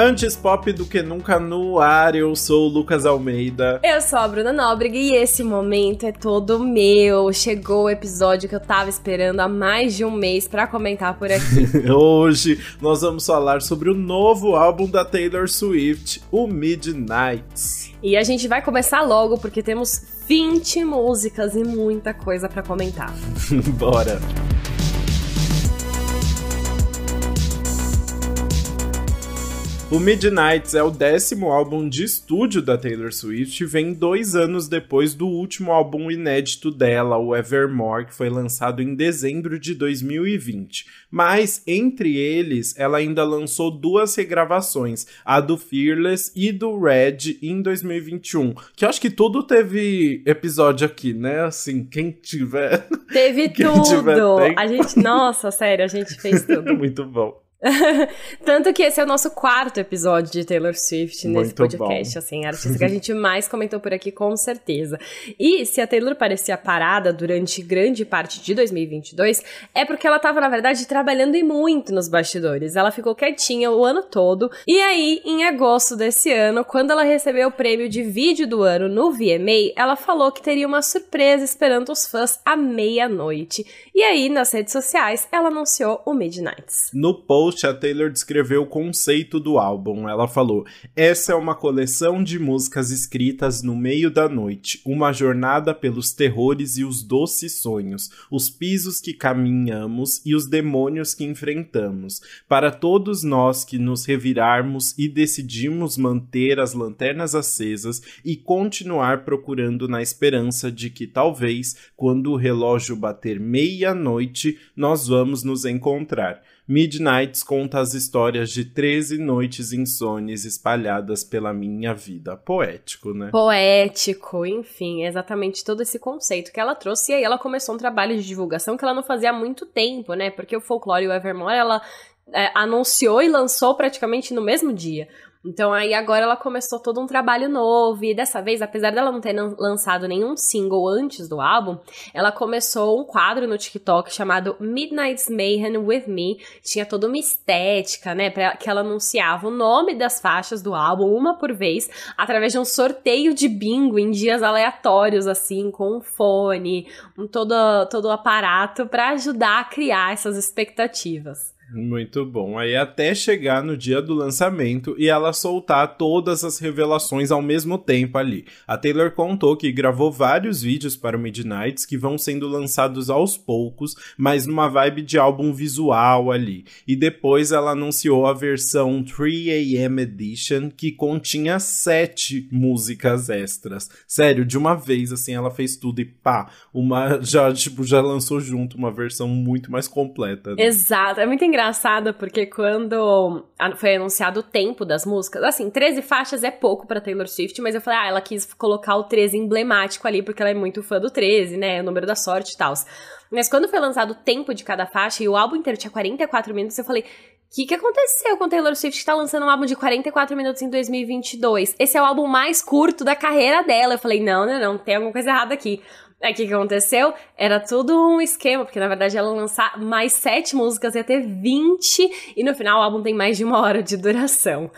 Antes pop do que nunca no ar, eu sou o Lucas Almeida. Eu sou a Bruna Nóbrega e esse momento é todo meu. Chegou o episódio que eu tava esperando há mais de um mês para comentar por aqui. Hoje nós vamos falar sobre o novo álbum da Taylor Swift, o Midnights. E a gente vai começar logo porque temos 20 músicas e muita coisa para comentar. Bora! O Midnights é o décimo álbum de estúdio da Taylor Swift e vem dois anos depois do último álbum inédito dela, o Evermore, que foi lançado em dezembro de 2020. Mas, entre eles, ela ainda lançou duas regravações, a do Fearless e do Red, em 2021. Que eu acho que tudo teve episódio aqui, né? Assim, quem tiver. Teve quem tudo! Tiver, a gente, nossa, sério, a gente fez tudo. Muito bom. Tanto que esse é o nosso quarto episódio de Taylor Swift Muito nesse podcast, bom. assim, a artista que a gente mais comentou por aqui, com certeza. E se a Taylor parecia parada durante grande parte de 2022, é porque ela tava, na verdade, trabalhando e muito nos bastidores. Ela ficou quietinha o ano todo. E aí, em agosto desse ano, quando ela recebeu o prêmio de vídeo do ano no VMA, ela falou que teria uma surpresa esperando os fãs à meia-noite. E aí, nas redes sociais, ela anunciou o Midnights. No post post, a Taylor descreveu o conceito do álbum. Ela falou: Essa é uma coleção de músicas escritas no meio da noite, uma jornada pelos terrores e os doces sonhos, os pisos que caminhamos e os demônios que enfrentamos. Para todos nós que nos revirarmos e decidimos manter as lanternas acesas e continuar procurando na esperança de que talvez, quando o relógio bater meia-noite, nós vamos nos encontrar. Midnights conta as histórias de 13 noites insones espalhadas pela minha vida. Poético, né? Poético, enfim, é exatamente todo esse conceito que ela trouxe. E aí ela começou um trabalho de divulgação que ela não fazia há muito tempo, né? Porque o Folklore e o Evermore, ela é, anunciou e lançou praticamente no mesmo dia. Então aí agora ela começou todo um trabalho novo e dessa vez, apesar dela não ter lançado nenhum single antes do álbum, ela começou um quadro no TikTok chamado Midnight's Mayhem with Me. Tinha toda uma estética, né, para que ela anunciava o nome das faixas do álbum uma por vez, através de um sorteio de bingo em dias aleatórios assim, com um fone, um todo todo o aparato para ajudar a criar essas expectativas. Muito bom. Aí até chegar no dia do lançamento e ela soltar todas as revelações ao mesmo tempo ali. A Taylor contou que gravou vários vídeos para o Midnights que vão sendo lançados aos poucos, mas numa vibe de álbum visual ali. E depois ela anunciou a versão 3AM Edition que continha sete músicas extras. Sério, de uma vez assim ela fez tudo e pá, uma já tipo já lançou junto uma versão muito mais completa. Né? Exato, é muito engraçado engraçada porque quando foi anunciado o tempo das músicas, assim, 13 faixas é pouco para Taylor Swift, mas eu falei, ah, ela quis colocar o 13 emblemático ali porque ela é muito fã do 13, né? O número da sorte e tal. Mas quando foi lançado o tempo de cada faixa e o álbum inteiro tinha 44 minutos, eu falei, o que, que aconteceu com Taylor Swift que tá lançando um álbum de 44 minutos em 2022? Esse é o álbum mais curto da carreira dela. Eu falei, não, não, não, tem alguma coisa errada aqui. Aí o que, que aconteceu? Era tudo um esquema, porque na verdade ela lançar mais sete músicas ia ter 20, e no final o álbum tem mais de uma hora de duração.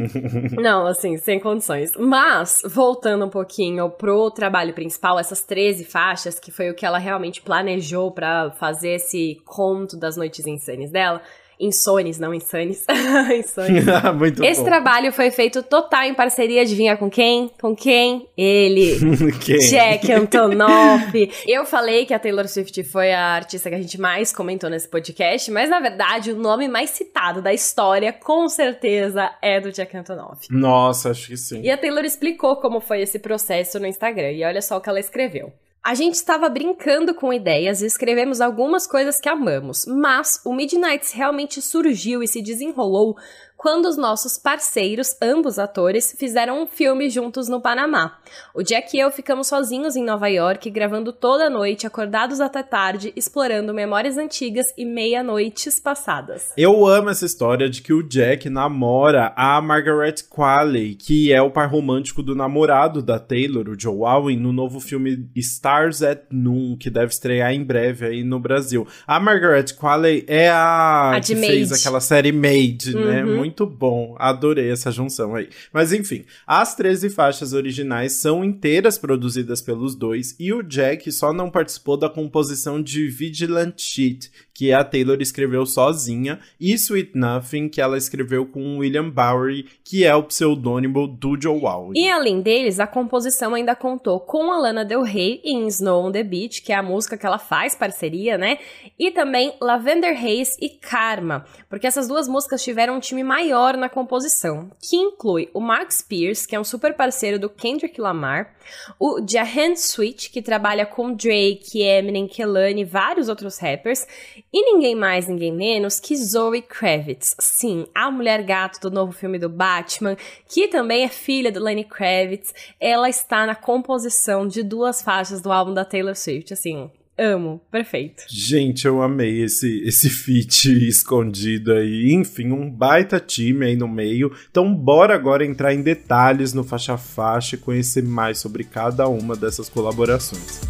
Não, assim, sem condições. Mas, voltando um pouquinho pro trabalho principal, essas 13 faixas, que foi o que ela realmente planejou para fazer esse conto das noites insanes dela, Insones, não Insanes. Insones. Muito Esse bom. trabalho foi feito total em parceria, adivinha com quem? Com quem? Ele. quem? Jack Antonoff. Eu falei que a Taylor Swift foi a artista que a gente mais comentou nesse podcast, mas na verdade o nome mais citado da história, com certeza, é do Jack Antonoff. Nossa, acho que sim. E a Taylor explicou como foi esse processo no Instagram, e olha só o que ela escreveu. A gente estava brincando com ideias e escrevemos algumas coisas que amamos, mas o Midnights realmente surgiu e se desenrolou quando os nossos parceiros, ambos atores, fizeram um filme juntos no Panamá. O Jack e eu ficamos sozinhos em Nova York, gravando toda a noite, acordados até tarde, explorando memórias antigas e meia-noites passadas. Eu amo essa história de que o Jack namora a Margaret Qualley, que é o par romântico do namorado da Taylor, o Joe Alwyn, no novo filme Stars at Noon, que deve estrear em breve aí no Brasil. A Margaret Qualley é a, a que fez aquela série Made, né? uhum. né? Muito muito bom. Adorei essa junção aí. Mas enfim, as 13 faixas originais são inteiras produzidas pelos dois e o Jack só não participou da composição de Vigilant Sheet, que a Taylor escreveu sozinha, e Sweet Nothing, que ela escreveu com William Bowery, que é o pseudônimo do Joe Walsh. E além deles, a composição ainda contou com a Lana Del Rey em Snow on the Beach, que é a música que ela faz parceria, né? E também Lavender Haze e Karma, porque essas duas músicas tiveram um time maior na composição, que inclui o Mark Spears, que é um super parceiro do Kendrick Lamar, o Jahan Switch, que trabalha com Drake, Eminem, Kelani e vários outros rappers, e ninguém mais, ninguém menos que Zoe Kravitz. Sim, a mulher gato do novo filme do Batman, que também é filha do Lenny Kravitz. Ela está na composição de duas faixas do álbum da Taylor Swift. Assim, amo, perfeito. Gente, eu amei esse, esse feat escondido aí. Enfim, um baita time aí no meio. Então, bora agora entrar em detalhes no faixa faixa e conhecer mais sobre cada uma dessas colaborações.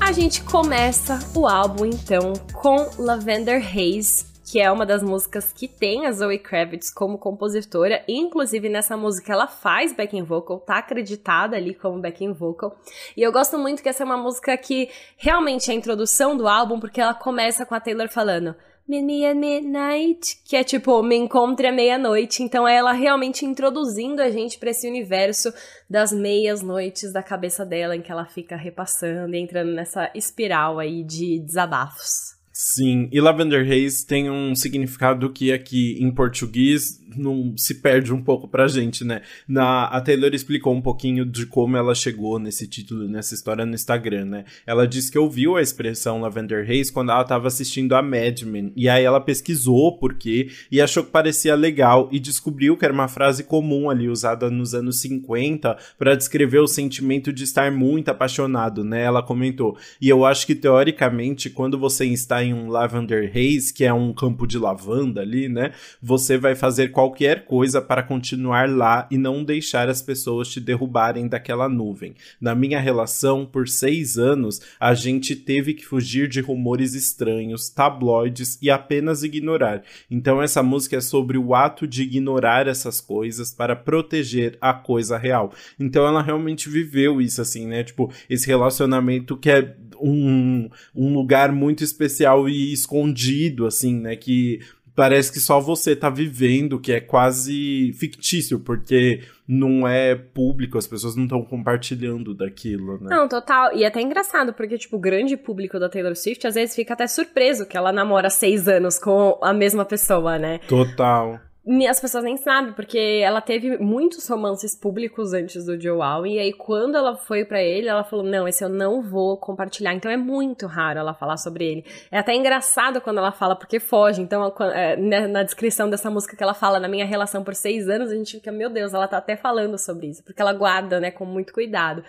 A gente começa o álbum então com Lavender Haze, que é uma das músicas que tem a Zoe Kravitz como compositora, inclusive nessa música ela faz backing vocal, tá acreditada ali como backing vocal. E eu gosto muito que essa é uma música que realmente é a introdução do álbum, porque ela começa com a Taylor falando Meet me at midnight, que é tipo, me encontre à meia-noite. Então é ela realmente introduzindo a gente para esse universo das meias noites da cabeça dela, em que ela fica repassando e entrando nessa espiral aí de desabafos. Sim, e Lavender Haze tem um significado que aqui em português não se perde um pouco pra gente, né? Na, a Taylor explicou um pouquinho de como ela chegou nesse título, nessa história no Instagram, né? Ela disse que ouviu a expressão Lavender Haze quando ela tava assistindo a Mad Men, e aí ela pesquisou por quê e achou que parecia legal e descobriu que era uma frase comum ali usada nos anos 50 para descrever o sentimento de estar muito apaixonado, né? Ela comentou. E eu acho que teoricamente quando você está em um Lavender Haze, que é um campo de lavanda ali, né? Você vai fazer qualquer coisa para continuar lá e não deixar as pessoas te derrubarem daquela nuvem. Na minha relação, por seis anos, a gente teve que fugir de rumores estranhos, tabloides e apenas ignorar. Então, essa música é sobre o ato de ignorar essas coisas para proteger a coisa real. Então, ela realmente viveu isso, assim, né? Tipo, esse relacionamento que é um, um lugar muito especial e escondido, assim, né? Que parece que só você tá vivendo, que é quase fictício, porque não é público, as pessoas não estão compartilhando daquilo, né? Não, total. E é até engraçado, porque, tipo, o grande público da Taylor Swift às vezes fica até surpreso que ela namora seis anos com a mesma pessoa, né? Total as pessoas nem sabem, porque ela teve muitos romances públicos antes do Joel, e aí quando ela foi para ele, ela falou, não, esse eu não vou compartilhar, então é muito raro ela falar sobre ele. É até engraçado quando ela fala, porque foge, então é, né, na descrição dessa música que ela fala, na minha relação por seis anos, a gente fica, meu Deus, ela tá até falando sobre isso, porque ela guarda, né, com muito cuidado.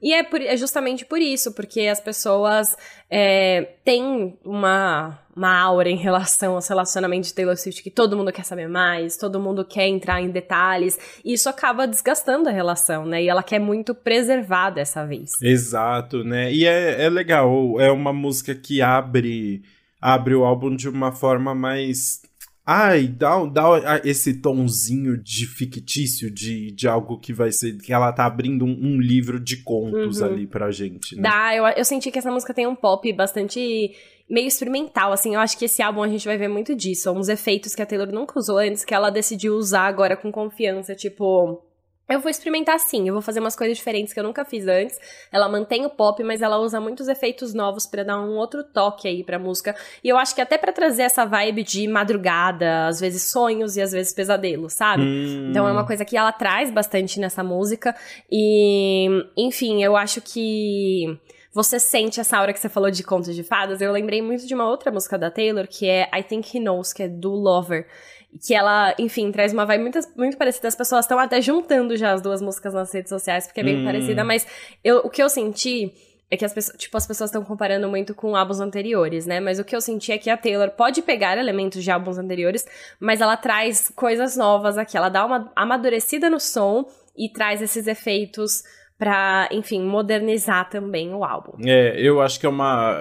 E é, por, é justamente por isso, porque as pessoas é, têm uma, uma aura em relação aos relacionamentos de Taylor Swift que todo mundo quer saber mais, todo mundo quer entrar em detalhes, e isso acaba desgastando a relação, né? E ela quer muito preservar dessa vez. Exato, né? E é, é legal, é uma música que abre, abre o álbum de uma forma mais Ai, dá, dá esse tomzinho de fictício, de, de algo que vai ser. que ela tá abrindo um, um livro de contos uhum. ali pra gente. Né? Dá, eu, eu senti que essa música tem um pop bastante meio experimental, assim. Eu acho que esse álbum a gente vai ver muito disso. Uns efeitos que a Taylor nunca usou antes, que ela decidiu usar agora com confiança, tipo eu vou experimentar sim, eu vou fazer umas coisas diferentes que eu nunca fiz antes. Ela mantém o pop, mas ela usa muitos efeitos novos para dar um outro toque aí pra música. E eu acho que até para trazer essa vibe de madrugada, às vezes sonhos e às vezes pesadelos, sabe? Hum. Então é uma coisa que ela traz bastante nessa música. E, enfim, eu acho que você sente essa aura que você falou de contos de fadas. Eu lembrei muito de uma outra música da Taylor, que é I Think He Knows, que é do Lover que ela, enfim, traz uma vibe muito, muito parecida. As pessoas estão até juntando já as duas músicas nas redes sociais, porque é bem hum. parecida, mas eu, o que eu senti é que as pessoas, tipo, as pessoas estão comparando muito com álbuns anteriores, né? Mas o que eu senti é que a Taylor pode pegar elementos de álbuns anteriores, mas ela traz coisas novas aqui. Ela dá uma amadurecida no som e traz esses efeitos pra, enfim, modernizar também o álbum. É, eu acho que é uma.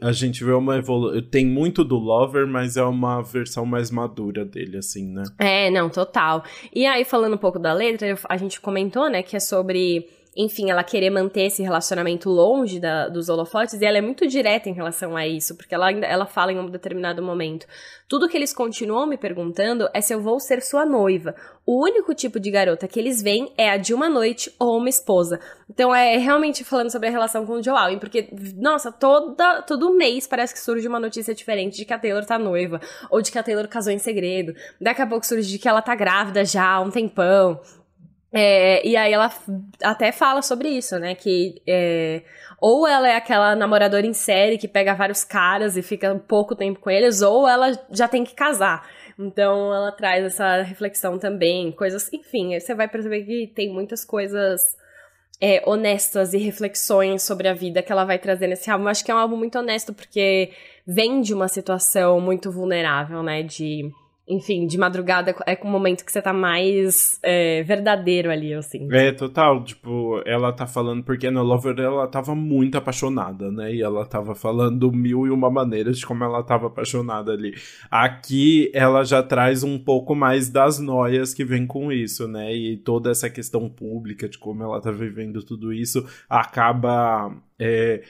A gente vê uma evolução. Tem muito do Lover, mas é uma versão mais madura dele, assim, né? É, não, total. E aí, falando um pouco da letra, a gente comentou, né, que é sobre enfim, ela querer manter esse relacionamento longe da, dos holofotes, e ela é muito direta em relação a isso, porque ela, ela fala em um determinado momento. Tudo que eles continuam me perguntando é se eu vou ser sua noiva. O único tipo de garota que eles veem é a de uma noite ou uma esposa. Então é realmente falando sobre a relação com o Joe Alwyn, porque, nossa, toda, todo mês parece que surge uma notícia diferente de que a Taylor tá noiva, ou de que a Taylor casou em segredo. Daqui a pouco surge de que ela tá grávida já há um tempão. É, e aí ela até fala sobre isso, né? Que é, ou ela é aquela namoradora em série que pega vários caras e fica pouco tempo com eles, ou ela já tem que casar. Então ela traz essa reflexão também, coisas, enfim, você vai perceber que tem muitas coisas é, honestas e reflexões sobre a vida que ela vai trazer nesse álbum. Eu acho que é um álbum muito honesto porque vem de uma situação muito vulnerável, né? De enfim, de madrugada é o momento que você tá mais é, verdadeiro ali, eu sinto. É, total. Tipo, ela tá falando, porque no Lover ela tava muito apaixonada, né? E ela tava falando mil e uma maneiras de como ela tava apaixonada ali. Aqui ela já traz um pouco mais das noias que vem com isso, né? E toda essa questão pública de como ela tá vivendo tudo isso acaba. É,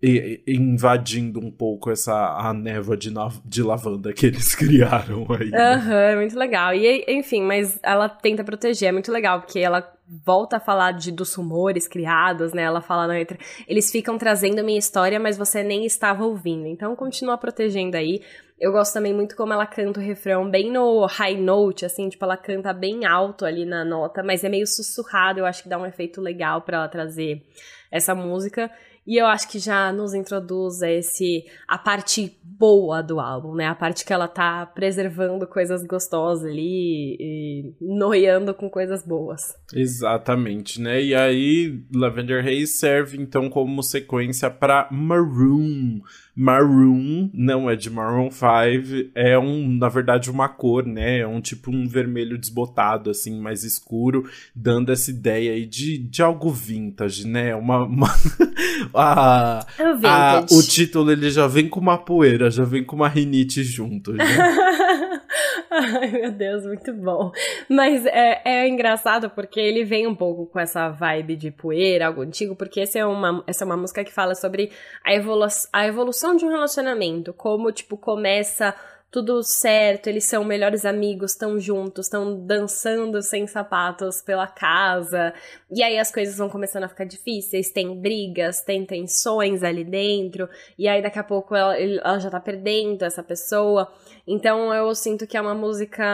invadindo um pouco essa a névoa de, de lavanda que eles criaram aí. Né? Aham, uhum, é muito legal. E enfim, mas ela tenta proteger, é muito legal, porque ela volta a falar de, dos rumores criados, né? Ela fala na letra, eles ficam trazendo a minha história, mas você nem estava ouvindo. Então continua protegendo aí. Eu gosto também muito como ela canta o refrão bem no high note, assim, tipo, ela canta bem alto ali na nota, mas é meio sussurrado, eu acho que dá um efeito legal para ela trazer essa música. E eu acho que já nos introduz esse a parte boa do álbum, né? A parte que ela tá preservando coisas gostosas ali e noiando com coisas boas. Exatamente, né? E aí Lavender Haze serve então como sequência para Maroon. Maroon não é de Maroon 5, é um, na verdade, uma cor, né? É um tipo um vermelho desbotado, assim, mais escuro, dando essa ideia aí de, de algo vintage, né? Uma. uma a, é a, o título ele já vem com uma poeira, já vem com uma rinite junto. Ai, meu Deus, muito bom. Mas é, é engraçado porque ele vem um pouco com essa vibe de poeira, algo antigo, porque essa é uma, essa é uma música que fala sobre a, evolu a evolução de um relacionamento, como, tipo, começa tudo certo, eles são melhores amigos, estão juntos, estão dançando sem sapatos pela casa. E aí as coisas vão começando a ficar difíceis, tem brigas, tem tensões ali dentro, e aí daqui a pouco ela, ela já tá perdendo essa pessoa. Então eu sinto que é uma música.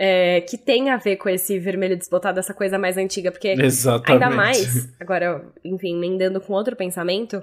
É, que tem a ver com esse vermelho desbotado, essa coisa mais antiga, porque Exatamente. ainda mais, agora, enfim, emendando com outro pensamento,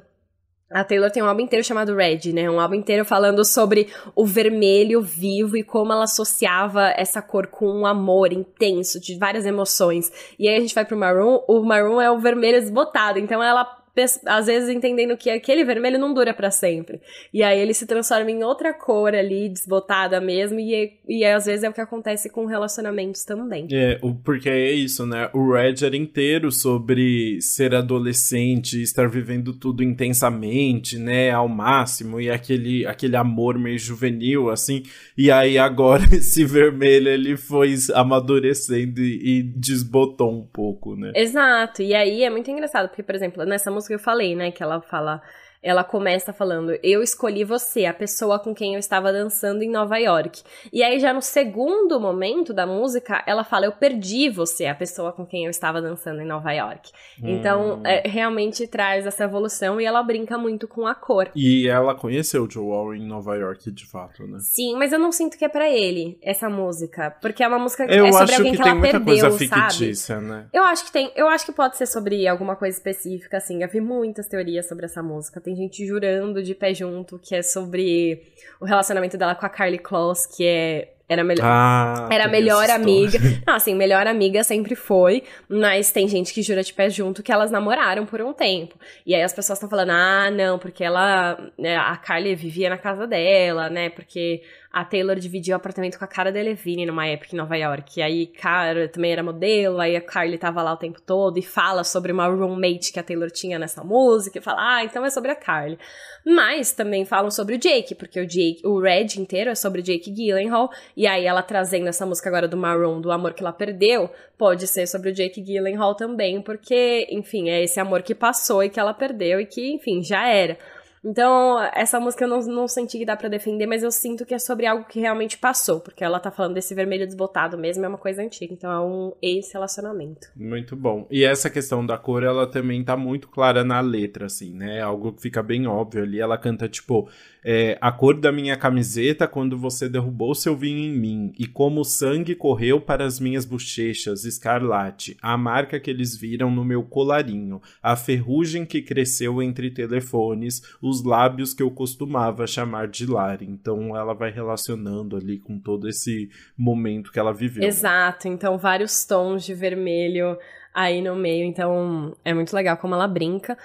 a Taylor tem um álbum inteiro chamado Red, né? Um álbum inteiro falando sobre o vermelho vivo e como ela associava essa cor com um amor intenso, de várias emoções. E aí a gente vai pro Maroon, o Maroon é o vermelho desbotado, então ela às vezes entendendo que aquele vermelho não dura para sempre. E aí ele se transforma em outra cor ali, desbotada mesmo, e, e às vezes é o que acontece com relacionamentos também. É, porque é isso, né? O Red era inteiro sobre ser adolescente, estar vivendo tudo intensamente, né? Ao máximo, e aquele, aquele amor meio juvenil, assim. E aí agora esse vermelho ele foi amadurecendo e, e desbotou um pouco, né? Exato. E aí é muito engraçado, porque, por exemplo, nessa música que eu falei, né? Que ela fala ela começa falando: Eu escolhi você, a pessoa com quem eu estava dançando em Nova York. E aí, já no segundo momento da música, ela fala: Eu perdi você, a pessoa com quem eu estava dançando em Nova York. Então, hum. Então, é, realmente traz essa evolução e ela brinca muito com a cor. E ela conheceu o Joe Warren em Nova York, de fato, né? Sim, mas eu não sinto que é para ele, essa música. Porque é uma música eu é sobre alguém que, que ela perdeu, fictícia, sabe? Né? Eu acho que tem. Eu acho que pode ser sobre alguma coisa específica, assim. Eu vi muitas teorias sobre essa música. Tem gente jurando de pé junto, que é sobre o relacionamento dela com a Carly Kloss, que é era melhor, ah, era melhor amiga. Não, assim, melhor amiga sempre foi, mas tem gente que jura de pé junto que elas namoraram por um tempo. E aí as pessoas estão falando: "Ah, não, porque ela, né, a Carly vivia na casa dela, né? Porque a Taylor dividiu o apartamento com a cara Delevingne numa época em Nova York. E aí, cara, também era modelo, aí a Carly tava lá o tempo todo e fala sobre uma roommate que a Taylor tinha nessa música, e fala, ah, então é sobre a Carly. Mas também falam sobre o Jake, porque o Jake, o Red inteiro é sobre Jake Gyllenhaal, e aí ela trazendo essa música agora do Maroon, do amor que ela perdeu, pode ser sobre o Jake Gyllenhaal também, porque, enfim, é esse amor que passou e que ela perdeu e que, enfim, já era. Então, essa música eu não, não senti que dá para defender, mas eu sinto que é sobre algo que realmente passou, porque ela tá falando desse vermelho desbotado mesmo, é uma coisa antiga, então é um ex-relacionamento. Muito bom. E essa questão da cor, ela também tá muito clara na letra, assim, né? Algo que fica bem óbvio ali. Ela canta, tipo, é, a cor da minha camiseta quando você derrubou seu vinho em mim, e como o sangue correu para as minhas bochechas, escarlate, a marca que eles viram no meu colarinho, a ferrugem que cresceu entre telefones, os lábios que eu costumava chamar de lar. Então ela vai relacionando ali com todo esse momento que ela viveu. Exato, então vários tons de vermelho aí no meio, então é muito legal como ela brinca.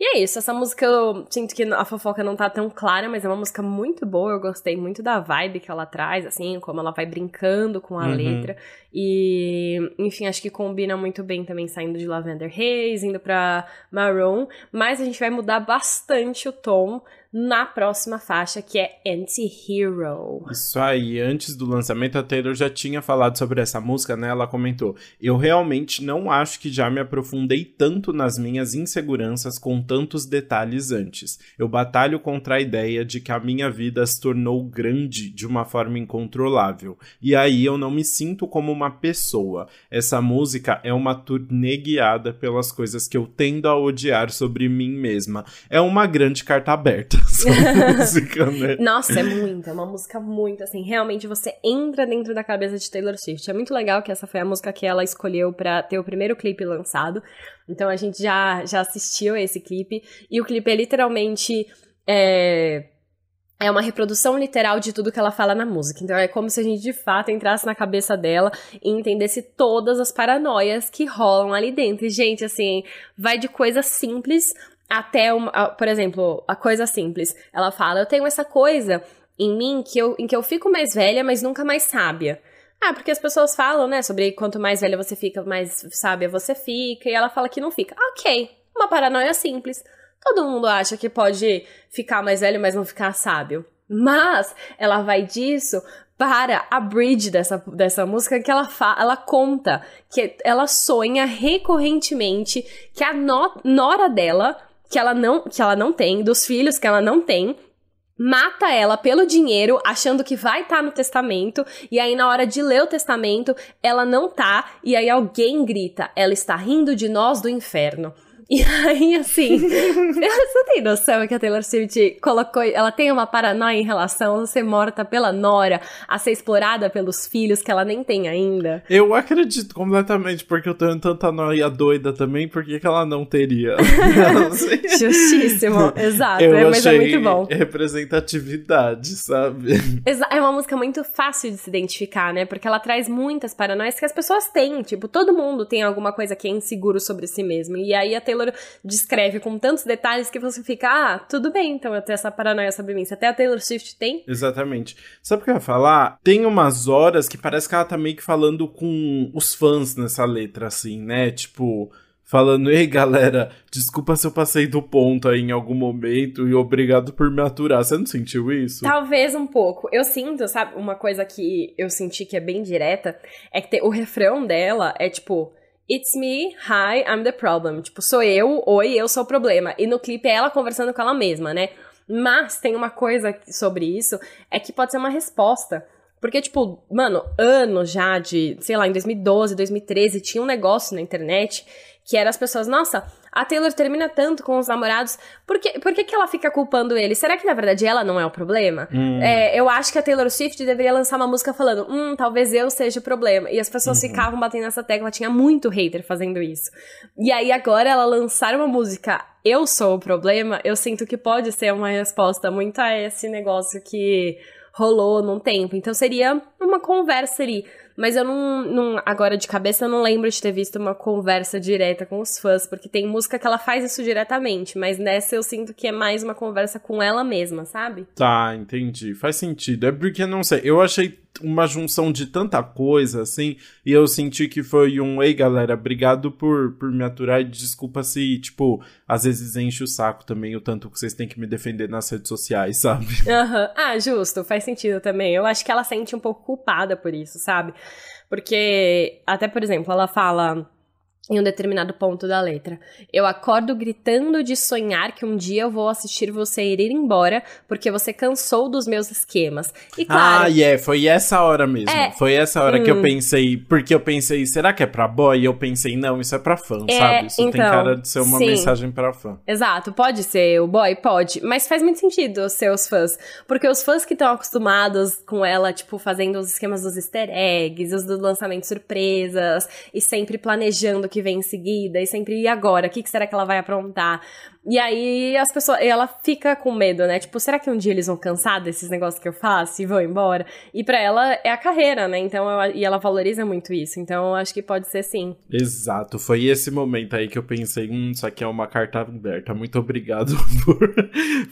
E é isso, essa música eu sinto que a fofoca não tá tão clara, mas é uma música muito boa. Eu gostei muito da vibe que ela traz, assim, como ela vai brincando com a uhum. letra. E, enfim, acho que combina muito bem também saindo de Lavender Haze, indo pra Maroon. Mas a gente vai mudar bastante o tom na próxima faixa, que é Anti-Hero. Isso aí, antes do lançamento, a Taylor já tinha falado sobre essa música, né? Ela comentou: Eu realmente não acho que já me aprofundei tanto nas minhas inseguranças com tantos detalhes antes. Eu batalho contra a ideia de que a minha vida se tornou grande de uma forma incontrolável. E aí eu não me sinto como uma pessoa. Essa música é uma turnê guiada pelas coisas que eu tendo a odiar sobre mim mesma. É uma grande carta aberta essa música, né? Nossa, é muito, é uma música muito, assim, realmente você entra dentro da cabeça de Taylor Swift. É muito legal que essa foi a música que ela escolheu para ter o primeiro clipe lançado. Então a gente já, já assistiu esse clipe. E o clipe é literalmente. É, é uma reprodução literal de tudo que ela fala na música. Então é como se a gente de fato entrasse na cabeça dela e entendesse todas as paranoias que rolam ali dentro. E, gente, assim, vai de coisas simples até, uma, por exemplo, a coisa simples. Ela fala: Eu tenho essa coisa em mim que eu, em que eu fico mais velha, mas nunca mais sábia. Ah, porque as pessoas falam, né, sobre quanto mais velha você fica, mais sábia você fica, e ela fala que não fica. Ok, uma paranoia simples. Todo mundo acha que pode ficar mais velho, mas não ficar sábio. Mas ela vai disso para a bridge dessa, dessa música que ela, fa ela conta que ela sonha recorrentemente que a no nora dela que ela não que ela não tem, dos filhos que ela não tem, mata ela pelo dinheiro, achando que vai estar tá no testamento, e aí na hora de ler o testamento, ela não tá, e aí alguém grita: "Ela está rindo de nós do inferno". E aí, assim, você tem noção que a Taylor Swift colocou. Ela tem uma paranoia em relação a ser morta pela Nora, a ser explorada pelos filhos que ela nem tem ainda? Eu acredito completamente, porque eu tenho tanta noia doida também, por que ela não teria? Justíssimo, exato. Eu é, mas é muito bom. Representatividade, sabe? É uma música muito fácil de se identificar, né? Porque ela traz muitas paranoias que as pessoas têm. Tipo, todo mundo tem alguma coisa que é inseguro sobre si mesmo. E aí a Taylor Taylor descreve com tantos detalhes que você fica, ah, tudo bem, então eu tenho essa paranoia sobre mim. Se até a Taylor Swift tem. Exatamente. Sabe o que eu ia falar? Tem umas horas que parece que ela tá meio que falando com os fãs nessa letra, assim, né? Tipo falando: Ei, galera, desculpa se eu passei do ponto aí em algum momento e obrigado por me aturar. Você não sentiu isso? Talvez um pouco. Eu sinto, sabe, uma coisa que eu senti que é bem direta é que o refrão dela é tipo. It's me, hi, I'm the problem. Tipo, sou eu, oi, eu sou o problema. E no clipe é ela conversando com ela mesma, né? Mas tem uma coisa sobre isso, é que pode ser uma resposta. Porque, tipo, mano, anos já de, sei lá, em 2012, 2013, tinha um negócio na internet que era as pessoas, nossa, a Taylor termina tanto com os namorados, por que, por que, que ela fica culpando ele? Será que na verdade ela não é o problema? Hum. É, eu acho que a Taylor Swift deveria lançar uma música falando, hum, talvez eu seja o problema. E as pessoas uhum. ficavam batendo nessa tecla, tinha muito hater fazendo isso. E aí agora ela lançar uma música, eu sou o problema, eu sinto que pode ser uma resposta muito a esse negócio que rolou num tempo. Então seria uma conversa ali. Mas eu não, não, Agora de cabeça eu não lembro de ter visto uma conversa direta com os fãs, porque tem música que ela faz isso diretamente, mas nessa eu sinto que é mais uma conversa com ela mesma, sabe? Tá, entendi. Faz sentido. É porque, não sei, eu achei uma junção de tanta coisa, assim, e eu senti que foi um, ei, galera, obrigado por, por me aturar e desculpa se, tipo, às vezes enche o saco também o tanto que vocês têm que me defender nas redes sociais, sabe? Uhum. Ah, justo, faz sentido também. Eu acho que ela sente um pouco culpada por isso, sabe? Porque, até por exemplo, ela fala em um determinado ponto da letra. Eu acordo gritando de sonhar que um dia eu vou assistir você ir embora porque você cansou dos meus esquemas. E claro. Ah, é, yeah, foi essa hora mesmo. É, foi essa hora hum, que eu hum. pensei, porque eu pensei, será que é pra boy? E eu pensei, não, isso é pra fã, é, sabe? Isso então, tem cara de ser uma sim. mensagem pra fã. Exato, pode ser o boy, pode, mas faz muito sentido ser os fãs, porque os fãs que estão acostumados com ela, tipo, fazendo os esquemas dos easter eggs, os do lançamento surpresas e sempre planejando que que vem em seguida, e sempre, e agora? O que, que será que ela vai aprontar? E aí as pessoas, ela fica com medo, né? Tipo, será que um dia eles vão cansar desses negócios que eu faço e vão embora? E para ela é a carreira, né? Então, eu, e ela valoriza muito isso. Então, eu acho que pode ser sim. Exato. Foi esse momento aí que eu pensei, hum, isso aqui é uma carta aberta. Muito obrigado por,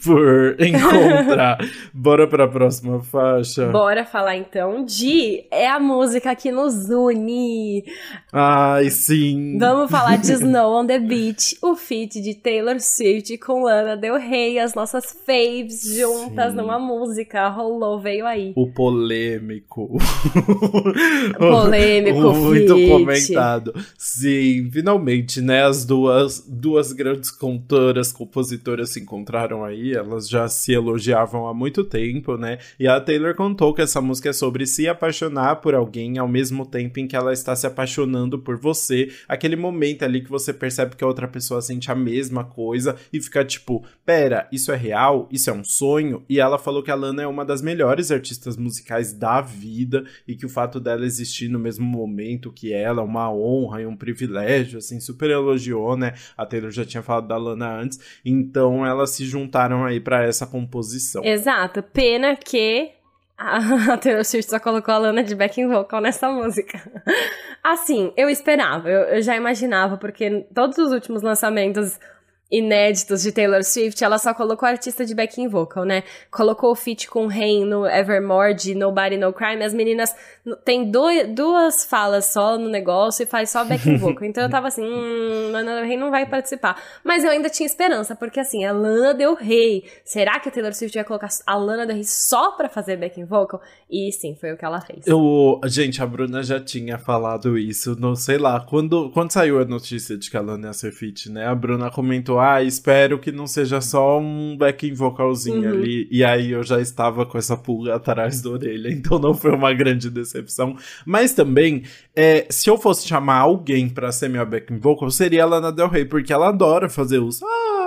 por encontrar. Bora pra próxima faixa. Bora falar então de é a música que nos une. Ai, sim. Vamos falar de Snow on the Beach, o feat de Taylor Swift Swift com Lana Del Rey, as nossas faves juntas Sim. numa música. Rolou, veio aí. O polêmico. polêmico, Muito feat. comentado. Sim, finalmente, né? As duas, duas grandes cantoras, compositoras se encontraram aí. Elas já se elogiavam há muito tempo, né? E a Taylor contou que essa música é sobre se apaixonar por alguém ao mesmo tempo em que ela está se apaixonando por você. Aquele momento ali que você percebe que a outra pessoa sente a mesma coisa e ficar tipo, pera, isso é real? Isso é um sonho? E ela falou que a Lana é uma das melhores artistas musicais da vida e que o fato dela existir no mesmo momento que ela é uma honra e um privilégio, assim, super elogiou, né? A Taylor já tinha falado da Lana antes, então elas se juntaram aí para essa composição. Exato, pena que a Taylor Swift só colocou a Lana de backing vocal nessa música. Assim, eu esperava, eu, eu, já imaginava, porque todos os últimos lançamentos inéditos de Taylor Swift, ela só colocou artista de backing vocal, né? Colocou o feat com Rain no Evermore de Nobody No Crime. As meninas tem dois, duas falas só no negócio e faz só backing vocal. Então eu tava assim, hum, Lana Del Rey não vai participar. Mas eu ainda tinha esperança, porque assim, a Lana Del Rey, será que a Taylor Swift vai colocar a Lana Del Rey só pra fazer backing vocal? E sim, foi o que ela fez. Eu, gente, a Bruna já tinha falado isso, não sei lá, quando, quando saiu a notícia de que a Lana ia ser feat, né? A Bruna comentou ah, espero que não seja só um backing vocalzinho uhum. ali. E aí eu já estava com essa pulga atrás da orelha, então não foi uma grande decepção. Mas também, é, se eu fosse chamar alguém para ser minha backing vocal, seria a Lana Del Rey, porque ela adora fazer os. Ah,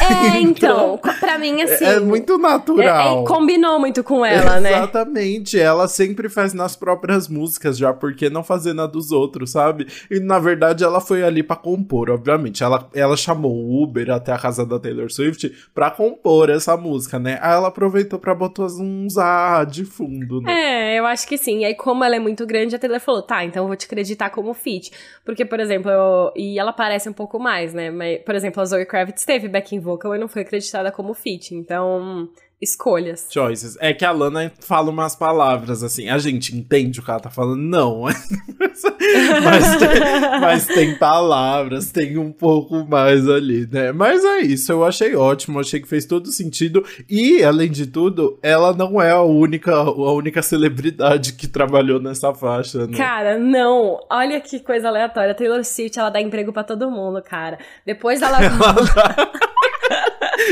é, então, pra mim, é, assim. É muito natural. É, é, combinou muito com ela, né? Exatamente. Ela sempre faz nas próprias músicas, já porque não fazer na dos outros, sabe? E na verdade ela foi ali para compor, obviamente. Ela, ela chamou o Uber até a casa da Taylor Swift pra compor essa música, né? Aí ela aproveitou pra botar uns ah de fundo, né? É, eu acho que sim. E aí, como ela é muito grande, a Taylor falou: tá, então eu vou te acreditar como feat. Porque, por exemplo, eu... e ela parece um pouco mais, né? Mas, por exemplo, a Zoe Kravitz Teve backing vocal e não foi acreditada como feat. Então, escolhas. Choices. É que a Lana fala umas palavras assim, a gente entende o que ela tá falando? Não. mas, tem, mas tem palavras, tem um pouco mais ali, né? Mas é isso, eu achei ótimo, achei que fez todo sentido. E, além de tudo, ela não é a única, a única celebridade que trabalhou nessa faixa, né? Cara, não. Olha que coisa aleatória. Taylor Swift, ela dá emprego para todo mundo, cara. Depois dela. ela dá...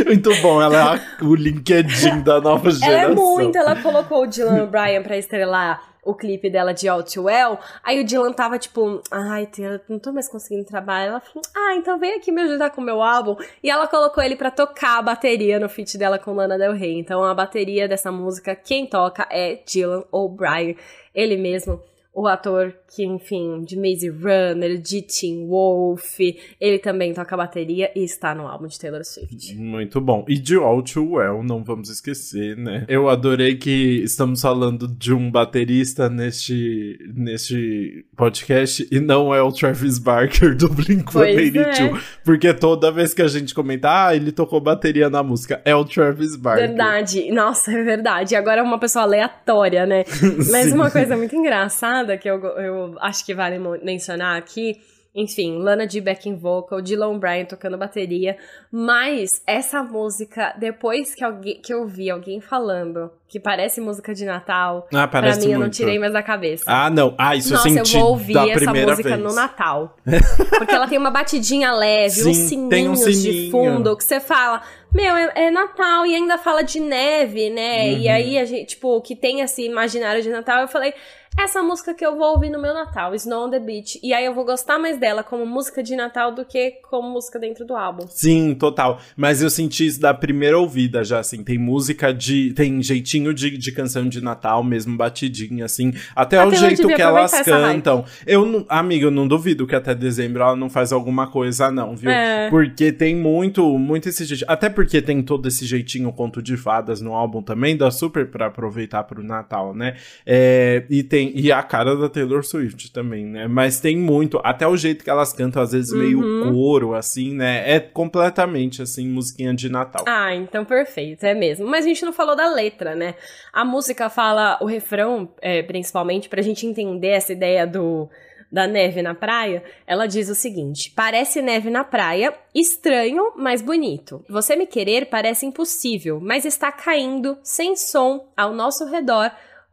Muito bom, ela é a, o LinkedIn da nova geração. Ela é muito, ela colocou o Dylan Bryan pra estrelar o clipe dela de All Too Well, aí o Dylan tava tipo, ai, não tô mais conseguindo trabalhar. Ela falou, ah, então vem aqui me ajudar com o meu álbum. E ela colocou ele para tocar a bateria no feat dela com Lana Del Rey. Então a bateria dessa música, quem toca é Dylan O'Brien, ele mesmo o ator que, enfim, de Maze Runner, de Teen Wolf, ele também toca bateria e está no álbum de Taylor Swift. Muito bom. E de All Too Well, não vamos esquecer, né? Eu adorei que estamos falando de um baterista neste, neste podcast e não é o Travis Barker do Blink-182, é. porque toda vez que a gente comenta, ah, ele tocou bateria na música, é o Travis Barker. Verdade. Nossa, é verdade. Agora é uma pessoa aleatória, né? Mas uma coisa muito engraçada que eu, eu acho que vale mencionar aqui enfim, Lana de backing vocal, Dylan Bryan tocando bateria. Mas essa música, depois que, alguém, que eu vi alguém falando que parece música de Natal, ah, pra mim eu não tirei mais da cabeça. Ah, não. Ah, isso Nossa, eu senti eu vou ouvir essa música vez. no Natal. Porque ela tem uma batidinha leve, Sim, uns sininhos um sininho. de fundo que você fala. Meu, é, é, Natal e ainda fala de neve, né? Uhum. E aí a gente, tipo, que tem esse imaginário de Natal, eu falei, essa música que eu vou ouvir no meu Natal, Snow on the Beach. E aí eu vou gostar mais dela como música de Natal do que como música dentro do álbum. Sim, total. Mas eu senti isso da primeira ouvida já, assim. Tem música de. Tem jeitinho de, de canção de Natal, mesmo batidinha, assim. Até o jeito que elas cantam. Eu, não- amiga, eu não duvido que até dezembro ela não faz alguma coisa, não, viu? É. Porque tem muito, muito esse jeitinho. Até porque tem todo esse jeitinho conto de fadas no álbum também, dá super pra aproveitar pro Natal, né? É, e tem. E a cara da Taylor Swift também, né? Mas tem muito. Até o jeito que elas cantam, às vezes, meio Uhum. coro, assim, né? É completamente, assim, musiquinha de Natal. Ah, então perfeito, é mesmo. Mas a gente não falou da letra, né? A música fala o refrão, é, principalmente, pra gente entender essa ideia do da neve na praia, ela diz o seguinte: Parece neve na praia, estranho, mas bonito. Você me querer parece impossível, mas está caindo sem som ao nosso redor,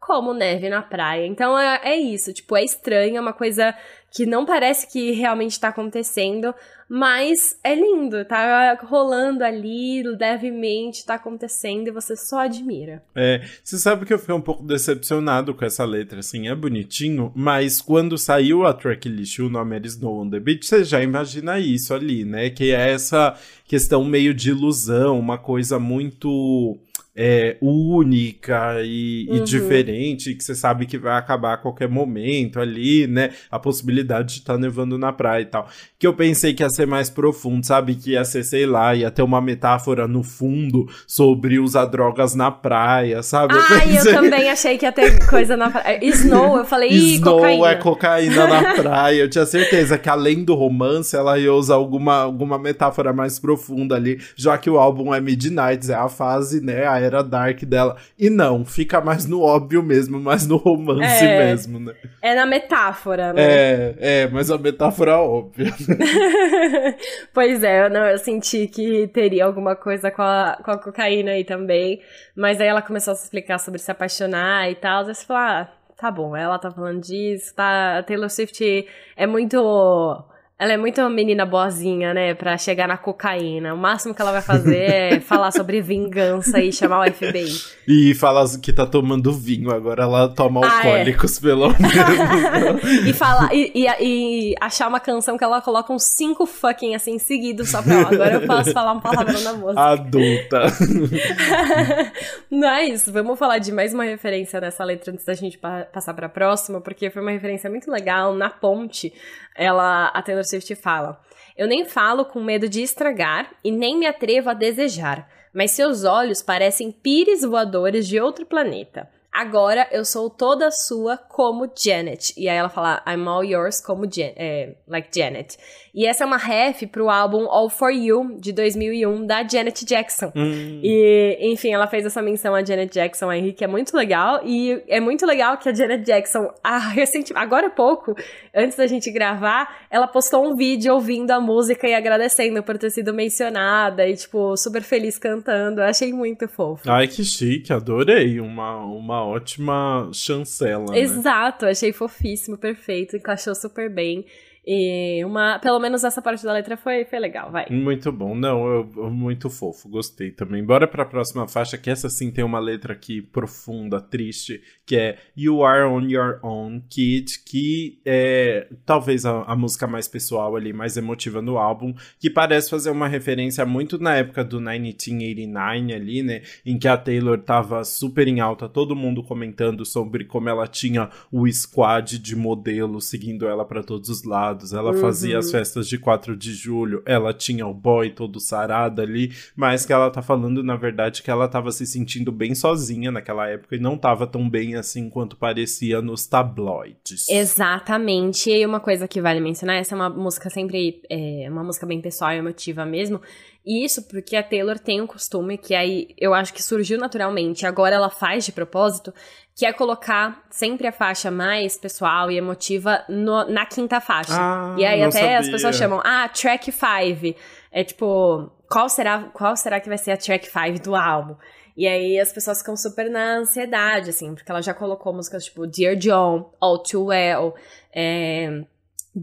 como neve na praia. Então é, é isso, tipo, é estranho, é uma coisa que não parece que realmente tá acontecendo, mas é lindo, tá rolando ali levemente, tá acontecendo e você só admira. É, você sabe que eu fiquei um pouco decepcionado com essa letra, assim, é bonitinho, mas quando saiu a tracklist, o nome era Snow on the Beach, você já imagina isso ali, né? Que é essa questão meio de ilusão, uma coisa muito é, única e, e Uhum. diferente, que você sabe que vai acabar a qualquer momento ali, né? A possibilidade de estar nevando na praia e tal. Que eu pensei que ia ser mais profundo, sabe? Que ia ser, sei lá, ia ter uma metáfora no fundo sobre usar drogas na praia, sabe? Ai, eu pensei- também achei que ia ter coisa na praia. Snow, eu falei, ih, Snow cocaína. é cocaína na praia. Eu tinha certeza que além do romance, ela ia usar alguma, alguma metáfora mais profunda ali, já que o álbum é Midnight, é a fase, né, a era dark dela. E não, fica mais no óbvio mesmo, mais no romance É. mesmo, né? É na metáfora, né? É, é, mas a metáfora é óbvia. pois é, eu, não, eu senti que teria alguma coisa com a, com a cocaína aí também. Mas aí ela começou a se explicar sobre se apaixonar e tal. Aí você falou, ah, tá bom, ela tá falando disso, tá. A Taylor Swift é muito. Ela é muito uma menina boazinha, né? Pra chegar na cocaína. O máximo que ela vai fazer é falar sobre vingança e chamar o FBI. E fala que tá tomando vinho, agora ela toma Ah, é. alcoólicos, pelo menos. e falar e, e- e achar uma canção que ela coloca uns cinco fucking assim seguidos só pra ó, agora eu posso falar um palavrão na música. Adulta. Não é isso, vamos falar de mais uma referência nessa letra antes da gente pa- passar pra próxima, porque foi uma referência muito legal. Na ponte, ela, a Taylor Swift fala: Eu nem falo com medo de estragar e nem me atrevo a desejar, mas seus olhos parecem pires voadores de outro planeta. Agora eu sou toda sua como Janet. E aí ela fala, I'm all yours como Jan é, like Janet. E essa é uma ref pro álbum All For You, de 2001, da Janet Jackson. Hum. E, enfim, ela fez essa menção a Janet Jackson aí, que é muito legal. E é muito legal que a Janet Jackson, ah, recente, agora há pouco, antes da gente gravar, ela postou um vídeo ouvindo a música e agradecendo por ter sido mencionada e, tipo, super feliz cantando. Eu achei muito fofo. Ai, que chique, adorei. Uma, uma ótima chancela, né? Exato, achei fofíssimo, perfeito, encaixou super bem. E uma, pelo menos essa parte da letra foi, foi legal, vai. Muito bom, não, eu, muito fofo, gostei também. Bora pra próxima faixa, que essa sim tem uma letra aqui profunda, triste, que é You Are On Your Own, Kid, que é talvez a, a música mais pessoal ali, mais emotiva no álbum, que parece fazer uma referência muito na época do 1989 ali, né, em que a Taylor tava super em alta, todo mundo comentando sobre como ela tinha o squad de modelos seguindo ela para todos os lados, ela uhum. fazia as festas de 4 de julho, ela tinha o boy todo sarado ali, mas que ela tá falando, na verdade, que ela tava se sentindo bem sozinha naquela época e não tava tão bem assim quanto parecia nos tabloides. Exatamente. E uma coisa que vale mencionar, essa é uma música sempre, é uma música bem pessoal e emotiva mesmo, e isso porque a Taylor tem um costume que aí eu acho que surgiu naturalmente, agora ela faz de propósito, que é colocar sempre a faixa mais pessoal e emotiva no, na quinta faixa. Ah, e aí até sabia. as pessoas chamam, ah, track 5. É tipo, qual será, qual será que vai ser a track 5 do álbum? E aí as pessoas ficam super na ansiedade, assim, porque ela já colocou músicas tipo Dear John, All Too Well, é,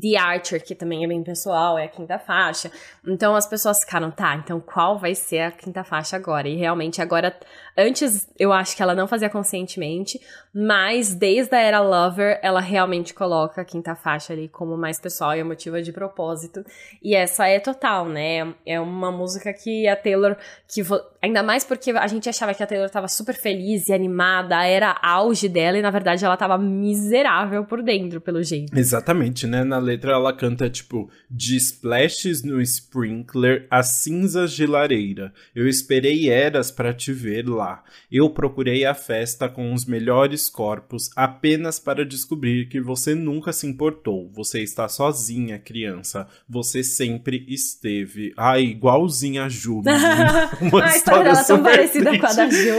The Archer, que também é bem pessoal, é a quinta faixa. Então as pessoas ficaram, tá, então qual vai ser a quinta faixa agora? E realmente agora, antes eu acho que ela não fazia conscientemente, mas desde a era Lover, ela realmente coloca a quinta faixa ali como mais pessoal e emotiva de propósito. E essa é total, né? É uma música que a Taylor, que ainda mais porque a gente achava que a Taylor tava super feliz e animada, era auge dela, e na verdade ela tava miserável por dentro, pelo jeito. Exatamente, né? Na letra ela canta tipo: de splashes no sprinkler, as cinzas de lareira. Eu esperei eras para te ver lá. Eu procurei a festa com os melhores corpos apenas para descobrir que você nunca se importou. Você está sozinha, criança. Você sempre esteve. Ai, igualzinha a Ju. Uma a história dela é tão parecida com a da Ju.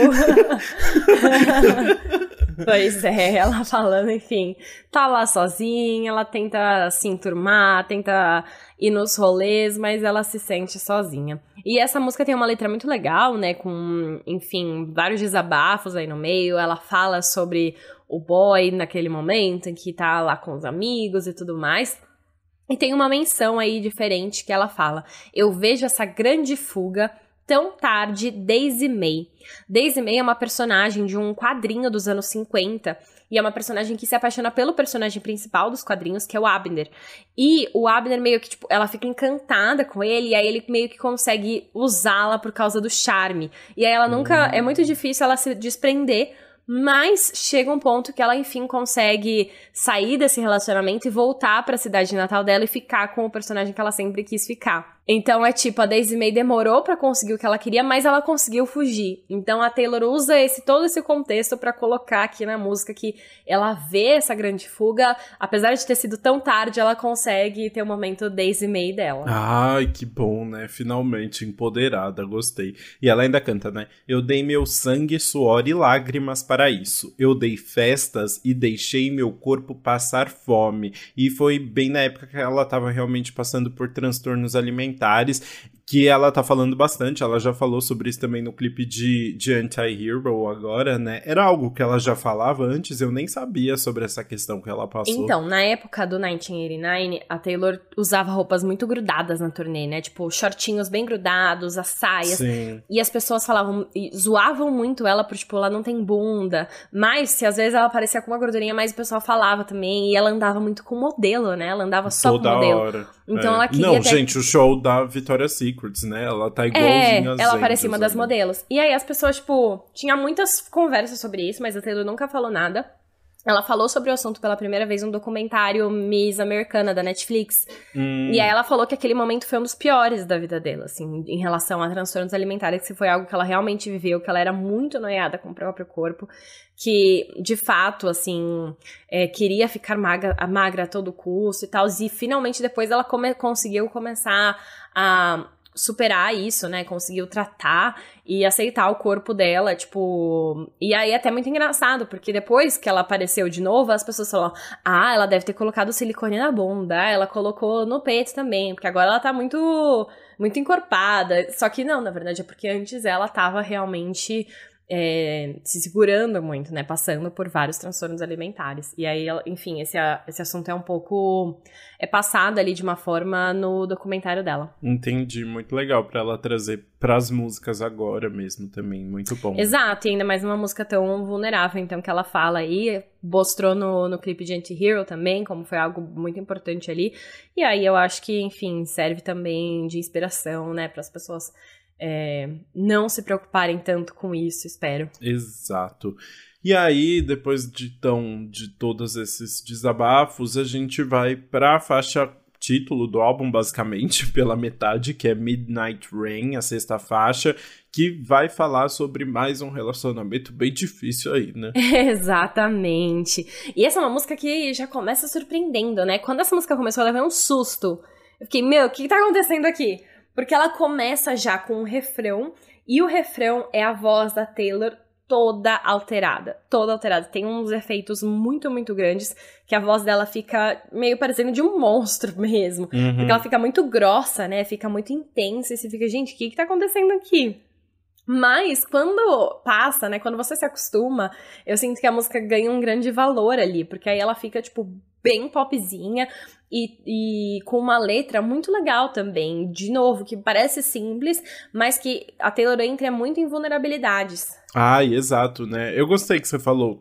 Pois é, ela falando, enfim, tá lá sozinha, ela tenta se enturmar, tenta ir nos rolês, mas ela se sente sozinha. E essa música tem uma letra muito legal, né, com, enfim, vários desabafos aí no meio. Ela fala sobre o boy naquele momento em que tá lá com os amigos e tudo mais. E tem uma menção aí diferente que ela fala: Eu vejo essa grande fuga tão tarde Daisy May. Daisy May é uma personagem de um quadrinho dos anos 50 e é uma personagem que se apaixona pelo personagem principal dos quadrinhos, que é o Abner. E o Abner meio que, tipo, ela fica encantada com ele, e aí ele meio que consegue usá-la por causa do charme. E aí ela nunca. Uhum. É muito difícil ela se desprender mas chega um ponto que ela, enfim, consegue sair desse relacionamento e voltar para a cidade natal dela e ficar com o personagem que ela sempre quis ficar. Então é tipo, a Daisy May demorou para conseguir o que ela queria, mas ela conseguiu fugir. Então a Taylor usa esse todo esse contexto para colocar aqui na música que ela vê essa grande fuga, apesar de ter sido tão tarde, ela consegue ter o um momento Daisy May dela. Ai, que bom, né? Finalmente empoderada, gostei. E ela ainda canta, né? Eu dei meu sangue, suor e lágrimas para isso. Eu dei festas e deixei meu corpo passar fome. E foi bem na época que ela estava realmente passando por transtornos alimentares que ela tá falando bastante, ela já falou sobre isso também no clipe de, de Anti-Hero agora, né? Era algo que ela já falava antes, eu nem sabia sobre essa questão que ela passou. Então, na época do 1989, a Taylor usava roupas muito grudadas na turnê, né? Tipo, shortinhos bem grudados, as saias. Sim. E as pessoas falavam, zoavam muito ela por, tipo, ela não tem bunda. Mas, se às vezes ela parecia com uma gordurinha, mas o pessoal falava também. E ela andava muito com modelo, né? Ela andava só Toda com modelo. Hora. Então é. ela queria. Não, ter... gente, o show da Victoria's Secrets, né? Ela tá igualzinha é, ela parecia uma das modelos. E aí as pessoas, tipo, tinha muitas conversas sobre isso, mas a Taylor nunca falou nada. Ela falou sobre o assunto pela primeira vez no documentário Miss Americana da Netflix. Hum. E aí ela falou que aquele momento foi um dos piores da vida dela, assim, em relação a transtornos alimentares, que foi algo que ela realmente viveu, que ela era muito noiada com o próprio corpo, que de fato, assim, é, queria ficar magra, magra a todo custo e tal. E finalmente depois ela come conseguiu começar a superar isso, né? Conseguiu tratar e aceitar o corpo dela, tipo. E aí é até muito engraçado, porque depois que ela apareceu de novo, as pessoas falam: ah, ela deve ter colocado silicone na bunda, ela colocou no peito também, porque agora ela tá muito, muito encorpada. Só que não, na verdade é porque antes ela tava realmente é, se segurando muito, né? Passando por vários transtornos alimentares. E aí, enfim, esse, esse assunto é um pouco. É passado ali de uma forma no documentário dela. Entendi, muito legal para ela trazer para as músicas agora mesmo também, muito bom. Exato, e ainda mais uma música tão vulnerável, então, que ela fala aí, mostrou no, no clipe de Anti-Hero também, como foi algo muito importante ali. E aí eu acho que, enfim, serve também de inspiração, né, para as pessoas é, não se preocuparem tanto com isso, espero. Exato. E aí, depois de tão de todos esses desabafos, a gente vai para a faixa título do álbum, basicamente, pela metade, que é Midnight Rain, a sexta faixa, que vai falar sobre mais um relacionamento bem difícil aí, né? Exatamente. E essa é uma música que já começa surpreendendo, né? Quando essa música começou, eu levei um susto. Eu fiquei, meu, o que, que tá acontecendo aqui? Porque ela começa já com um refrão, e o refrão é a voz da Taylor toda alterada. Toda alterada. Tem uns efeitos muito, muito grandes que a voz dela fica meio parecendo de um monstro mesmo. Uhum. Porque ela fica muito grossa, né? Fica muito intensa. E você fica, gente, o que, que tá acontecendo aqui? Mas quando passa, né? Quando você se acostuma, eu sinto que a música ganha um grande valor ali, porque aí ela fica, tipo, bem popzinha e, e, com uma letra muito legal também. De novo, que parece simples, mas que a Taylor entra muito em vulnerabilidades. Ai, exato, né? Eu gostei que você falou,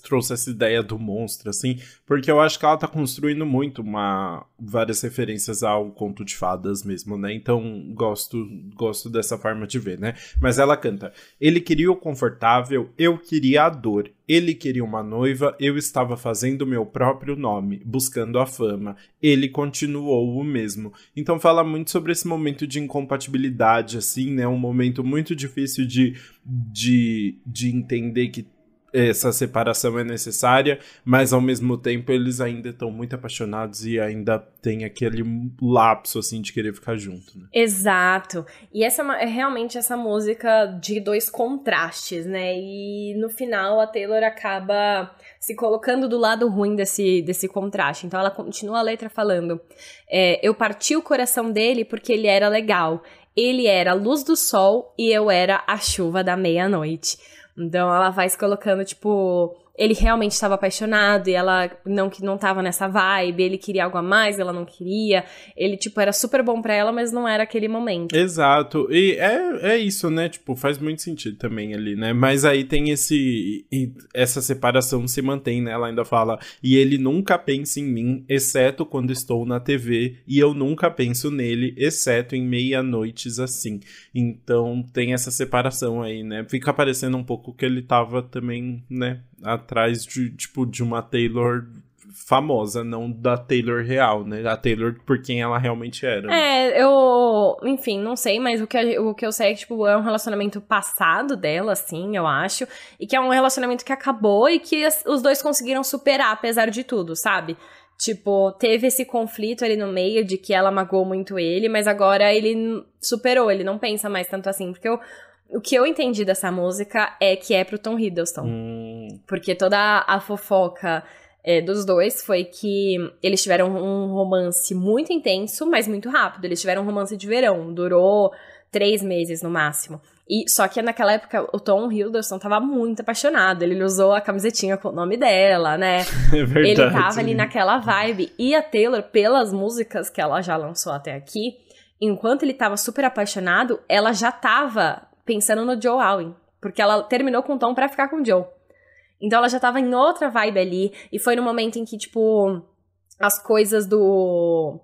trouxe essa ideia do monstro, assim, porque eu acho que ela tá construindo muito uma várias referências ao conto de fadas mesmo, né? Então, gosto gosto dessa forma de ver, né? Mas ela canta: "Ele queria o confortável, eu queria a dor. Ele queria uma noiva, eu estava fazendo meu próprio nome, buscando a fama. Ele continuou o mesmo". Então fala muito sobre esse momento de incompatibilidade assim, né? Um momento muito difícil de de, de entender que essa separação é necessária, mas ao mesmo tempo eles ainda estão muito apaixonados e ainda tem aquele lapso assim de querer ficar junto. Né? Exato. E essa é, é realmente essa música de dois contrastes, né? E no final a Taylor acaba se colocando do lado ruim desse, desse contraste. Então ela continua a letra falando: é, Eu parti o coração dele porque ele era legal. Ele era a luz do sol e eu era a chuva da meia-noite. Então ela vai se colocando, tipo, ele realmente estava apaixonado e ela não que não tava nessa vibe, ele queria algo a mais, ela não queria. Ele tipo era super bom para ela, mas não era aquele momento. Exato. E é, é isso, né? Tipo, faz muito sentido também ali, né? Mas aí tem esse essa separação se mantém, né? Ela ainda fala: "E ele nunca pensa em mim, exceto quando estou na TV, e eu nunca penso nele, exceto em meia-noites assim". Então tem essa separação aí, né? Fica parecendo um pouco que ele tava também, né, atrás de, tipo, de uma Taylor famosa, não da Taylor real, né? A Taylor por quem ela realmente era. É, eu, enfim, não sei, mas o que, o que eu sei é que, tipo, é um relacionamento passado dela, assim, eu acho, e que é um relacionamento que acabou e que os dois conseguiram superar, apesar de tudo, sabe? Tipo, teve esse conflito ali no meio de que ela magoou muito ele, mas agora ele superou, ele não pensa mais tanto assim, porque eu o que eu entendi dessa música é que é pro Tom Hiddleston. Hum. Porque toda a fofoca é, dos dois foi que eles tiveram um romance muito intenso, mas muito rápido. Eles tiveram um romance de verão, durou três meses no máximo. E só que naquela época o Tom Hiddleston tava muito apaixonado. Ele usou a camisetinha com o nome dela, né? É verdade. Ele tava ali naquela vibe. E a Taylor, pelas músicas que ela já lançou até aqui, enquanto ele tava super apaixonado, ela já tava pensando no Joe Alwyn. Porque ela terminou com o Tom pra ficar com o Joe. Então ela já tava em outra vibe ali. E foi no momento em que, tipo, as coisas do.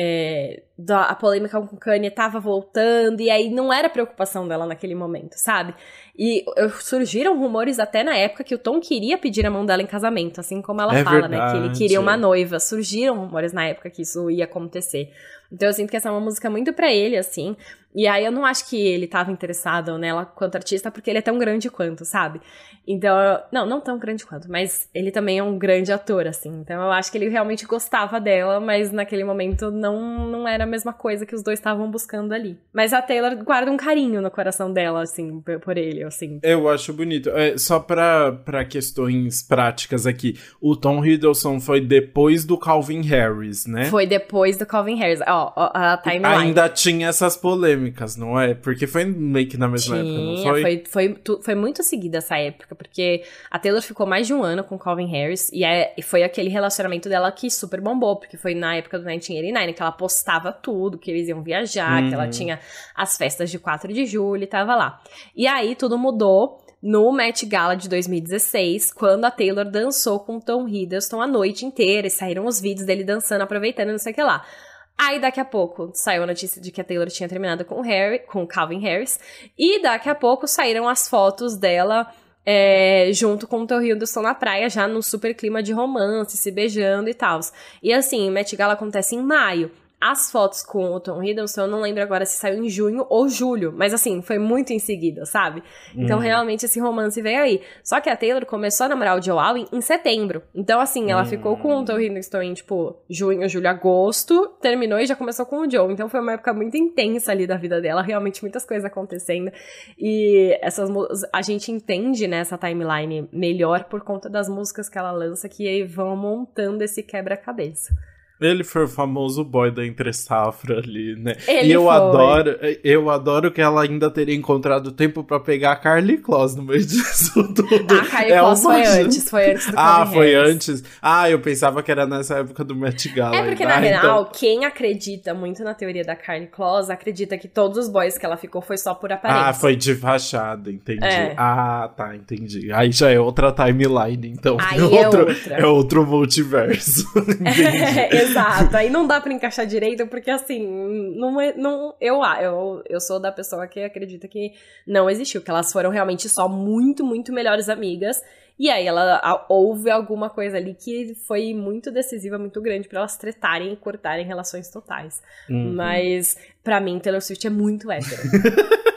É, da, a polêmica com Kanye tava voltando, e aí não era preocupação dela naquele momento, sabe? E surgiram rumores até na época que o Tom queria pedir a mão dela em casamento, assim como ela é fala, verdade. né? Que ele queria uma noiva. Surgiram rumores na época que isso ia acontecer. Então eu sinto que essa é uma música muito para ele, assim. E aí eu não acho que ele tava interessado nela quanto artista, porque ele é tão grande quanto, sabe? Então, não, não tão grande quanto, mas ele também é um grande ator, assim. Então eu acho que ele realmente gostava dela, mas naquele momento não, não era mesma coisa que os dois estavam buscando ali. Mas a Taylor guarda um carinho no coração dela, assim, por ele, assim. Eu acho bonito. É, só pra, pra questões práticas aqui, o Tom Hiddleston foi depois do Calvin Harris, né? Foi depois do Calvin Harris. Ó, a timeline. Ainda tinha essas polêmicas, não é? Porque foi meio que na mesma tinha, época, não foi? Foi, foi, foi muito seguida essa época, porque a Taylor ficou mais de um ano com o Calvin Harris e, é, foi aquele relacionamento dela que super bombou, porque foi na época do 1989 que ela postava tudo, que eles iam viajar, uhum. que ela uhum. tinha as festas de 4 de julho e tava lá. E aí tudo mudou no Met Gala de 2016, quando a Taylor dançou com Tom Hiddleston a noite inteira e saíram os vídeos dele dançando, aproveitando, não sei o que lá. Aí daqui a pouco saiu a notícia de que a Taylor tinha terminado com o Harry, com o Calvin Harris, e daqui a pouco saíram as fotos dela é, junto com o Tom Hiddleston na praia, já num super clima de romance, se beijando e tal. E assim, Met Gala acontece em maio. As fotos com o Tom Hiddleston, eu não lembro agora se saiu em junho ou julho, mas assim, foi muito em seguida, sabe? Então, uhum. realmente, esse romance veio aí. Só que a Taylor começou a namorar o Joe Alwyn em setembro. Então, assim, ela uhum. ficou com o Tom Hiddleston em, tipo, junho, julho, agosto, terminou e já começou com o Joe. Então, foi uma época muito intensa ali da vida dela, realmente muitas coisas acontecendo. E essas a gente entende, né, essa timeline melhor por conta das músicas que ela lança, que vão montando esse quebra-cabeça. Ele foi o famoso boy da entre safra ali, né? Ele e eu foi. adoro, eu adoro que ela ainda teria encontrado tempo para pegar a Carly Kloss no meio disso tudo. A Carly é Kloss foi antes, foi antes do Ah, foi Harris. antes. Ah, eu pensava que era nessa época do Met Gala. É porque, ah, na real, então... quem acredita muito na teoria da Carly Kloss acredita que todos os boys que ela ficou foi só por aparência. Ah, foi de fachada, entendi. É. Ah, tá, entendi. Aí já é outra timeline, então. Aí é, é outro, outra. é outro multiverso. É, exato. Aí não dá pra encaixar direito, porque assim, não é. Não, eu, eu, eu sou da pessoa que acredita que não existiu, que elas foram realmente só muito, muito melhores amigas. E aí ela a, houve alguma coisa ali que foi muito decisiva, muito grande para elas tretarem e cortarem relações totais. Uhum. Mas para mim Taylor Swift é muito hétero.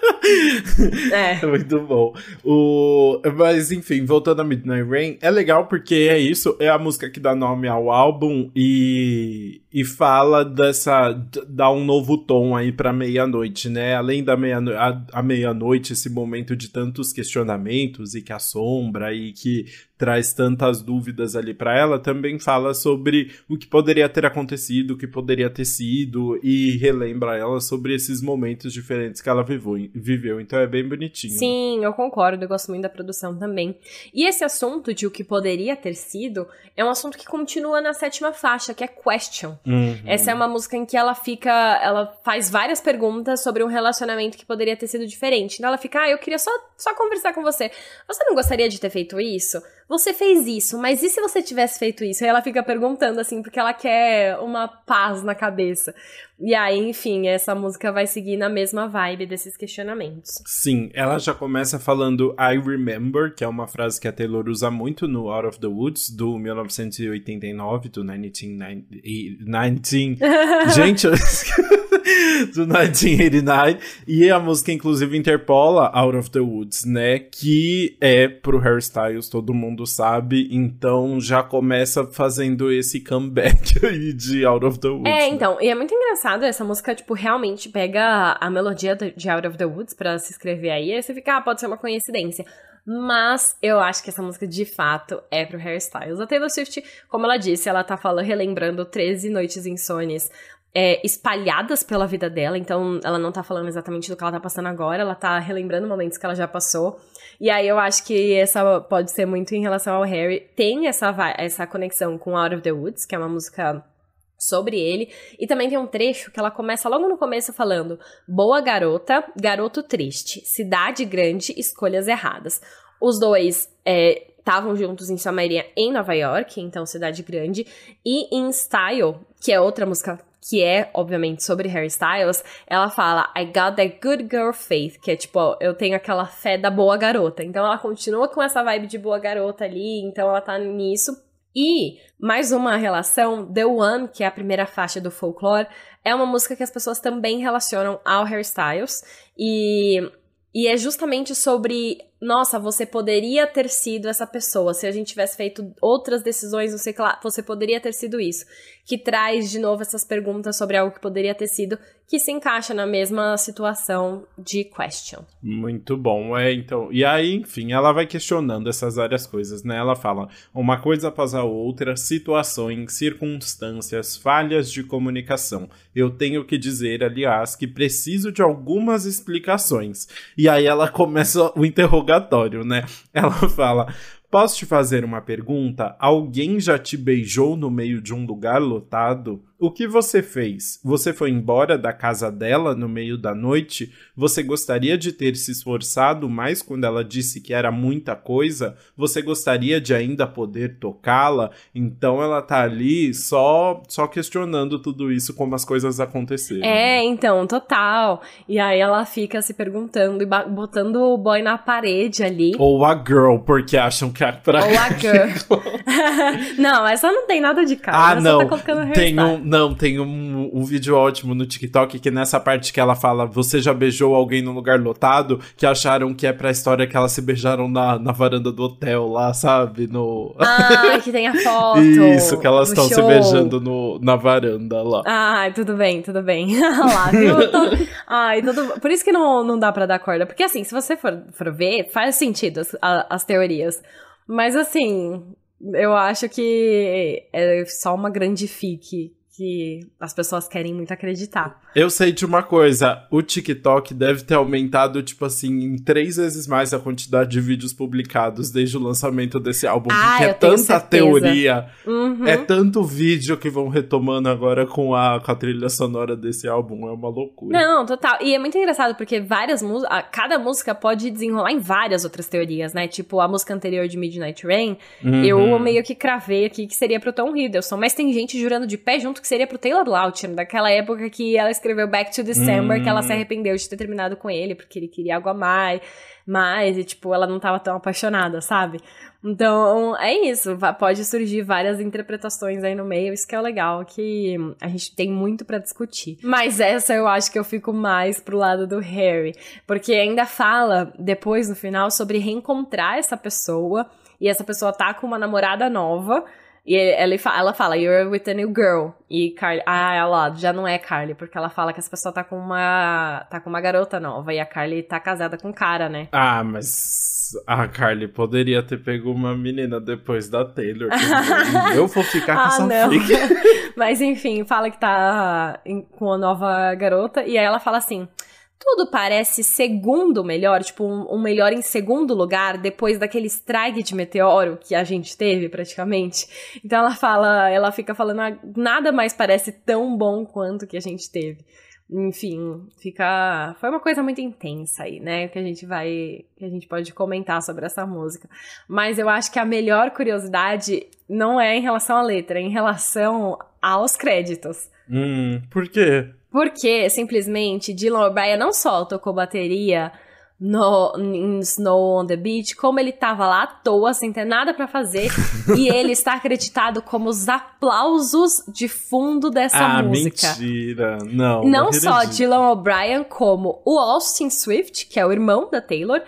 é. Muito bom. O... Mas, enfim, voltando a Midnight Rain, é legal porque é isso, é a música que dá nome ao álbum e, e fala dessa. dá um novo tom aí pra meia-noite, né? Além da meia-noite, a, a meia-noite, esse momento de tantos questionamentos e que assombra e que traz tantas dúvidas ali para ela, também fala sobre o que poderia ter acontecido, o que poderia ter sido, e relembra ela sobre esses momentos diferentes que ela viveu. viveu. Então é bem bonitinho. Sim, eu concordo, eu gosto muito da produção também. E esse assunto de o que poderia ter sido é um assunto que continua na sétima faixa, que é Question. Uhum. Essa é uma música em que ela fica. Ela faz várias perguntas sobre um relacionamento que poderia ter sido diferente. Então ela fica, ah, eu queria só, só conversar com você. Você não gostaria de ter feito isso? Você fez isso, mas e se você tivesse feito isso? E ela fica perguntando assim, porque ela quer uma paz na cabeça. E aí, enfim, essa música vai seguir na mesma vibe desses questionamentos. Sim, ela já começa falando I remember, que é uma frase que a Taylor usa muito no Out of the Woods, do 1989, do 19... Gente, eu... do 1989. E a música, inclusive, interpola Out of the Woods, né? Que é pro Harry Styles, todo mundo sabe. Então já começa fazendo esse comeback aí de Out of the Woods. É, né? então. E é muito engraçado, essa música, tipo, realmente pega a melodia de Out of the Woods pra se escrever aí. Aí você fica, ah, pode ser uma coincidência. Mas eu acho que essa música de fato é pro Harry Styles. A Taylor Swift, como ela disse, ela tá falando, relembrando 13 noites insônias é, espalhadas pela vida dela, então ela não tá falando exatamente do que ela tá passando agora, ela tá relembrando momentos que ela já passou. E aí eu acho que essa pode ser muito em relação ao Harry. Tem essa, essa conexão com Out of the Woods, que é uma música sobre ele. E também tem um trecho que ela começa logo no começo falando: Boa garota, garoto triste, cidade grande, escolhas erradas. Os dois é, estavam juntos em sua maioria em Nova York, então cidade grande, e em Style, que é outra música que é, obviamente, sobre Harry Styles, ela fala I got that good girl faith, que é tipo, ó, eu tenho aquela fé da boa garota. Então ela continua com essa vibe de boa garota ali, então ela tá nisso. E mais uma relação, The One, que é a primeira faixa do folklore, é uma música que as pessoas também relacionam ao Harry Styles. E, e é justamente sobre nossa, você poderia ter sido essa pessoa. Se a gente tivesse feito outras decisões, você poderia ter sido isso. Que traz de novo essas perguntas sobre algo que poderia ter sido, que se encaixa na mesma situação de question. Muito bom, é, então. E aí, enfim, ela vai questionando essas várias coisas, né? Ela fala uma coisa após a outra, situações, circunstâncias, falhas de comunicação. Eu tenho que dizer, aliás, que preciso de algumas explicações. E aí ela começa o interrogatório, né? Ela fala: Posso te fazer uma pergunta? Alguém já te beijou no meio de um lugar lotado? O que você fez? Você foi embora da casa dela no meio da noite? Você gostaria de ter se esforçado mais quando ela disse que era muita coisa? Você gostaria de ainda poder tocá-la? Então ela tá ali só só questionando tudo isso como as coisas aconteceram. É, então, total. E aí ela fica se perguntando e botando o boy na parede ali. Ou a girl, porque acham que é pra Ou a girl. não, essa não tem nada de cara. Ah, não. Tá colocando tem um não, tem um, um vídeo ótimo no TikTok que nessa parte que ela fala você já beijou alguém num lugar lotado, que acharam que é pra história que elas se beijaram na, na varanda do hotel lá, sabe? No... Ah, que tem a foto. Isso, que elas estão se beijando no, na varanda lá. Ah, tudo bem, tudo bem. lá, viu? Tô... Ai, tudo... Por isso que não, não dá pra dar corda. Porque assim, se você for, for ver, faz sentido as, as teorias. Mas assim, eu acho que é só uma grande fique que as pessoas querem muito acreditar. Eu sei de uma coisa, o TikTok deve ter aumentado, tipo assim, em três vezes mais a quantidade de vídeos publicados desde o lançamento desse álbum. Ah, porque é tanta certeza. teoria, uhum. é tanto vídeo que vão retomando agora com a, com a trilha sonora desse álbum. É uma loucura. Não, total. E é muito engraçado porque várias músicas, cada música pode desenrolar em várias outras teorias, né? Tipo, a música anterior de Midnight Rain, uhum. eu meio que cravei aqui que seria pro Tom Hiddleston, mas tem gente jurando de pé junto que seria pro Taylor Lautner, daquela época que ela escreveu Back to December, hum. que ela se hum. arrependeu de ter terminado com ele, porque ele queria algo a mais, mais, e tipo, ela não tava tão apaixonada, sabe? Então, é isso, pode surgir várias interpretações aí no meio, isso que é legal, que a gente tem muito para discutir. Mas essa eu acho que eu fico mais pro lado do Harry, porque ainda fala depois no final sobre reencontrar essa pessoa, e essa pessoa tá com uma namorada nova, e ela, ela fala, you're with a new girl. E Carly, ah, ela já não é Carly, porque ela fala que essa pessoa tá com uma. tá com uma garota nova. E a Carly tá casada com um cara, né? Ah, mas a Carly poderia ter pego uma menina depois da Taylor. Eu vou ficar com ah, essa não. mas enfim, fala que tá com a nova garota. E aí ela fala assim tudo parece segundo melhor, tipo, um, um, melhor em segundo lugar depois daquele strike de meteoro que a gente teve praticamente. Então ela fala, ela fica falando, ah, nada mais parece tão bom quanto que a gente teve. Enfim, fica. Foi uma coisa muito intensa aí, né? Que a gente vai. Que a gente pode comentar sobre essa música. Mas eu acho que a melhor curiosidade não é em relação à letra, é em relação aos créditos. Hum, por quê? Porque, simplesmente, Dylan O'Brien não só tocou bateria no in Snow on the Beach, como ele tava lá à toa, sem ter nada para fazer, e ele está acreditado como os aplausos de fundo dessa ah, música. mentira. Não. Não, não só Dylan O'Brien, como o Austin Swift, que é o irmão da Taylor,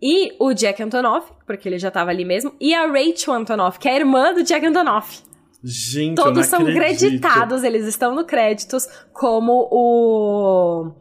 e o Jack Antonoff, porque ele já tava ali mesmo, e a Rachel Antonoff, que é a irmã do Jack Antonoff. Gente, Todos são acredito. creditados, eles estão no créditos como o.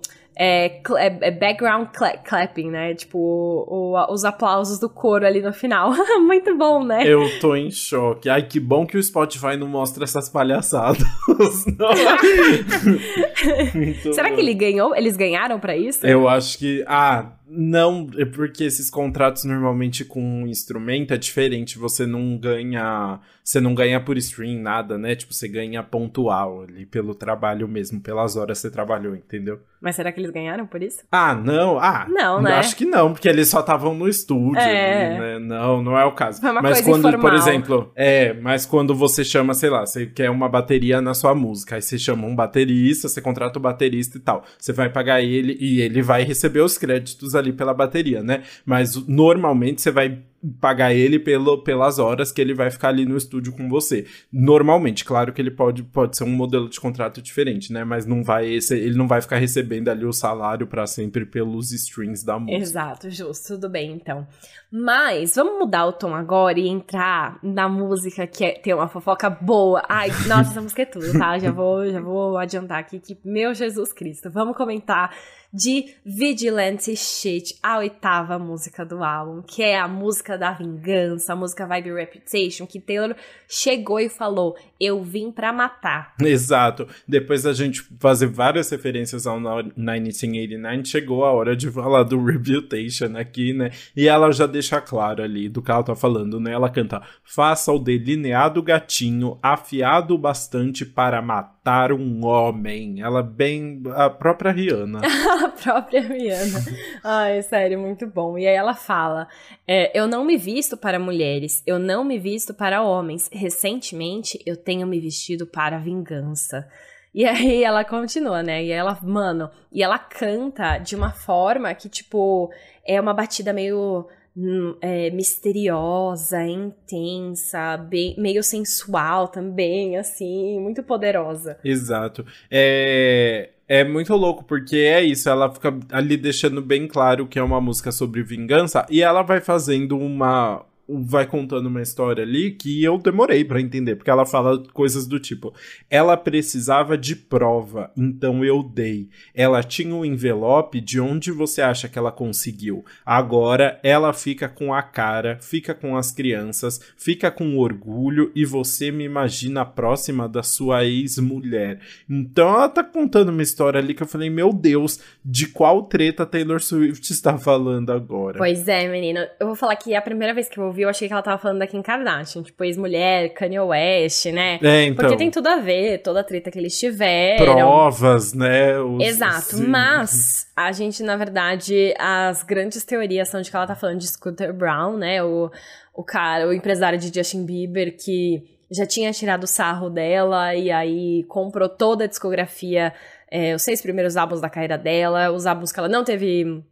É, é, é background cla clapping, né? Tipo, o, o, os aplausos do coro ali no final. Muito bom, né? Eu tô em choque. Ai, que bom que o Spotify não mostra essas palhaçadas. Será bom. que ele ganhou? Eles ganharam para isso? Eu acho que. Ah, não, é porque esses contratos normalmente com um instrumento é diferente. Você não ganha. Você não ganha por stream, nada, né? Tipo, você ganha pontual ali pelo trabalho mesmo, pelas horas que você trabalhou, entendeu? Mas será que eles ganharam por isso? Ah, não. Ah, não, né? Acho que não, porque eles só estavam no estúdio. É. Ali, né? Não, não é o caso. Foi uma mas coisa quando, informal. por exemplo, é, mas quando você chama, sei lá, você quer uma bateria na sua música, aí você chama um baterista, você contrata o baterista e tal. Você vai pagar ele e ele vai receber os créditos ali pela bateria, né? Mas normalmente você vai pagar ele pelo, pelas horas que ele vai ficar ali no estúdio com você. Normalmente, claro que ele pode, pode ser um modelo de contrato diferente, né? Mas não vai esse, ele não vai ficar recebendo ali o salário para sempre pelos strings da música. Exato, justo, tudo bem então. Mas vamos mudar o tom agora e entrar na música que é, tem uma fofoca boa. Ai, nossa, essa música é tudo, tá? Já vou, já vou adiantar aqui que meu Jesus Cristo. Vamos comentar de Vigilante Shit, a oitava música do álbum, que é a música da vingança, a música Vibe Reputation, que Taylor chegou e falou: Eu vim pra matar. Exato. Depois da gente fazer várias referências ao 1989, chegou a hora de falar do Reputation aqui, né? E ela já deixa claro ali do que ela tá falando, né? Ela canta: Faça o delineado gatinho afiado bastante para matar um homem. Ela bem. a própria Rihanna. a própria Rihanna. Ai, sério, muito bom. E aí ela fala: é, Eu não me visto para mulheres, eu não me visto para homens. Recentemente eu tenho me vestido para vingança. E aí ela continua, né? E ela, mano, e ela canta de uma forma que, tipo, é uma batida meio hum, é, misteriosa, intensa, bem, meio sensual também, assim, muito poderosa. Exato. É, é muito louco, porque é isso, ela fica ali deixando bem claro que é uma música sobre vingança e ela vai fazendo uma, vai contando uma história ali que eu demorei para entender, porque ela fala coisas do tipo: ela precisava de prova, então eu dei. Ela tinha um envelope de onde você acha que ela conseguiu. Agora ela fica com a cara, fica com as crianças, fica com orgulho e você me imagina próxima da sua ex-mulher. Então ela tá contando uma história ali que eu falei: meu Deus, de qual treta Taylor Swift está falando agora? Pois é, menina. Eu vou falar que é a primeira vez que eu ouvi eu achei que ela tava falando da Kim Kardashian, tipo, ex-mulher, Kanye West, né? É, então. Porque tem tudo a ver, toda a treta que eles tiveram. Provas, né? Os, Exato, sim. mas a gente, na verdade, as grandes teorias são de que ela tá falando de Scooter Brown, né? O, o cara, o empresário de Justin Bieber que já tinha tirado o sarro dela e aí comprou toda a discografia, é, os seis primeiros álbuns da carreira dela, os álbuns que ela não teve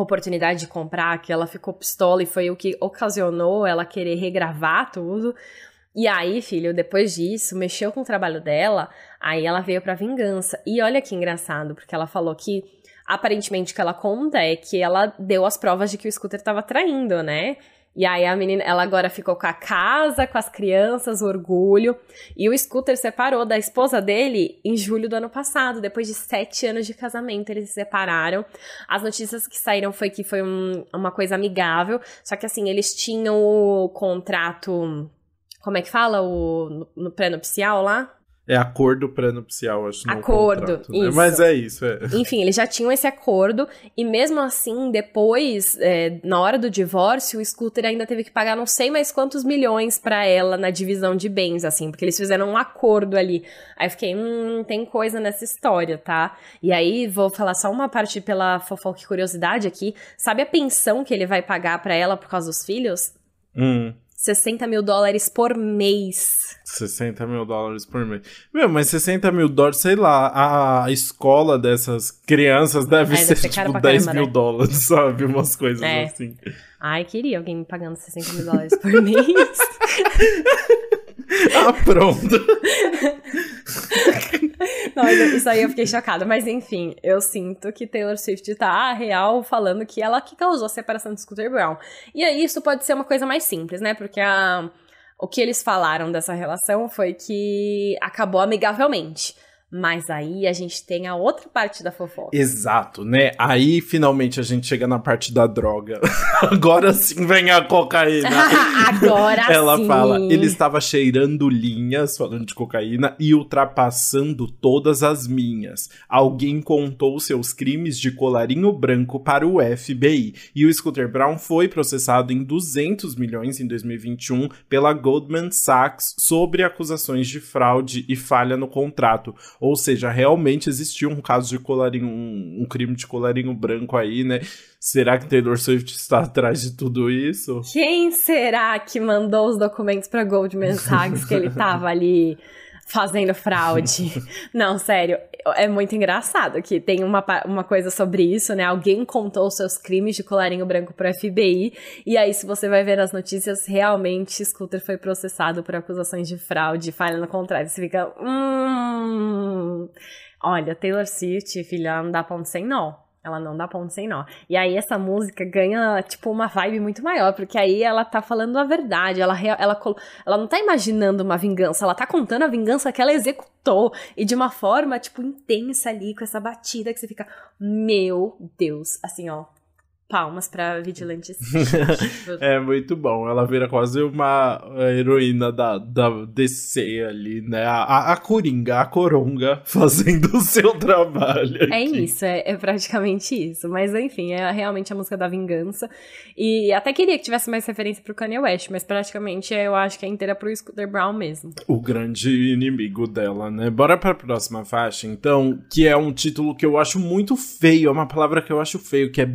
oportunidade de comprar, que ela ficou pistola e foi o que ocasionou ela querer regravar tudo. E aí, filho, depois disso, mexeu com o trabalho dela, aí ela veio pra vingança. E olha que engraçado, porque ela falou que aparentemente o que ela conta é que ela deu as provas de que o scooter tava traindo, né? E aí a menina, ela agora ficou com a casa, com as crianças, o orgulho. E o Scooter separou da esposa dele em julho do ano passado, depois de sete anos de casamento, eles se separaram. As notícias que saíram foi que foi um, uma coisa amigável, só que assim, eles tinham o contrato. Como é que fala? O, no, no pré-nupcial lá? É acordo pré-nupcial, acho. Acordo, contrato, né? isso. Mas é isso, é. Enfim, eles já tinham esse acordo, e mesmo assim, depois, é, na hora do divórcio, o Scooter ainda teve que pagar não sei mais quantos milhões para ela na divisão de bens, assim, porque eles fizeram um acordo ali. Aí eu fiquei, hum, tem coisa nessa história, tá? E aí, vou falar só uma parte pela fofoca e curiosidade aqui. Sabe a pensão que ele vai pagar para ela por causa dos filhos? Hum. 60 mil dólares por mês. 60 mil dólares por mês. Meu, mas 60 mil dólares, sei lá, a escola dessas crianças deve, é, ser, deve tipo 10 caramba, mil né? dólares, sabe? Umas coisas é. assim. Ai, queria alguém me pagando 60 mil dólares por mês. ah, pronto. Isso aí eu fiquei chocada. Mas enfim, eu sinto que Taylor Swift tá real falando que ela que causou a separação de Scooter Brown. E aí isso pode ser uma coisa mais simples, né? Porque a, o que eles falaram dessa relação foi que acabou amigavelmente. Mas aí a gente tem a outra parte da fofoca. Exato, né? Aí finalmente a gente chega na parte da droga. Agora sim vem a cocaína. Agora Ela sim. fala, ele estava cheirando linhas, falando de cocaína, e ultrapassando todas as minhas. Alguém contou seus crimes de colarinho branco para o FBI. E o Scooter Brown foi processado em 200 milhões em 2021 pela Goldman Sachs sobre acusações de fraude e falha no contrato ou seja, realmente existiu um caso de colarinho, um, um crime de colarinho branco aí, né? Será que Taylor Swift está atrás de tudo isso? Quem será que mandou os documentos para Goldman Sachs que ele tava ali fazendo fraude. Não, sério, é muito engraçado que tem uma, uma coisa sobre isso, né? Alguém contou seus crimes de colarinho branco pro FBI, e aí, se você vai ver nas notícias, realmente Scooter foi processado por acusações de fraude, falha no contrário. Você fica. Hum. Olha, Taylor Swift, filha, não dá ponto sem nó. Ela não dá ponto sem nó. E aí essa música ganha, tipo, uma vibe muito maior, porque aí ela tá falando a verdade, ela, ela, ela não tá imaginando uma vingança, ela tá contando a vingança que ela executou, e de uma forma, tipo, intensa ali, com essa batida que você fica, meu Deus, assim, ó, palmas pra Vigilante É muito bom. Ela vira quase uma heroína da, da DC ali, né? A, a Coringa, a Coronga fazendo o seu trabalho. É aqui. É isso, é, é, praticamente isso. Mas enfim, é realmente a música da vingança. E até queria que tivesse mais referência pro Kanye West, mas praticamente eu acho que é inteira pro Scooter Brown mesmo. O grande inimigo dela, né? Bora pra próxima faixa, então, que é um título que eu acho muito feio, é uma palavra que eu acho feio, que é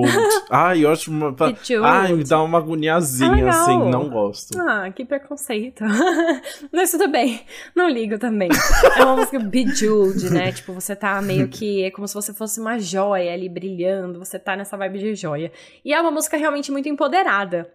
Bejeweled. Ai, eu acho uma. Ai, me dá uma agoniazinha ah, assim, não gosto. Ah, que preconceito. Mas tudo bem, não ligo também. É uma música bejeweled, né? Tipo, você tá meio que. É como se você fosse uma joia ali brilhando, você tá nessa vibe de joia. E é uma música realmente muito empoderada.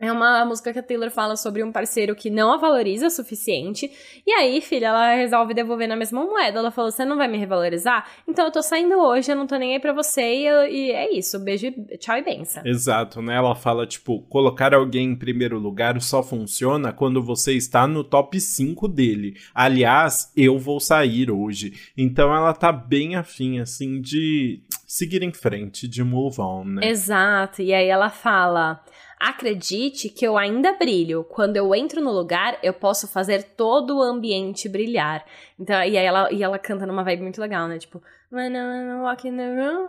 É uma música que a Taylor fala sobre um parceiro que não a valoriza o suficiente. E aí, filha, ela resolve devolver na mesma moeda. Ela falou: Você não vai me revalorizar? Então eu tô saindo hoje, eu não tô nem aí pra você. E, e é isso. Beijo, tchau e benção. Exato, né? Ela fala: Tipo, colocar alguém em primeiro lugar só funciona quando você está no top 5 dele. Aliás, eu vou sair hoje. Então ela tá bem afim, assim, de seguir em frente, de move on, né? Exato. E aí ela fala. Acredite que eu ainda brilho. Quando eu entro no lugar, eu posso fazer todo o ambiente brilhar. Então, e aí ela, e ela canta numa vibe muito legal, né? Tipo, walk in the room,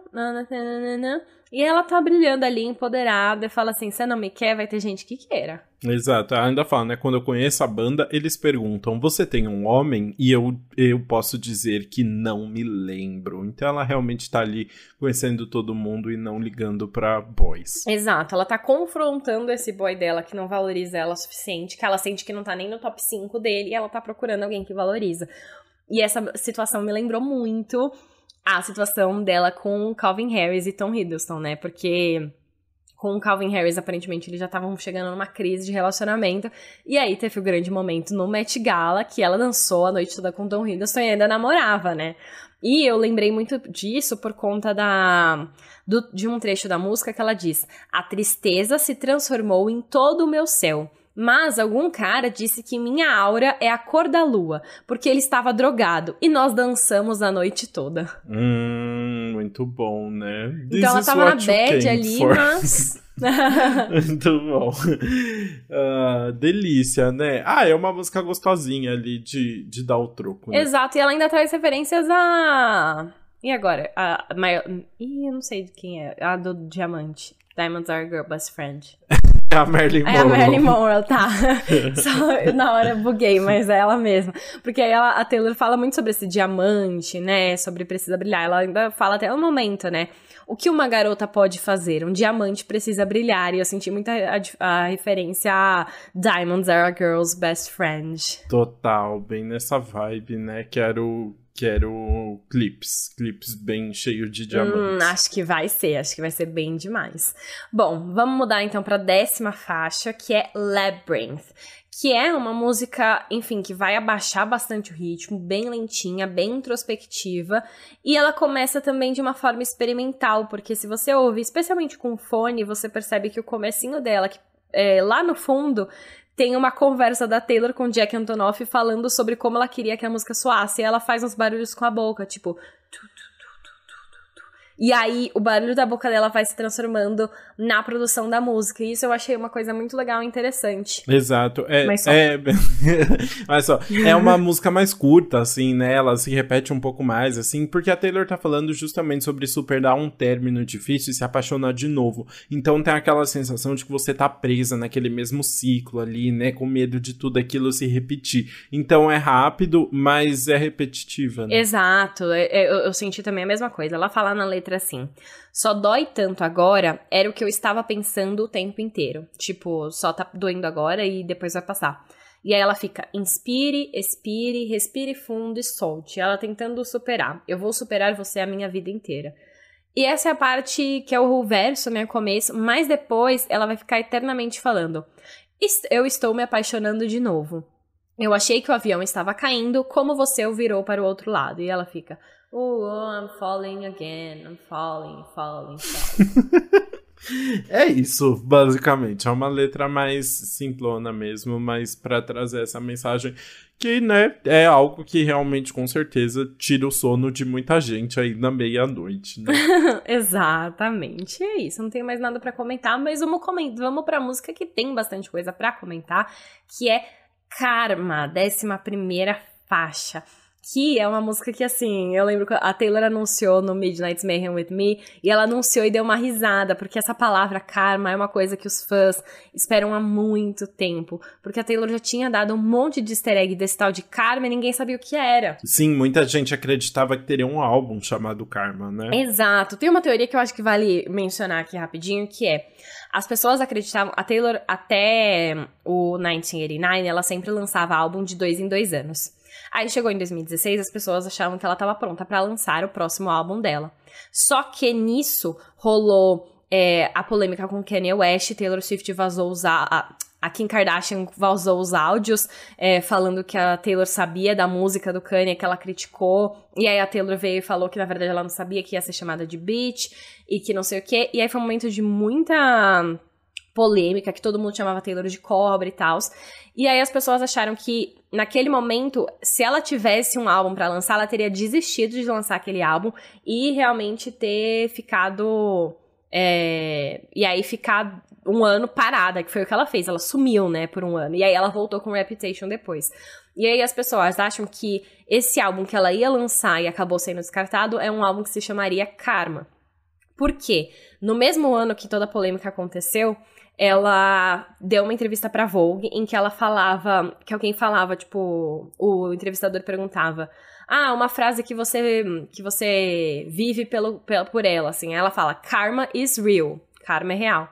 e ela tá brilhando ali, empoderada, e fala assim: você não me quer, vai ter gente que queira. Exato, ela ainda fala, né? Quando eu conheço a banda, eles perguntam: você tem um homem? E eu, eu posso dizer que não me lembro. Então ela realmente tá ali conhecendo todo mundo e não ligando pra boys. Exato, ela tá confrontando esse boy dela que não valoriza ela o suficiente, que ela sente que não tá nem no top 5 dele e ela tá procurando alguém que valoriza. E essa situação me lembrou muito a situação dela com Calvin Harris e Tom Hiddleston, né? Porque com o Calvin Harris, aparentemente, eles já estavam chegando numa crise de relacionamento. E aí teve o grande momento no Met Gala, que ela dançou a noite toda com Tom Hiddleston e ainda namorava, né? E eu lembrei muito disso por conta da do, de um trecho da música que ela diz: A tristeza se transformou em todo o meu céu. Mas algum cara disse que minha aura é a cor da lua, porque ele estava drogado e nós dançamos a noite toda. Hum, muito bom, né? This então ela tava na bad ali, for. mas. muito bom. Uh, delícia, né? Ah, é uma música gostosinha ali de, de dar o troco. Né? Exato, e ela ainda traz referências a. E agora? A, a maior... Ih, eu não sei de quem é. A do Diamante. Diamonds are girl best friend. É a Marilyn Monroe. É a Marilyn Monroe, tá. Só na hora eu buguei, mas é ela mesma. Porque aí ela, a Taylor fala muito sobre esse diamante, né? Sobre precisa brilhar. Ela ainda fala até o momento, né? O que uma garota pode fazer? Um diamante precisa brilhar. E eu senti muita a, a referência a Diamonds are a girl's best friend. Total, bem nessa vibe, né? Quero Quero clips, clips bem cheios de diamantes. Hum, acho que vai ser, acho que vai ser bem demais. Bom, vamos mudar então para a décima faixa, que é Labyrinth, que é uma música, enfim, que vai abaixar bastante o ritmo, bem lentinha, bem introspectiva, e ela começa também de uma forma experimental, porque se você ouve, especialmente com fone, você percebe que o comecinho dela, que é, lá no fundo tem uma conversa da Taylor com Jack Antonoff falando sobre como ela queria que a música soasse. E ela faz uns barulhos com a boca, tipo. E aí o barulho da boca dela vai se transformando na produção da música. E isso eu achei uma coisa muito legal e interessante. Exato. É, Mas só. É, Mas só, é uma música mais curta, assim, né? Ela se repete um pouco mais, assim, porque a Taylor tá falando justamente sobre superar um término difícil e se apaixonar de novo. Então tem aquela sensação de que você tá presa naquele mesmo ciclo ali, né? Com medo de tudo aquilo se repetir. Então é rápido, mas é repetitiva, né? Exato. Eu, é, é, eu, eu senti também a mesma coisa. Ela fala na letra assim. Só dói tanto agora, era o que eu estava pensando o tempo inteiro. Tipo, só tá doendo agora e depois vai passar. E aí ela fica inspire, expire, respire fundo e solte. Ela tentando superar. Eu vou superar você a minha vida inteira. E essa é a parte que é o verso, né, começo, mas depois ela vai ficar eternamente falando: "Eu estou me apaixonando de novo. Eu achei que o avião estava caindo, como você o virou para o outro lado." E ela fica: "Oh, oh I'm falling again. I'm falling, falling, falling." É isso, basicamente. É uma letra mais simplona mesmo, mas para trazer essa mensagem que, né, é algo que realmente, com certeza, tira o sono de muita gente aí na meia-noite, né? Exatamente. É isso. Não tenho mais nada para comentar, mas vamos, coment vamos pra música que tem bastante coisa para comentar, que é Karma, décima primeira faixa. Que é uma música que, assim, eu lembro que a Taylor anunciou no Midnight's Mayhem With Me, e ela anunciou e deu uma risada, porque essa palavra karma é uma coisa que os fãs esperam há muito tempo. Porque a Taylor já tinha dado um monte de easter egg desse tal de karma e ninguém sabia o que era. Sim, muita gente acreditava que teria um álbum chamado Karma, né? Exato. Tem uma teoria que eu acho que vale mencionar aqui rapidinho, que é as pessoas acreditavam, a Taylor até o 1989, ela sempre lançava álbum de dois em dois anos. Aí chegou em 2016, as pessoas achavam que ela estava pronta para lançar o próximo álbum dela. Só que nisso rolou é, a polêmica com Kanye West, Taylor Swift vazou os a, a Kim Kardashian vazou os áudios é, falando que a Taylor sabia da música do Kanye, que ela criticou. E aí a Taylor veio e falou que na verdade ela não sabia que ia ser chamada de bitch e que não sei o quê. E aí foi um momento de muita polêmica, que todo mundo chamava Taylor de cobra e tal. E aí as pessoas acharam que naquele momento, se ela tivesse um álbum para lançar, ela teria desistido de lançar aquele álbum e realmente ter ficado. É, e aí ficar um ano parada, que foi o que ela fez. Ela sumiu, né, por um ano. E aí ela voltou com Reputation depois. E aí as pessoas acham que esse álbum que ela ia lançar e acabou sendo descartado é um álbum que se chamaria Karma. Por quê? No mesmo ano que toda a polêmica aconteceu, ela deu uma entrevista pra Vogue em que ela falava, que alguém falava, tipo, o entrevistador perguntava: "Ah, uma frase que você que você vive pelo, pelo por ela", assim. Ela fala: "Karma is real". Karma é real.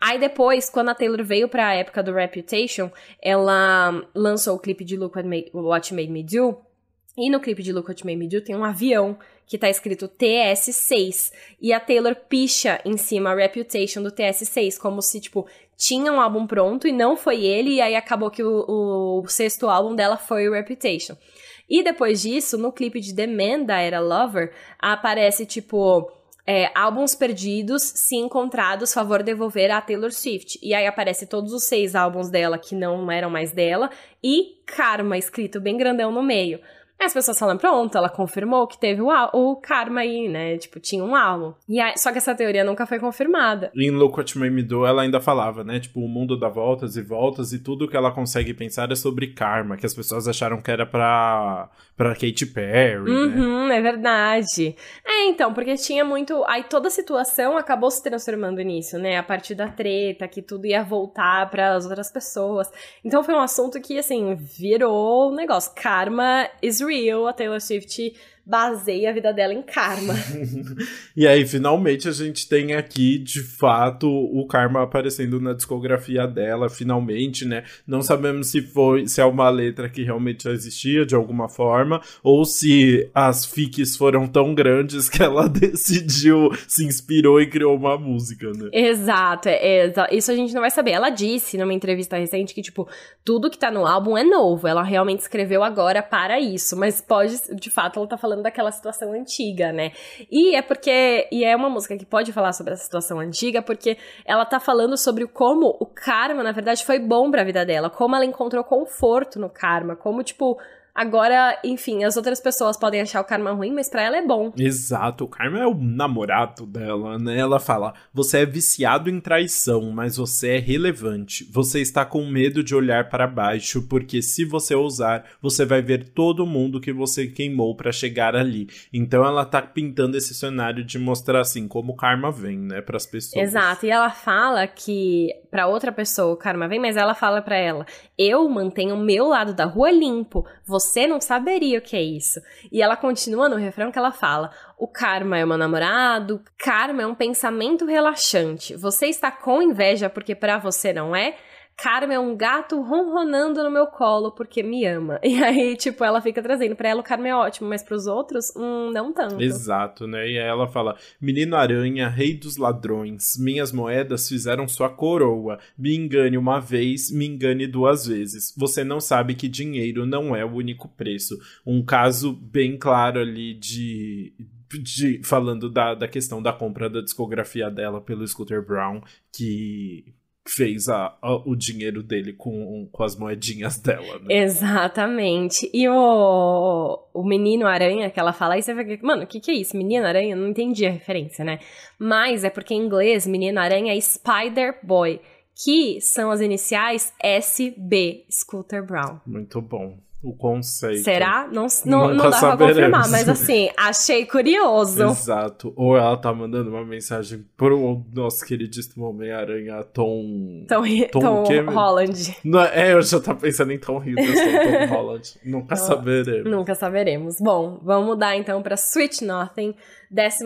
Aí depois, quando a Taylor veio pra época do Reputation, ela lançou o clipe de Look What Made, What Made Me Do, e no clipe de Look What Made Me Do tem um avião que tá escrito TS6. E a Taylor picha em cima a Reputation do TS6, como se, tipo, tinha um álbum pronto e não foi ele, e aí acabou que o, o sexto álbum dela foi o Reputation. E depois disso, no clipe de The Man da era Lover, aparece, tipo. É, álbuns perdidos, se encontrados, favor devolver a Taylor Swift. E aí aparece todos os seis álbuns dela que não eram mais dela e Karma escrito bem grandão no meio. Aí as pessoas falam, pronto, ela confirmou que teve o, o karma aí, né? Tipo, tinha um álbum. E aí, só que essa teoria nunca foi confirmada. Em What Made Me Do, ela ainda falava, né? Tipo, o mundo dá voltas e voltas e tudo que ela consegue pensar é sobre karma, que as pessoas acharam que era pra, pra Katy Perry, né? uhum, né? é verdade. É, então, porque tinha muito... Aí toda a situação acabou se transformando nisso, né? A partir da treta, que tudo ia voltar para as outras pessoas. Então foi um assunto que, assim, virou um negócio. Karma is real, a Taylor Swift baseia a vida dela em karma. e aí, finalmente, a gente tem aqui, de fato, o karma aparecendo na discografia dela, finalmente, né? Não sabemos se foi, se é uma letra que realmente já existia de alguma forma, ou se as fics foram tão grandes que ela decidiu, se inspirou e criou uma música, né? Exato, é, é, isso a gente não vai saber. Ela disse numa entrevista recente que, tipo, tudo que tá no álbum é novo. Ela realmente escreveu agora para isso, mas pode, de fato, ela tá falando falando daquela situação antiga, né? E é porque. E é uma música que pode falar sobre essa situação antiga, porque ela tá falando sobre como o karma, na verdade, foi bom pra vida dela, como ela encontrou conforto no karma, como, tipo, Agora, enfim, as outras pessoas podem achar o karma ruim, mas para ela é bom. Exato, o karma é o namorado dela, né? Ela fala: você é viciado em traição, mas você é relevante. Você está com medo de olhar para baixo, porque se você ousar, você vai ver todo mundo que você queimou para chegar ali. Então ela tá pintando esse cenário de mostrar assim como o karma vem, né, para as pessoas. Exato, e ela fala que para outra pessoa o karma vem, mas ela fala para ela: eu mantenho o meu lado da rua limpo. Você você não saberia o que é isso. E ela continua no refrão que ela fala: o karma é o meu namorado, karma é um pensamento relaxante. Você está com inveja porque para você não é. Karma é um gato ronronando no meu colo porque me ama. E aí, tipo, ela fica trazendo pra ela o Karma é ótimo, mas pros outros, hum, não tanto. Exato, né? E aí ela fala: Menino Aranha, rei dos ladrões, minhas moedas fizeram sua coroa. Me engane uma vez, me engane duas vezes. Você não sabe que dinheiro não é o único preço. Um caso bem claro ali de, de, falando da, da questão da compra da discografia dela pelo Scooter Brown, que fez a, a, o dinheiro dele com, com as moedinhas dela, né? Exatamente. E o, o menino aranha que ela fala, aí você fica, mano, o que, que é isso? Menino aranha? Não entendi a referência, né? Mas é porque em inglês, menino aranha é Spider Boy, que são as iniciais SB, Scooter Brown. Muito bom o conceito. Será? Não, não, não dá saberemos. pra confirmar, mas assim, achei curioso. Exato. Ou ela tá mandando uma mensagem pro nosso queridíssimo Homem-Aranha, Tom... Tom, Tom, Tom Holland. Não, é, eu já tava pensando em Tom Hiddleston, Tom Holland. Nunca saberemos. Nunca saberemos. Bom, vamos mudar então pra Sweet Nothing, 12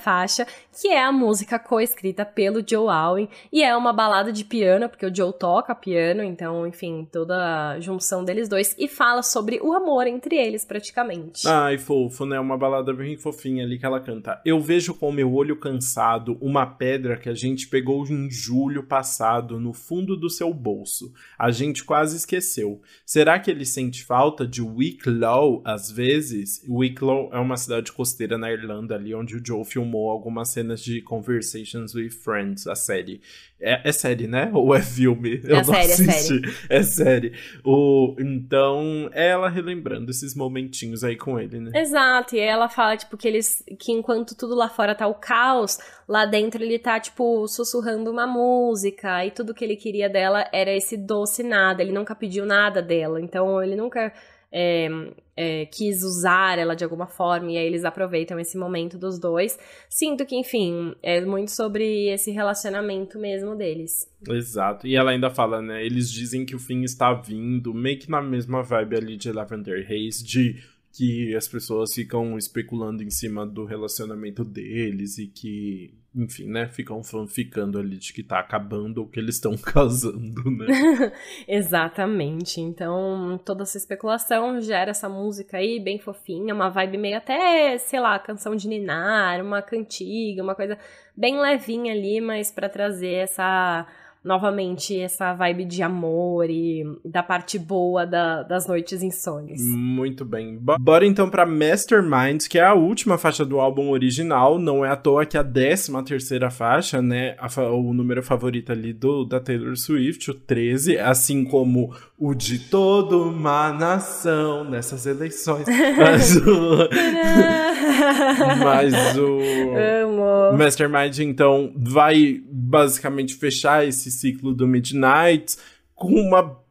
faixa, que é a música coescrita pelo Joe Alwyn, e é uma balada de piano, porque o Joe toca piano, então, enfim, toda a junção deles dois, e fala sobre o amor entre eles, praticamente. Ai, fofo, né? Uma balada bem fofinha ali que ela canta. Eu vejo com meu olho cansado uma pedra que a gente pegou em julho passado no fundo do seu bolso. A gente quase esqueceu. Será que ele sente falta de Wicklow às vezes? Wicklow é uma cidade costeira na Irlanda ali onde o Joe filmou algumas cenas de Conversations with Friends, a série. É, é série, né? Ou é filme? Eu é não série, assisti. É série. É série. O, então, é ela relembrando esses momentinhos aí com ele, né? Exato. E ela fala, tipo, que eles. que enquanto tudo lá fora tá o caos, lá dentro ele tá, tipo, sussurrando uma música. E tudo que ele queria dela era esse doce nada. Ele nunca pediu nada dela. Então, ele nunca é, é, quis usar ela de alguma forma, e aí eles aproveitam esse momento dos dois. Sinto que, enfim, é muito sobre esse relacionamento mesmo deles. Exato. E ela ainda fala, né? Eles dizem que o fim está vindo, meio que na mesma vibe ali de Lavender Haze, de que as pessoas ficam especulando em cima do relacionamento deles e que, enfim, né, ficam ficando ali de que tá acabando ou que eles estão casando, né? Exatamente. Então, toda essa especulação gera essa música aí bem fofinha, uma vibe meio até, sei lá, canção de ninar, uma cantiga, uma coisa bem levinha ali, mas para trazer essa novamente essa vibe de amor e da parte boa da, das noites insônias. Muito bem. Bora então pra Mastermind, que é a última faixa do álbum original. Não é à toa que a 13 terceira faixa, né? A, o número favorito ali do, da Taylor Swift, o 13, assim como o de toda uma nação nessas eleições. Mas o. mas o. Amo. Mastermind, então, vai basicamente fechar esse ciclo do Midnight com uma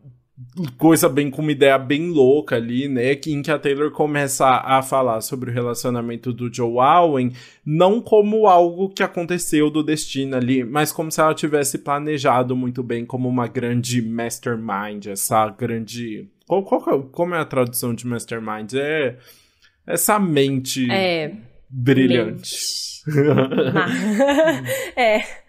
coisa bem com uma ideia bem louca ali, né, que, em que a Taylor começa a, falar sobre o relacionamento do Joe Alwyn, não como algo que aconteceu do destino ali, mas como se ela tivesse planejado muito bem como uma grande mastermind, essa grande qual, qual, é como é a tradução de mastermind? É essa mente é, brilhante. Mente. é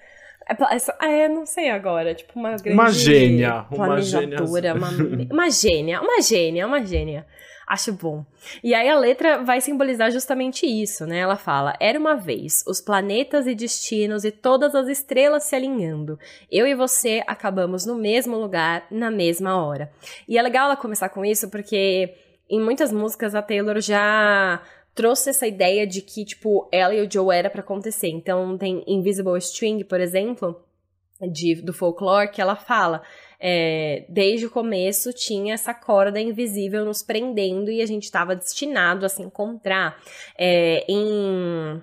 é, é, não sei agora, tipo uma grande uma gênia, uma gênia, uma, uma gênia, uma gênia, uma gênia. Acho bom. E aí a letra vai simbolizar justamente isso, né? Ela fala: Era uma vez, os planetas e destinos e todas as estrelas se alinhando. Eu e você acabamos no mesmo lugar, na mesma hora. E é legal ela começar com isso porque em muitas músicas a Taylor já trouxe essa ideia de que, tipo, ela e o Joe era para acontecer. Então tem Invisible String, por exemplo, de, do folklore, que ela fala. É, desde o começo tinha essa corda invisível nos prendendo e a gente estava destinado a se encontrar. É, em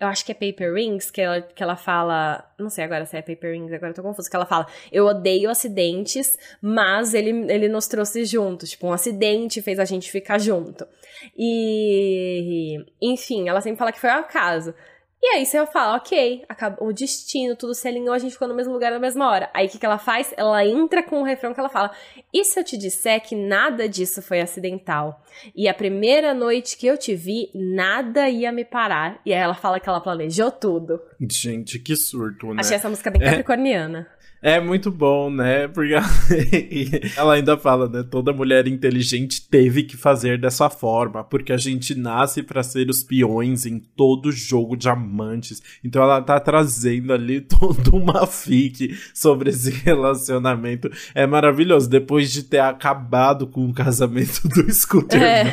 eu acho que é Paper Rings, que ela, que ela fala. Não sei agora se é Paper Rings, agora eu tô confusa. Que ela fala: Eu odeio acidentes, mas ele, ele nos trouxe juntos. Tipo, um acidente fez a gente ficar junto. E. Enfim, ela sempre fala que foi ao acaso. E aí você fala, ok, acabou, o destino, tudo se alinhou, a gente ficou no mesmo lugar na mesma hora. Aí o que, que ela faz? Ela entra com o refrão que ela fala: E se eu te disser que nada disso foi acidental? E a primeira noite que eu te vi, nada ia me parar. E aí ela fala que ela planejou tudo. Gente, que surto, né? Achei essa música bem é. capricorniana. É muito bom, né? Porque ela ainda fala, né? Toda mulher inteligente teve que fazer dessa forma, porque a gente nasce para ser os peões em todo jogo de amantes. Então ela tá trazendo ali toda uma fic sobre esse relacionamento. É maravilhoso. Depois de ter acabado com o casamento do Scooter é.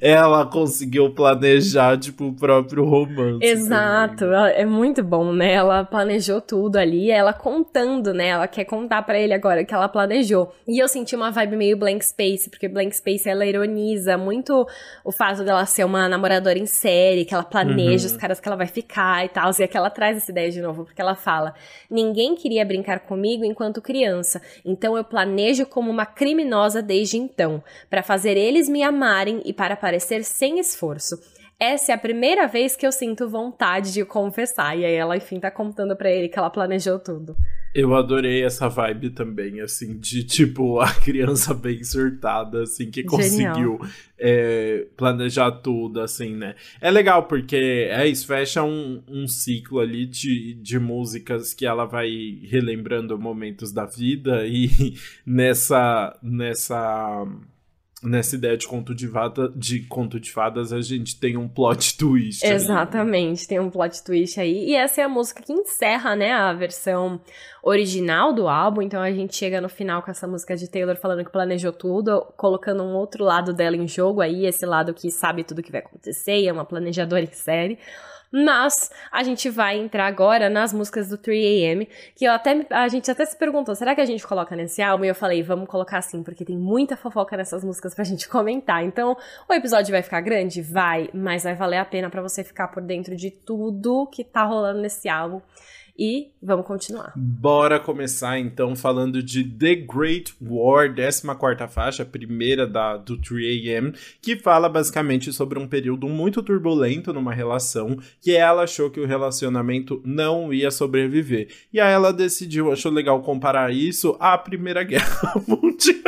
ela conseguiu planejar, tipo, o próprio romance. Exato. Também. É muito bom, né? Ela planejou tudo ali, ela contando né? Ela quer contar para ele agora que ela planejou. E eu senti uma vibe meio Blank Space, porque Blank Space ela ironiza muito o fato dela ser uma namoradora em série, que ela planeja uhum. os caras que ela vai ficar e tal. E aqui ela traz essa ideia de novo, porque ela fala: ninguém queria brincar comigo enquanto criança, então eu planejo como uma criminosa desde então, para fazer eles me amarem e para parecer sem esforço essa é a primeira vez que eu sinto vontade de confessar. E aí ela, enfim, tá contando para ele que ela planejou tudo. Eu adorei essa vibe também, assim, de tipo a criança bem surtada, assim, que conseguiu é, planejar tudo, assim, né? É legal porque é isso, fecha um, um ciclo ali de, de músicas que ela vai relembrando momentos da vida e nessa. nessa nessa ideia de conto de, vada, de conto de fadas, a gente tem um plot twist. Exatamente, ali. tem um plot twist aí. E essa é a música que encerra, né, a versão original do álbum. Então a gente chega no final com essa música de Taylor falando que planejou tudo, colocando um outro lado dela em jogo aí, esse lado que sabe tudo que vai acontecer e é uma planejadora em série. Mas a gente vai entrar agora nas músicas do 3AM, que eu até a gente até se perguntou, será que a gente coloca nesse álbum? E eu falei, vamos colocar assim, porque tem muita fofoca nessas músicas pra gente comentar. Então, o episódio vai ficar grande? Vai, mas vai valer a pena para você ficar por dentro de tudo que tá rolando nesse álbum. E vamos continuar. Bora começar então falando de The Great War, 14 faixa, primeira da, do 3AM, que fala basicamente sobre um período muito turbulento numa relação, que ela achou que o relacionamento não ia sobreviver. E aí ela decidiu, achou legal comparar isso à Primeira Guerra Mundial.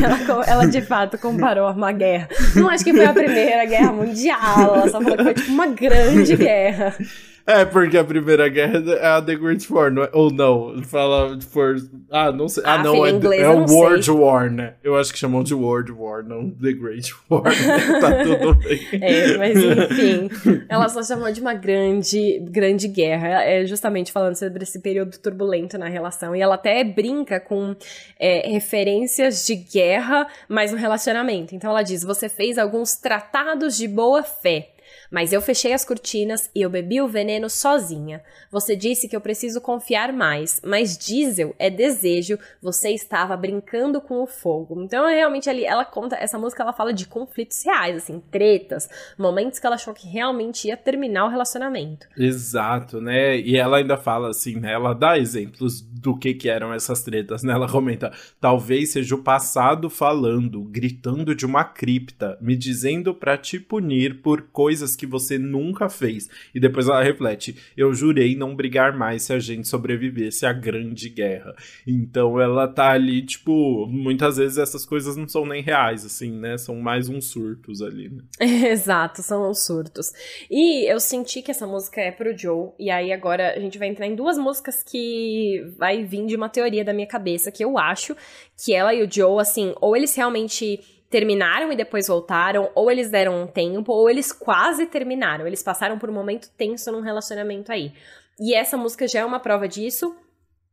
ela, ela, de fato comparou uma guerra. Não acho que foi a Primeira Guerra Mundial, ela só falou que foi tipo uma grande guerra guerra. É, porque a Primeira Guerra é a The Great War, não é? ou não, fala for... Ah, não sei. Ah, ah não, é, inglês, é o World sei. War, né? Eu acho que chamam de World War, não The Great War. Né? tá tudo bem. É, mas enfim, ela só chamou de uma grande, grande guerra. É justamente falando sobre esse período turbulento na relação. E ela até brinca com é, referências de guerra, mas no relacionamento. Então ela diz: você fez alguns tratados de boa fé mas eu fechei as cortinas e eu bebi o veneno sozinha. Você disse que eu preciso confiar mais, mas diesel é desejo, você estava brincando com o fogo. Então, realmente ali ela conta, essa música ela fala de conflitos reais, assim, tretas, momentos que ela achou que realmente ia terminar o relacionamento. Exato, né? E ela ainda fala assim, né? Ela dá exemplos do que que eram essas tretas, né? Ela comenta: "Talvez seja o passado falando, gritando de uma cripta, me dizendo para te punir por coisas que que você nunca fez. E depois ela reflete: Eu jurei não brigar mais se a gente sobrevivesse à Grande Guerra. Então ela tá ali, tipo, muitas vezes essas coisas não são nem reais, assim, né? São mais uns surtos ali, né? Exato, são uns surtos. E eu senti que essa música é pro Joe, e aí agora a gente vai entrar em duas músicas que vai vir de uma teoria da minha cabeça, que eu acho que ela e o Joe, assim, ou eles realmente terminaram e depois voltaram, ou eles deram um tempo, ou eles quase terminaram. Eles passaram por um momento tenso num relacionamento aí. E essa música já é uma prova disso.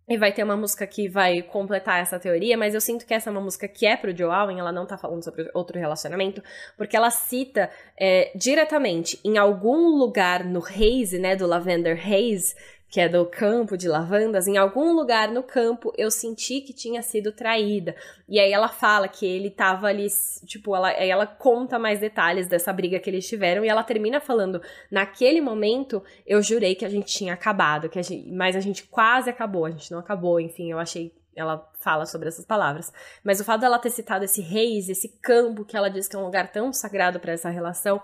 E vai ter uma música que vai completar essa teoria, mas eu sinto que essa é uma música que é pro Joe Allen, ela não tá falando sobre outro relacionamento, porque ela cita é, diretamente em algum lugar no Haze, né, do Lavender Haze, que é do campo de lavandas, em algum lugar no campo eu senti que tinha sido traída. E aí ela fala que ele tava ali, tipo, ela, ela conta mais detalhes dessa briga que eles tiveram e ela termina falando: naquele momento eu jurei que a gente tinha acabado, que a gente, mas a gente quase acabou, a gente não acabou, enfim, eu achei. Ela fala sobre essas palavras. Mas o fato dela ter citado esse reis, esse campo que ela diz que é um lugar tão sagrado para essa relação,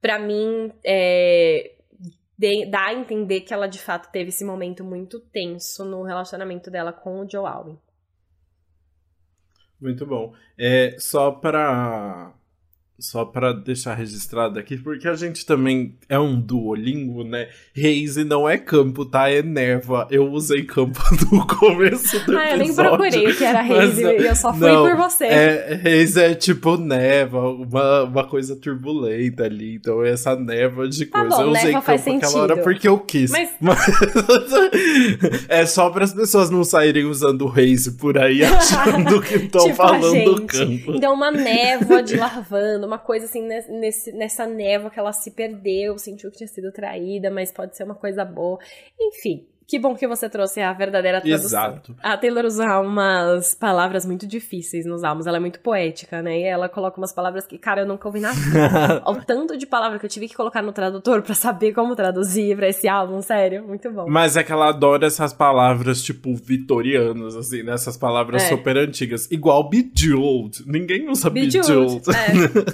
para mim, é, de, dá a entender que ela de fato teve esse momento muito tenso no relacionamento dela com o Joe Alwyn. Muito bom. É, só para só para deixar registrado aqui, porque a gente também é um duolingo, né? Reise não é campo, tá? É neva. Eu usei campo no começo do ah, episódio. eu nem procurei que era Reise, e eu só fui não, por você. É, é tipo neva, uma, uma coisa turbulenta ali. Então, essa neva de Tá coisa. bom, eu usei campo faz aquela sentido. hora porque eu quis. Mas- é só para as pessoas não saírem usando Reise por aí achando que estão Tipo falando campo. Então, uma névoa de lavanda, uma coisa assim, nes- nesse, nessa névoa que ela se perdeu, sentiu que tinha sido traída, mas pode ser uma coisa boa. Enfim, que bom que você trouxe a verdadeira tradução. Exato. A Taylor usa umas palavras muito difíceis nos álbuns, ela é muito poética, né? E ela coloca umas palavras que, cara, eu nunca ouvi na vida. Ao tanto de palavra que eu tive que colocar no tradutor pra saber como traduzir pra esse álbum, sério, muito bom. Mas é que ela adora essas palavras, tipo, vitorianas, assim, né? Essas palavras É. super antigas. Igual Bejeweled. Ninguém usa Bejeweled, Bejeweled.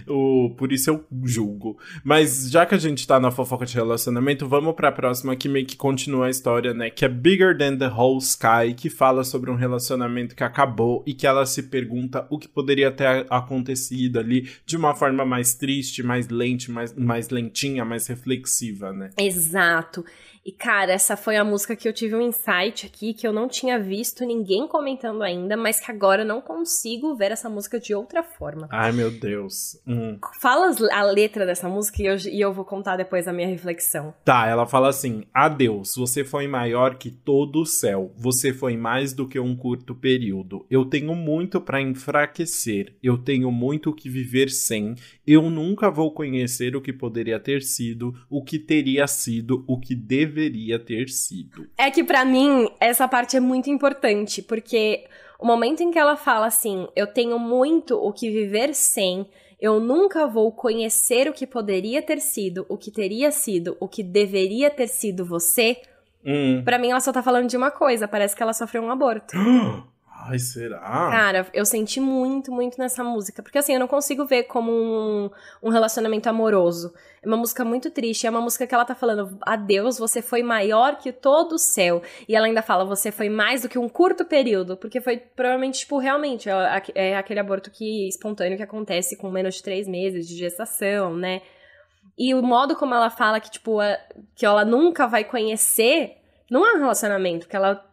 o, por isso eu julgo. Mas já que a gente tá na fofoca de relacionamento, vamos pra próxima que meio que continua a história, né? Que é Bigger Than the Whole Sky, que fala sobre um relacionamento que acabou e que ela se pergunta o que poderia ter acontecido ali de uma forma mais triste, mais lente, mais, mais lentinha, mais reflexiva, né? Exato. E, cara, essa foi a música que eu tive um insight aqui que eu não tinha visto ninguém comentando ainda, mas que agora eu não consigo ver essa música de outra forma. Ai, meu Deus. Hum. Fala a letra dessa música e eu, e eu vou contar depois a minha reflexão. Tá, ela fala assim: Adeus, você foi maior que todo o céu. Você foi mais do que um curto período. Eu tenho muito pra enfraquecer. Eu tenho muito o que viver sem. Eu nunca vou conhecer o que poderia ter sido, o que teria sido, o que deveria ter sido. É que pra mim essa parte é muito importante, porque o momento em que ela fala assim, eu tenho muito o que viver sem, eu nunca vou conhecer o que poderia ter sido, o que teria sido, o que deveria ter sido você, Hum. Pra mim ela só tá falando de uma coisa, parece que ela sofreu um aborto. Ai, será? Cara, eu senti muito, muito nessa música. Porque assim, eu não consigo ver como um, um relacionamento amoroso. É uma música muito triste. É uma música que ela tá falando: Adeus, você foi maior que todo o céu. E ela ainda fala: Você foi mais do que um curto período. Porque foi provavelmente, tipo, realmente, é, é aquele aborto que espontâneo que acontece com menos de três meses de gestação, né? E o modo como ela fala que, tipo, a- que ela nunca vai conhecer, não é um relacionamento, que ela,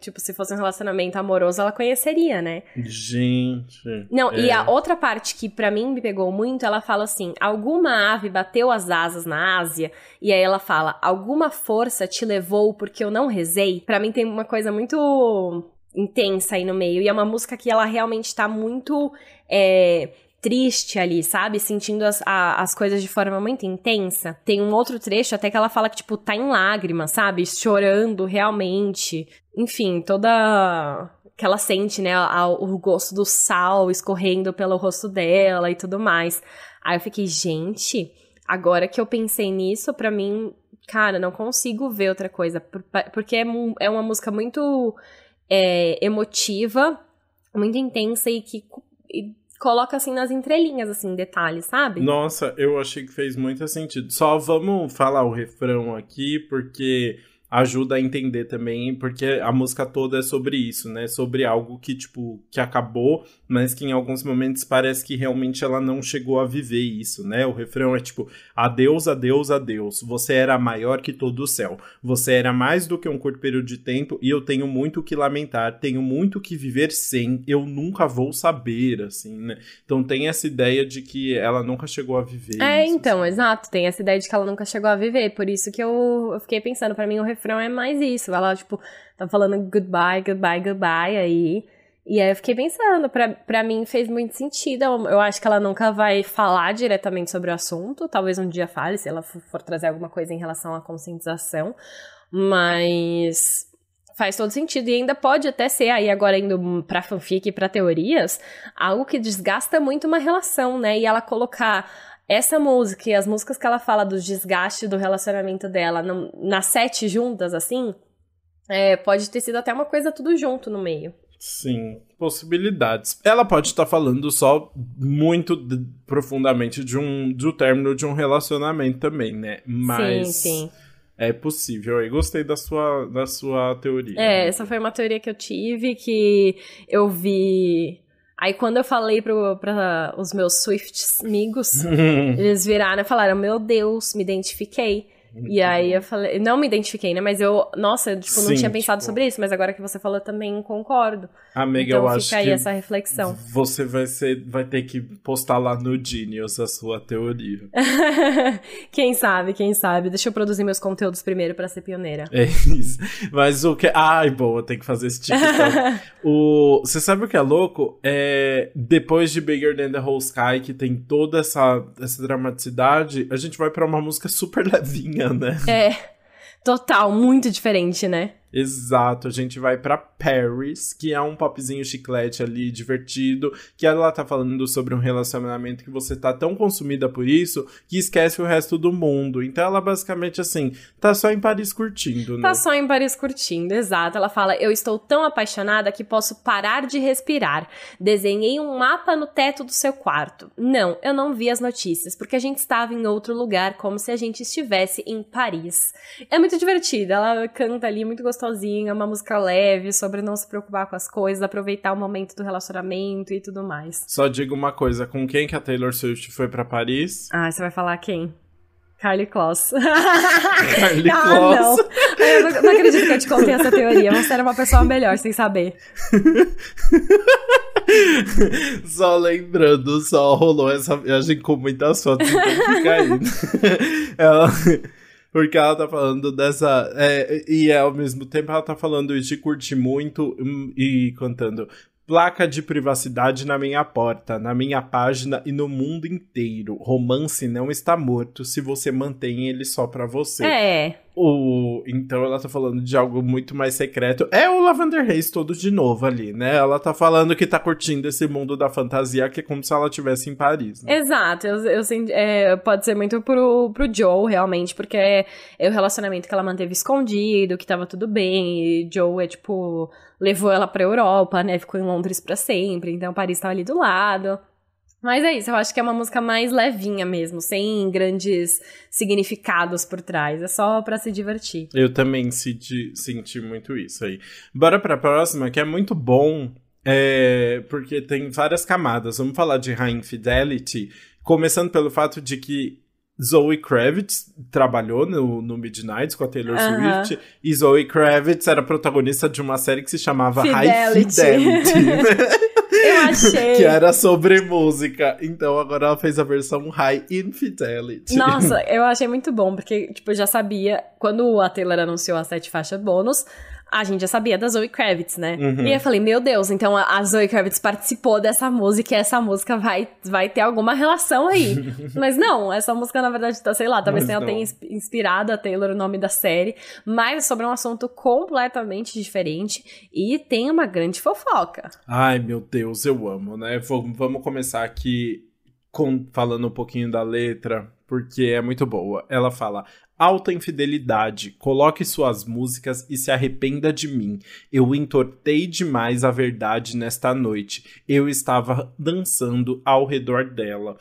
tipo, se fosse um relacionamento amoroso, ela conheceria, né? Gente. Não, e é. a outra parte que pra mim me pegou muito, ela fala assim: alguma ave bateu as asas na Ásia, e aí ela fala: alguma força te levou porque eu não rezei. Pra mim tem uma coisa muito intensa aí no meio, e é uma música que ela realmente tá muito. é, triste ali, sabe? Sentindo as, a- as coisas de forma muito intensa. Tem um outro trecho até que ela fala que, tipo, tá em lágrimas, sabe? Chorando realmente. Enfim, toda que ela sente, né, o gosto do sal escorrendo pelo rosto dela e tudo mais. Aí eu fiquei, gente, agora que eu pensei nisso, pra mim, cara, não consigo ver outra coisa, por- porque é, é uma música muito é, emotiva, muito intensa e que e coloca assim nas entrelinhas, assim, detalhes, sabe? Nossa, eu achei que fez muito sentido. Só vamos falar o refrão aqui, porque ajuda a entender também, porque a música toda é sobre isso, né? Sobre algo que, tipo, que acabou, mas que em alguns momentos parece que realmente ela não chegou a viver isso, né? O refrão é tipo, adeus, adeus, adeus. Você era maior que todo o céu. Você era mais do que um curto período de tempo e eu tenho muito o que lamentar, tenho muito o que viver sem, eu nunca vou saber, assim, né? Então tem essa ideia de que ela nunca chegou a viver É, isso. então, exato. Tem essa ideia de que ela nunca chegou a viver. Por isso que eu, eu fiquei pensando, pra mim o refrão é mais isso. Ela, tipo, tá falando goodbye, goodbye, goodbye aí. E aí eu fiquei pensando, pra mim fez muito sentido. Eu, eu acho que ela nunca vai falar diretamente sobre o assunto. Talvez um dia fale, se ela for, for trazer alguma coisa em relação à conscientização. Mas faz todo sentido. E ainda pode até ser, aí agora indo pra fanfic e pra teorias, algo que desgasta muito uma relação, né? E ela colocar essa música e as músicas que ela fala dos desgastes do relacionamento dela nas sete juntas, assim, é, pode ter sido até uma coisa tudo junto no meio. Sim, possibilidades. Ela pode estar falando só muito profundamente de um do término de um relacionamento também, né? Mas Sim, sim. é possível. Eu gostei da sua da sua teoria. É, essa foi uma teoria que eu tive, que eu vi Aí quando eu falei para os meus Swift amigos, eles viraram e falaram: Meu Deus, me identifiquei. E aí eu falei, não me identifiquei, né? Mas eu, nossa, tipo, não Sim, tinha pensado tipo... sobre isso, mas agora que você falou também concordo. Amiga, então, eu acho fica aí essa reflexão. Você vai ser, vai ter que postar lá no Genius a sua teoria. quem sabe, quem sabe. Deixa eu produzir meus conteúdos primeiro para ser pioneira. É isso. Mas o que, ai, boa, tem que fazer esse tipo o, você sabe o que é louco? É depois de Bigger Than the Whole Sky, que tem toda essa essa dramaticidade, a gente vai para uma música super levinha né? É. Total, muito diferente, né? Exato, a gente vai para Paris, que é um popzinho chiclete ali, divertido, que ela tá falando sobre um relacionamento que você tá tão consumida por isso que esquece o resto do mundo. Então ela basicamente assim, tá só em Paris curtindo, né? Tá só em Paris curtindo, exato. Ela fala: "Eu estou tão apaixonada que posso parar de respirar. Desenhei um mapa no teto do seu quarto. Não, eu não vi as notícias, porque a gente estava em outro lugar, como se a gente estivesse em Paris." É muito divertida, ela canta ali muito gostosa sozinha, uma música leve, sobre não se preocupar com as coisas, aproveitar o momento do relacionamento e tudo mais. Só digo uma coisa, com quem que a Taylor Swift foi para Paris? Ah, você vai falar quem? Carly Kloss. Carly ah, Kloss. Não. Eu não, não acredito que eu te contei essa teoria. Você era uma pessoa melhor sem saber. só lembrando, só rolou essa viagem com muitas fotos, então fica aí. Ela... Porque ela tá falando dessa. É, e ao mesmo tempo ela tá falando de curtir muito hum, e cantando placa de privacidade na minha porta, na minha página e no mundo inteiro. Romance não está morto se você mantém ele só para você. É. O, então ela tá falando de algo muito mais secreto. É o Lavender Haze todo de novo ali, né? Ela tá falando que tá curtindo esse mundo da fantasia, que é como se ela estivesse em Paris. Né? Exato, eu, eu é, pode ser muito pro, pro Joe, realmente, porque é, é o relacionamento que ela manteve escondido, que tava tudo bem, e Joe é tipo, levou ela pra Europa, né? Ficou em Londres para sempre, então Paris tava ali do lado. Mas é isso, eu acho que é uma música mais levinha mesmo, sem grandes significados por trás. É só para se divertir. Eu também senti, senti muito isso aí. Bora pra próxima, que é muito bom, é, porque tem várias camadas. Vamos falar de High Infidelity, começando pelo fato de que Zoe Kravitz trabalhou no, no Midnight com a Taylor uh -huh. Swift e Zoe Kravitz era protagonista de uma série que se chamava Fidelity. High Fidelity. Eu achei. que era sobre música. Então agora ela fez a versão High Infidelity. Nossa, eu achei muito bom, porque, tipo, eu já sabia, quando a Taylor anunciou a sete faixas bônus, a gente já sabia da Zoe Kravitz, né? Uhum. E eu falei, meu Deus, então a Zoe Kravitz participou dessa música e essa música vai, vai ter alguma relação aí. mas não, essa música na verdade tá, sei lá, talvez ela tenha inspirado a Taylor o nome da série, mas é sobre um assunto completamente diferente e tem uma grande fofoca. Ai, meu Deus, eu amo, né? Vamos começar aqui com, falando um pouquinho da letra, porque é muito boa. Ela fala: Alta infidelidade, coloque suas músicas e se arrependa de mim. Eu entortei demais a verdade nesta noite. Eu estava dançando ao redor dela.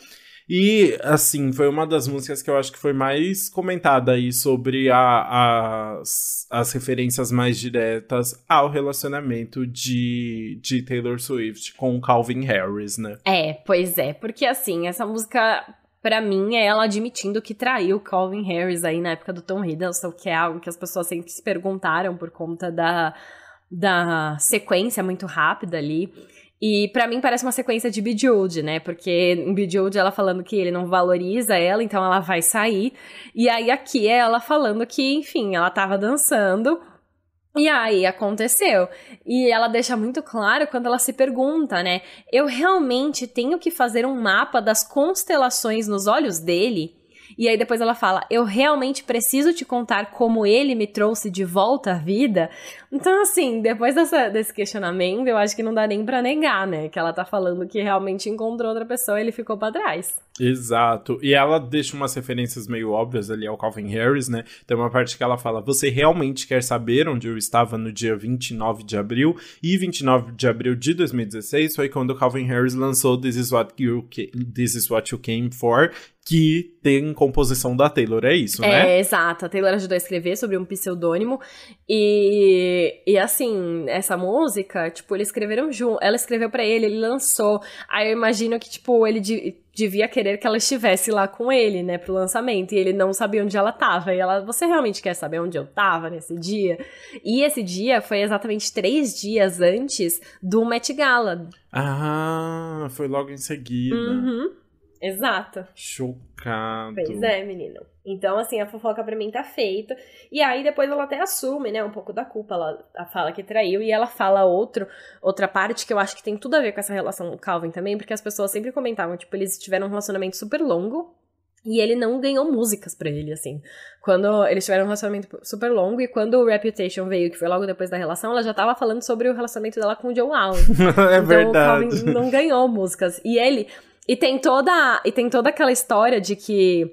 E, assim, foi uma das músicas que eu acho que foi mais comentada aí sobre a, as, as referências mais diretas ao relacionamento de, de Taylor Swift com Calvin Harris, né? É, pois é, porque assim, essa música para mim, é ela admitindo que traiu Calvin Harris aí na época do Tom Hiddleston, que é algo que as pessoas sempre se perguntaram por conta da, da sequência muito rápida ali. E para mim parece uma sequência de Bejeweled, né? Porque em Bejeweled ela falando que ele não valoriza ela, então ela vai sair. E aí aqui é ela falando que, enfim, ela tava dançando e aí aconteceu. E ela deixa muito claro quando ela se pergunta, né? Eu realmente tenho que fazer um mapa das constelações nos olhos dele? E aí depois ela fala: Eu realmente preciso te contar como ele me trouxe de volta à vida. Então, assim, depois dessa, desse questionamento, eu acho que não dá nem pra negar, né? Que ela tá falando que realmente encontrou outra pessoa e ele ficou pra trás. Exato. E ela deixa umas referências meio óbvias ali ao Calvin Harris, né? Tem uma parte que ela fala: Você realmente quer saber onde eu estava no dia 29 de abril? E 29 de abril de 2016 foi quando o Calvin Harris lançou This Is What You, This Is What you Came For, que tem composição da Taylor, é isso, é, né? É, exato. A Taylor ajudou a escrever sobre um pseudônimo. E, e assim, essa música, tipo, eles escreveram junto. Ela escreveu para ele, ele lançou. Aí eu imagino que, tipo, ele de, devia querer que ela estivesse lá com ele, né, pro lançamento. E ele não sabia onde ela tava. E ela, você realmente quer saber onde eu tava nesse dia? E esse dia foi exatamente três dias antes do Met Gala. Ah, foi logo em seguida. Uhum. Exato. Pois é, menino. Então, assim, a fofoca pra mim tá feita. E aí, depois ela até assume, né, um pouco da culpa. Ela fala que traiu e ela fala outro, outra parte que eu acho que tem tudo a ver com essa relação com o Calvin também, porque as pessoas sempre comentavam, tipo, eles tiveram um relacionamento super longo. E ele não ganhou músicas para ele, assim. Quando eles tiveram um relacionamento super longo, e quando o Reputation veio, que foi logo depois da relação, ela já tava falando sobre o relacionamento dela com o Joe Allen. é então, verdade. O Calvin não ganhou músicas. E ele, e tem toda, e tem toda aquela história de que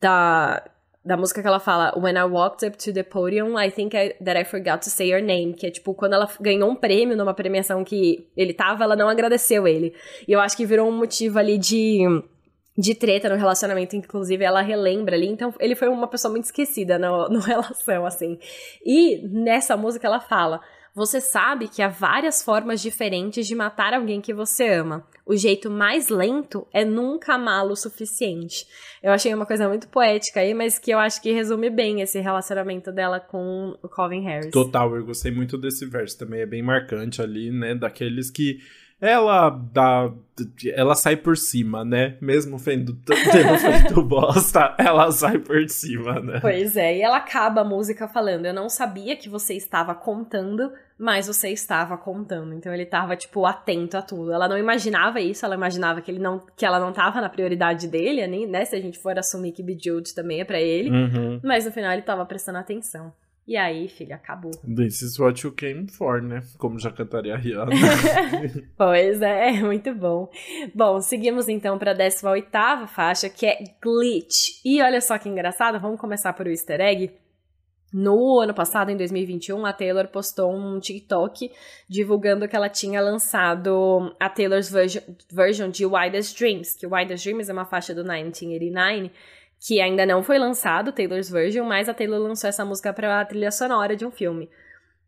da da música que ela fala When I walked up to the podium, I think I, that I forgot to say your name, que é tipo quando ela ganhou um prêmio numa premiação que ele tava, ela não agradeceu ele. E eu acho que virou um motivo ali de de treta no relacionamento, inclusive ela relembra ali. Então ele foi uma pessoa muito esquecida no, no relação assim. E nessa música ela fala você sabe que há várias formas diferentes de matar alguém que você ama. O jeito mais lento é nunca amá-lo o suficiente. Eu achei uma coisa muito poética aí, mas que eu acho que resume bem esse relacionamento dela com o Calvin Harris. Total, eu gostei muito desse verso também. É bem marcante ali, né? Daqueles que ela dá. Ela sai por cima, né? Mesmo tendo, tendo feito bosta, ela sai por cima, né? Pois é, e ela acaba a música falando: Eu não sabia que você estava contando, mas você estava contando. Então ele estava, tipo, atento a tudo. Ela não imaginava isso, ela imaginava que, ele não, que ela não estava na prioridade dele, nem, né? Se a gente for assumir que Bejeweled também é para ele. Uhum. Mas no final ele estava prestando atenção. E aí, filha, acabou. This is what you came for, né? Como já cantaria a Rihanna. pois é, muito bom. Bom, seguimos então para a 18 faixa, que é Glitch. E olha só que engraçado, vamos começar por o easter egg. No ano passado, em 2021, a Taylor postou um TikTok divulgando que ela tinha lançado a Taylor's version, version de Widest Dreams, que Widest Dreams é uma faixa do 1989 que ainda não foi lançado, Taylor's Version, mas a Taylor lançou essa música pra trilha sonora de um filme.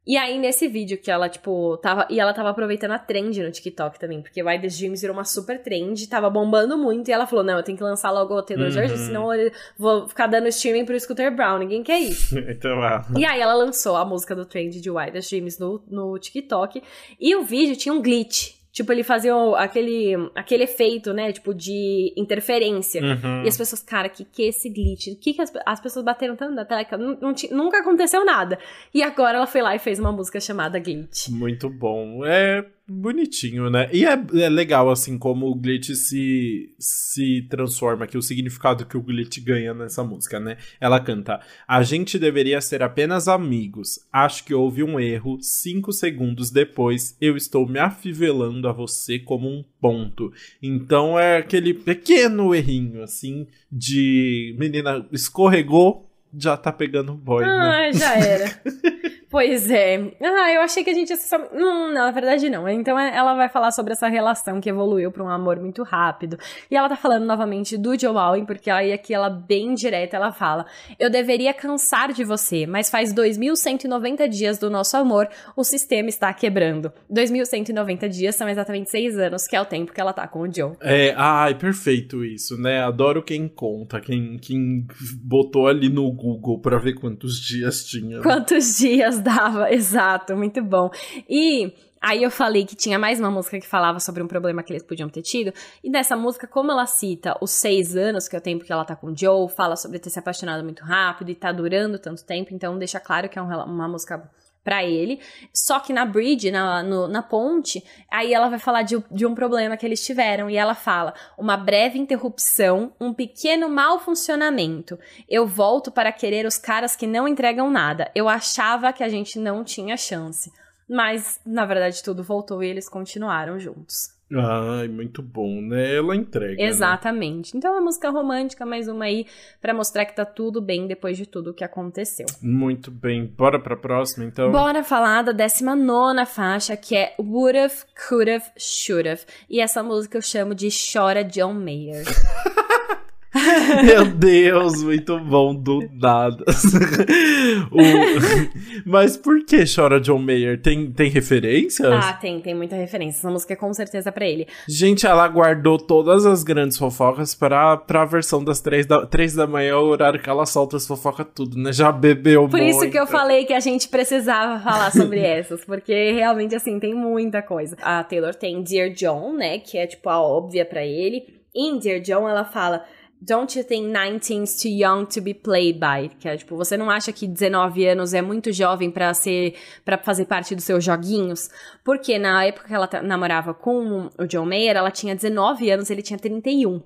E aí, nesse vídeo que ela, tipo, tava. E ela tava aproveitando a trend no TikTok também, porque o Wide Dreams virou uma super trend, tava bombando muito, e ela falou: não, eu tenho que lançar logo o Taylor's uhum. Version, senão eu vou ficar dando streaming pro Scooter Brown, ninguém quer isso. então lá. E aí ela lançou a música do trend de Wide Dreams no, no TikTok, e o vídeo tinha um glitch. Tipo, ele fazia aquele, aquele efeito, né? Tipo, de interferência. Uhum. E as pessoas, cara, que que é esse glitch? O que que as, as pessoas bateram tanto na tela? Não, não, nunca aconteceu nada. E agora ela foi lá e fez uma música chamada Glitch. Muito bom. É bonitinho, né? E é, é, legal, assim, como o glitch se, se transforma, que o significado que o glitch ganha nessa música, né? Ela canta: A gente deveria ser apenas amigos. Acho que houve um erro. Cinco segundos depois, eu estou me afivelando a você como um ponto. Então é aquele pequeno errinho, assim, de menina escorregou, já tá pegando boy. Ah, né? já era. Pois é. Ah, eu achei que a gente ia só... Não, na verdade não. Então é, ela vai falar sobre essa relação que evoluiu para um amor muito rápido. E ela tá falando novamente do Joe Alwyn, porque aí aqui ela bem direta, ela fala: "Eu deveria cansar de você, mas faz 2190 dias do nosso amor, o sistema está quebrando. 2190 dias são exatamente seis anos, que é o tempo que ela tá com o Joe. É, ai, perfeito isso, né? Adoro quem conta, quem, quem botou ali no Google para ver quantos dias tinha. Quantos dias dava, exato, muito bom. E Aí eu falei que tinha mais uma música que falava sobre um problema que eles podiam ter tido. E nessa música, como ela cita os seis anos, que é o tempo que ela tá com o Joe, fala sobre ter se apaixonado muito rápido e tá durando tanto tempo, então deixa claro que é uma música para ele. Só que na bridge, na, no, na ponte, aí ela vai falar de, de, um problema que eles tiveram. E ela fala: uma breve interrupção, um pequeno mau funcionamento. Eu volto para querer os caras que não entregam nada. Eu achava que a gente não tinha chance. Mas, na verdade, tudo voltou e eles continuaram juntos. Ai, muito bom, né? Ela entrega. Né? Exatamente. Né? Então é uma música romântica, mais uma aí para mostrar que tá tudo bem depois de tudo o que aconteceu. Muito bem. Bora pra próxima, então? Bora falar da 19 faixa, que é Would've, Could've, Should've. E essa música eu chamo de Chora John Mayer. Meu Deus, muito bom, do nada. o... Mas por que chora John Mayer? Tem, tem referências? Ah, tem, tem muita referência. Essa música é com certeza pra ele. Gente, ela guardou todas as grandes fofocas pra, pra versão das três da, três da manhã, o horário que ela solta as fofocas tudo, né? Já bebeu Por muito. isso que eu falei que a gente precisava falar sobre essas, porque realmente, assim, tem muita coisa. A Taylor tem Dear John, né, que é, tipo, a óbvia pra ele. Em Dear John, ela fala... Don't you think 19's too young to be played by? Que é tipo, você não acha que 19 anos é muito jovem para ser para fazer parte dos seus joguinhos? Porque na época que ela namorava com o John Mayer, ela tinha 19 anos, ele tinha 31.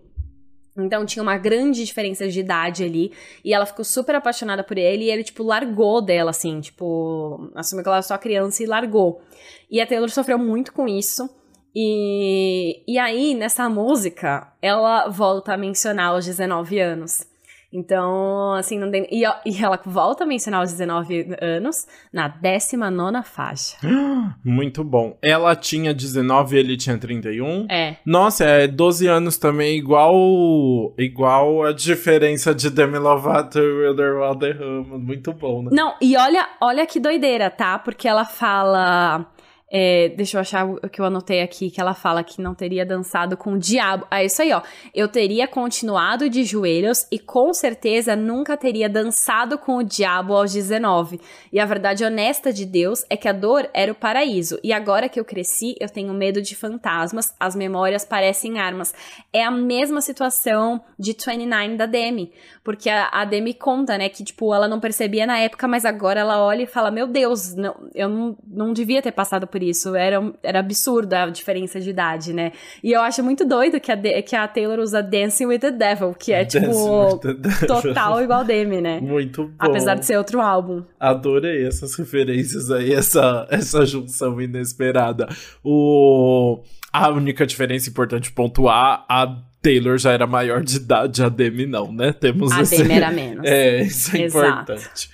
Então tinha uma grande diferença de idade ali. E ela ficou super apaixonada por ele. E ele, tipo, largou dela, assim. Tipo, assumiu que ela era só criança e largou. E a Taylor sofreu muito com isso. E, e aí, nessa música, ela volta a mencionar os 19 anos. Então, assim, não tem... e, e ela volta a mencionar os 19 anos na 19 faixa. Muito bom. Ela tinha 19 e ele tinha 31? É. Nossa, é 12 anos também, igual igual a diferença de Demi Lovato e Wilder Valderrama. Muito bom, né? Não, e olha, olha que doideira, tá? Porque ela fala... É, deixa eu achar o que eu anotei aqui, que ela fala que não teria dançado com o diabo. Ah, isso aí, ó. Eu teria continuado de joelhos e com certeza nunca teria dançado com o diabo aos 19. E a verdade honesta de Deus é que a dor era o paraíso. E agora que eu cresci, eu tenho medo de fantasmas, as memórias parecem armas. É a mesma situação de 29 da Demi. Porque a, a Demi conta, né, que tipo, ela não percebia na época, mas agora ela olha e fala: Meu Deus, não, eu não, não devia ter passado por por isso. Era, era absurda a diferença de idade, né? E eu acho muito doido que a, que a Taylor usa Dancing with the Devil, que é, tipo, total igual Demi, né? Muito bom. Apesar de ser outro álbum. Adorei essas referências aí, essa, essa junção inesperada. O... A única diferença importante pontuar, a Taylor já era maior de idade, a Demi não, né? Temos a esse... Demi era menos. É, isso é Exato. importante.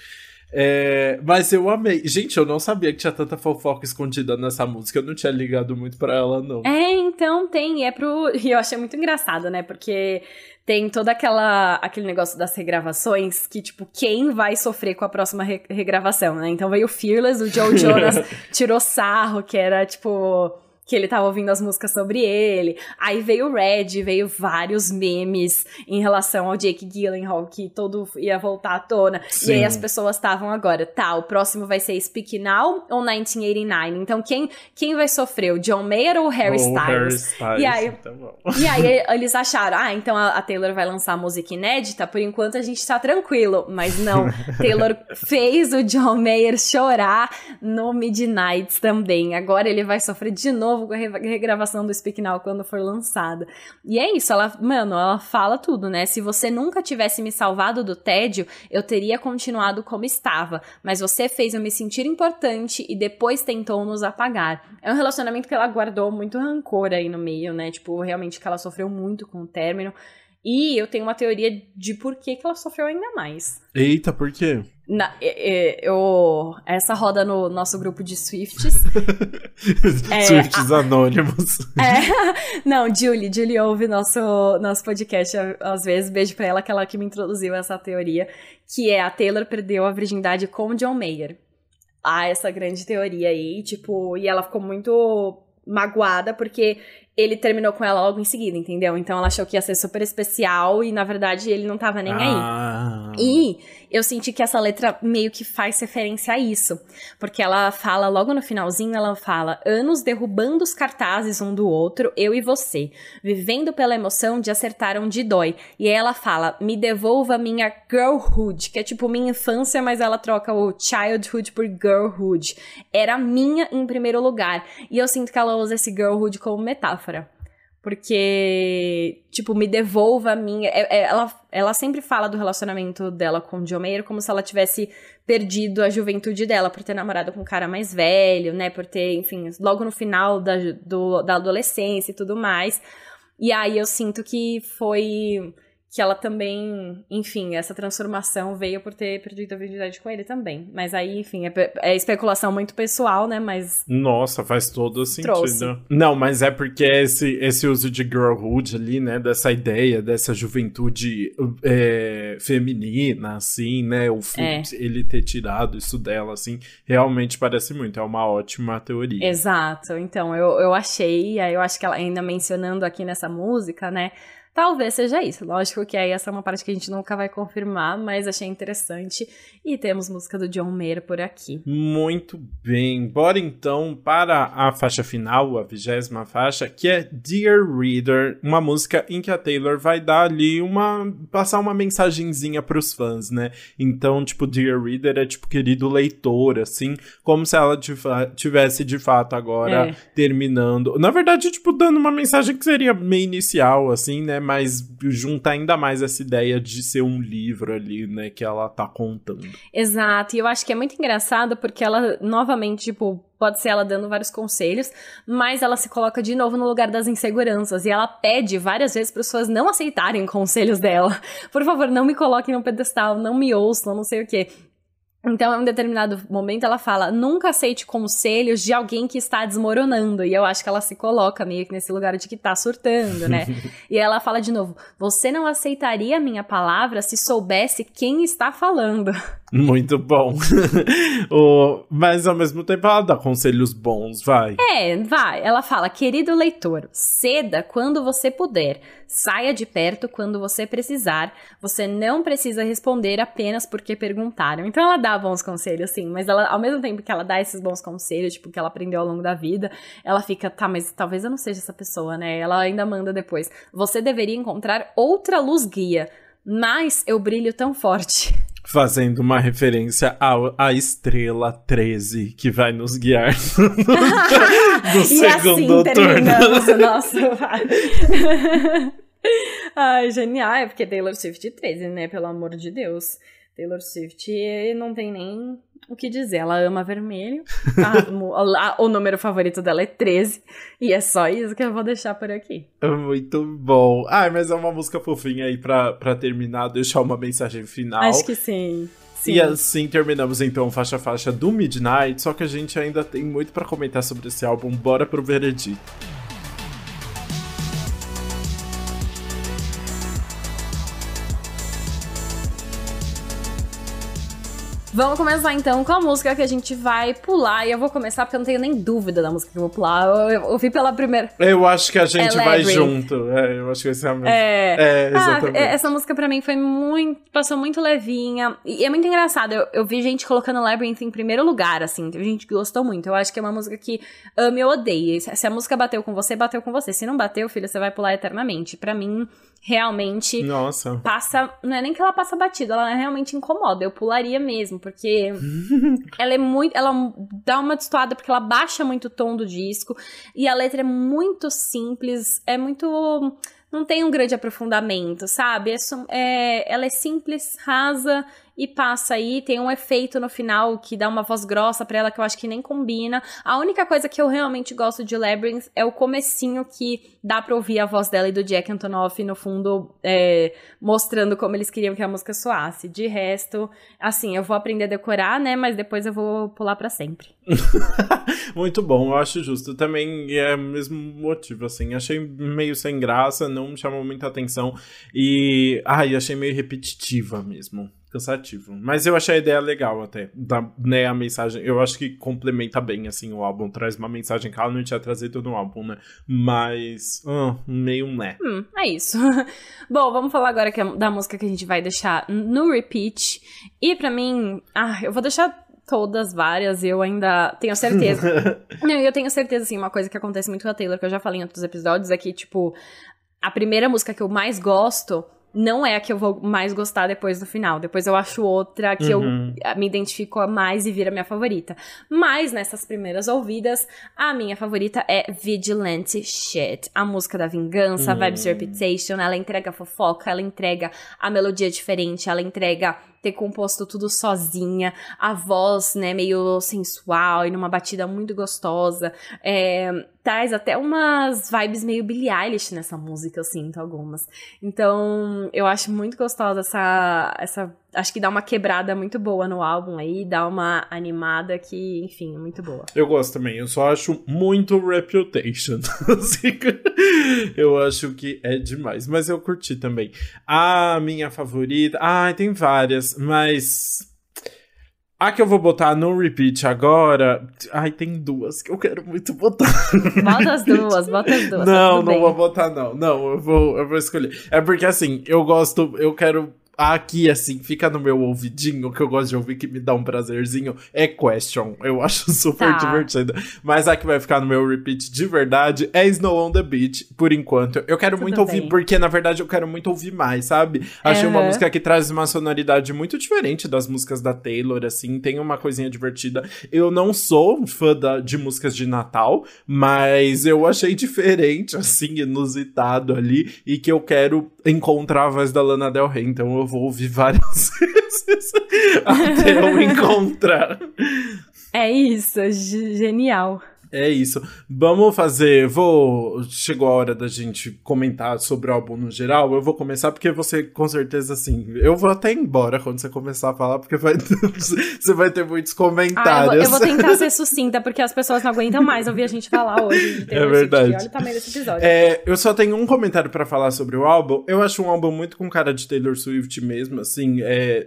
É, mas eu amei. Gente, eu não sabia que tinha tanta fofoca escondida nessa música. Eu não tinha ligado muito pra ela, não. É, então tem. E é pro. E eu achei muito engraçado, né? Porque tem todo aquela, aquele negócio das regravações que, tipo, quem vai sofrer com a próxima re regravação, né? Então veio o Fearless, o Joe Jonas tirou sarro, que era, tipo que ele tava ouvindo as músicas sobre ele. Aí veio o Red, veio vários memes em relação ao Jake Gyllenhaal, que todo ia voltar à tona. Sim. E aí as pessoas estavam agora, tá, o próximo vai ser Speak Now ou 1989? Então quem, quem vai sofrer, o John Mayer ou o Harry, Styles? Harry Styles? E aí, então e aí eles acharam, ah, então a, a Taylor vai lançar música inédita, por enquanto a gente tá tranquilo. Mas não, Taylor fez o John Mayer chorar no Midnights também. Agora ele vai sofrer de novo novo com a regravação do Speak Now quando for lançada. E é isso, ela, mano, ela fala tudo, né? Se você nunca tivesse me salvado do tédio, eu teria continuado como estava. Mas você fez eu me sentir importante e depois tentou nos apagar. É um relacionamento que ela guardou muito rancor aí no meio, né? Tipo, realmente que ela sofreu muito com o término. E eu tenho uma teoria de por que, que ela sofreu ainda mais. Eita, por quê? Na, eu, essa roda no nosso grupo de Swifts. é, Swifts a, anônimos. É, não, Julie, Julie ouve nosso, nosso podcast às vezes. Beijo pra ela, que ela que me introduziu essa teoria. Que é a Taylor perdeu a virgindade com John Mayer. Há essa grande teoria aí, tipo, e ela ficou muito magoada porque ele terminou com ela logo em seguida, entendeu? Então ela achou que ia ser super especial e na verdade ele não tava nem ah. aí. E eu senti que essa letra meio que faz referência a isso, porque ela fala logo no finalzinho, ela fala: "Anos derrubando os cartazes um do outro, eu e você, vivendo pela emoção de acertar onde dói". E aí ela fala: "Me devolva minha girlhood", que é tipo minha infância, mas ela troca o childhood por girlhood. Era minha em primeiro lugar. E eu sinto que ela usa esse girlhood como metáfora metáfora. Porque, tipo, me devolva a minha. É, é, ela, ela sempre fala do relacionamento dela com o John Mayer como se ela tivesse perdido a juventude dela por ter namorado com um cara mais velho, né? Por ter, enfim, logo no final da, do, da adolescência e tudo mais. E aí eu sinto que foi que ela também, enfim, essa transformação veio por ter perdido a virgindade com ele também. Mas aí, enfim, é, é especulação muito pessoal, né? Mas. Nossa, faz todo sentido. Trouxe. Não, mas é porque esse, esse uso de girlhood ali, né? Dessa ideia, dessa juventude é, feminina, assim, né? O é. ele ter tirado isso dela, assim, realmente parece muito. É uma ótima teoria. Exato. Então, eu, eu achei, aí eu acho que ela ainda mencionando aqui nessa música, né? Talvez seja isso. Lógico que aí essa é uma parte que a gente nunca vai confirmar, mas achei interessante. E temos música do John Mayer por aqui. Muito bem. Bora então para a faixa final, a vigésima faixa, que é Dear Reader, uma música em que a Taylor vai dar ali uma. passar uma mensagenzinha pros fãs, né? Então, tipo, Dear Reader é tipo querido leitor, assim, como se ela tivesse de fato agora é. terminando. Na verdade, tipo, dando uma mensagem que seria meio inicial, assim, né? Mas junta ainda mais essa ideia de ser um livro ali, né, que ela tá contando. Exato, e eu acho que é muito engraçado porque ela, novamente, tipo, pode ser ela dando vários conselhos, mas ela se coloca de novo no lugar das inseguranças e ela pede várias vezes para as pessoas não aceitarem conselhos dela. Por favor, não me coloquem no pedestal, não me ouçam, não sei o quê. Então, em um determinado momento, ela fala: nunca aceite conselhos de alguém que está desmoronando. E eu acho que ela se coloca meio que nesse lugar de que tá surtando, né? e ela fala de novo: você não aceitaria a minha palavra se soubesse quem está falando. Muito bom. o... Mas ao mesmo tempo ela dá conselhos bons, vai. É, vai. Ela fala: querido leitor, ceda quando você puder. Saia de perto quando você precisar. Você não precisa responder apenas porque perguntaram. Então ela dá bons conselhos, sim, mas ela, ao mesmo tempo que ela dá esses bons conselhos, tipo, que ela aprendeu ao longo da vida, ela fica, tá, mas talvez eu não seja essa pessoa, né? Ela ainda manda depois. Você deveria encontrar outra luz guia, mas eu brilho tão forte. Fazendo uma referência ao, à estrela 13 que vai nos guiar no, no segundo assim turno. Nossa, Ai, genial. É porque Taylor Swift 13, né? Pelo amor de Deus. Taylor Swift não tem nem o que dizer. Ela ama vermelho. A, a, o número favorito dela é 13. E é só isso que eu vou deixar por aqui. Muito bom. Ai, mas é uma música fofinha aí pra, pra terminar, deixar uma mensagem final. Acho que sim. Sim. E assim terminamos então faixa a faixa do Midnight, só que a gente ainda tem muito para comentar sobre esse álbum. Bora pro veredito. Vamos começar então com a música que a gente vai pular. E eu vou começar porque eu não tenho nem dúvida da música que eu vou pular. Eu, ouvi pela primeira. Eu acho que a gente é vai junto. É, eu acho que vai ser a mesma. É, é ah, exatamente. Ah, essa música pra mim foi muito. Passou muito levinha. E é muito engraçado. Eu, eu vi gente colocando Labyrinth em primeiro lugar, assim. Teve gente que gostou muito. Eu acho que é uma música que ame ou odeia. Se a música bateu com você, bateu com você. Se não bateu, filho, você vai pular eternamente. Pra mim, realmente. Nossa. Passa. Não é nem que ela passa batida, ela realmente incomoda. Eu pularia mesmo porque ela é muito. Ela dá uma destoada porque ela baixa muito o tom do disco. E a letra é muito simples, é muito. Não tem um grande aprofundamento, sabe? É, é, ela é simples, rasa e passa aí. Tem um efeito no final que dá uma voz grossa para ela que eu acho que nem combina. A única coisa que eu realmente gosto de Labyrinth é o comecinho que dá pra ouvir a voz dela e do Jack Antonoff no fundo é, mostrando como eles queriam que a música soasse. De resto, assim, eu vou aprender a decorar, né? Mas depois eu vou pular para sempre. Muito bom, eu acho justo. Também é o mesmo motivo, assim. Achei meio sem graça, não me chamou muita atenção. E. Ai, achei meio repetitiva mesmo cansativo. Mas eu achei a ideia legal até. Da, né, a mensagem. Eu acho que complementa bem, assim, o álbum. Traz uma mensagem que ela não tinha trazido no álbum, né? Mas. Uh, meio né. Hum, é isso. Bom, vamos falar agora que é da música que a gente vai deixar no repeat. E para mim. Ah, eu vou deixar todas, várias, eu ainda tenho certeza. Não, eu tenho certeza, assim, uma coisa que acontece muito com a Taylor, que eu já falei em outros episódios, é que, tipo, a primeira música que eu mais gosto não é a que eu vou mais gostar depois do final. Depois eu acho outra que uhum. eu me identifico mais e vira minha favorita. Mas nessas primeiras ouvidas, a minha favorita é Vigilante Shit. A música da vingança, uhum. Vibes Reputation. Ela entrega fofoca, ela entrega a melodia diferente, ela entrega ter composto tudo sozinha, a voz, né, meio sensual e numa batida muito gostosa. É, traz até umas vibes meio Billie Eilish nessa música, eu sinto algumas. Então, eu acho muito gostosa essa, essa. Acho que dá uma quebrada muito boa no álbum aí, dá uma animada que, enfim, é muito boa. Eu gosto também, eu só acho muito Reputation. Assim, eu acho que é demais, mas eu curti também. A minha favorita. Ah, tem várias, mas a que eu vou botar no repeat agora. Ai, tem duas que eu quero muito botar. Bota as duas, bota as duas. Tá não, tá não bem. vou botar, não. Não, eu vou, eu vou escolher. É porque assim, eu gosto, eu quero aqui, assim, fica no meu ouvidinho, que eu gosto de ouvir, que me dá um prazerzinho, é Question. Eu acho super tá. divertido. Mas a que vai ficar no meu repeat de verdade é Snow on the Beach, por enquanto. Eu quero Tudo muito bem. ouvir, porque na verdade eu quero muito ouvir mais, sabe? Achei uhum. uma música que traz uma sonoridade muito diferente das músicas da Taylor, assim, tem uma coisinha divertida. Eu não sou fã da, de músicas de Natal, mas eu achei diferente, assim, inusitado ali, e que eu quero encontrar a voz da Lana Del Rey, então eu vou ouvir várias vezes até eu encontrar. É isso, genial. É isso. Vamos fazer. Vou. Chegou a hora da gente comentar sobre o álbum no geral. Eu vou começar porque você, com certeza, assim. Eu vou até embora quando você começar a falar, porque vai... você vai ter muitos comentários. Ah, eu, vou, eu, vou, tentar ser sucinta, porque as pessoas não aguentam mais ouvir a gente falar hoje. É verdade. Olha o tamanho desse episódio. É, eu só tenho um comentário para falar sobre o álbum. Eu acho um álbum muito com cara de Taylor Swift mesmo. Assim, é,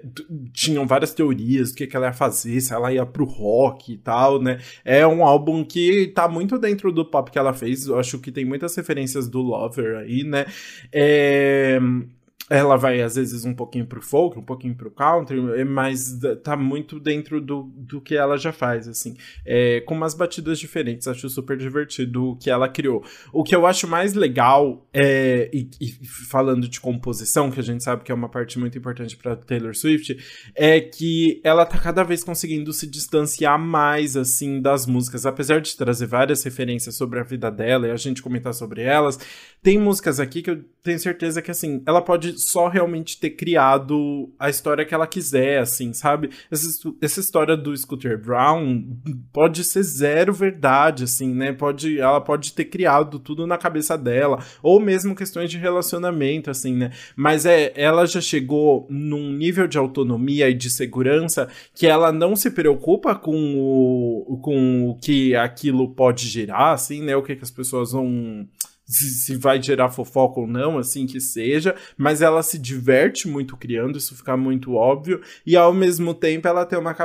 tinham várias teorias do que, que ela ia fazer, se ela ia pro rock e tal, né? É um álbum que tá muito dentro do pop que ela fez. Eu acho que tem muitas referências do Lover aí, né? É ela vai às vezes um pouquinho pro folk, um pouquinho pro country, é, mas tá muito dentro do, do que ela já faz, assim, é, com umas batidas diferentes. Acho super divertido o que ela criou. O que eu acho mais legal é, e, e falando de composição, que a gente sabe que é uma parte muito importante para Taylor Swift, é que ela tá cada vez conseguindo se distanciar mais, assim, das músicas, apesar de trazer várias referências sobre a vida dela e a gente comentar sobre elas. Tem músicas aqui que eu tenho certeza que, assim, ela pode só realmente ter criado a história que ela quiser, assim, sabe? Essa, essa história do Scooter Brown pode ser zero verdade, assim, né? Pode, ela pode ter criado tudo na cabeça dela, ou mesmo questões de relacionamento, assim, né? Mas é, ela já chegou num nível de autonomia e de segurança que ela não se preocupa com o, com o que aquilo pode gerar, assim, né? O que, que as pessoas vão se, se, vai gerar fofoca ou não, assim que seja, mas ela se diverte muito criando, isso fica muito óbvio, e ao mesmo tempo ela tem uma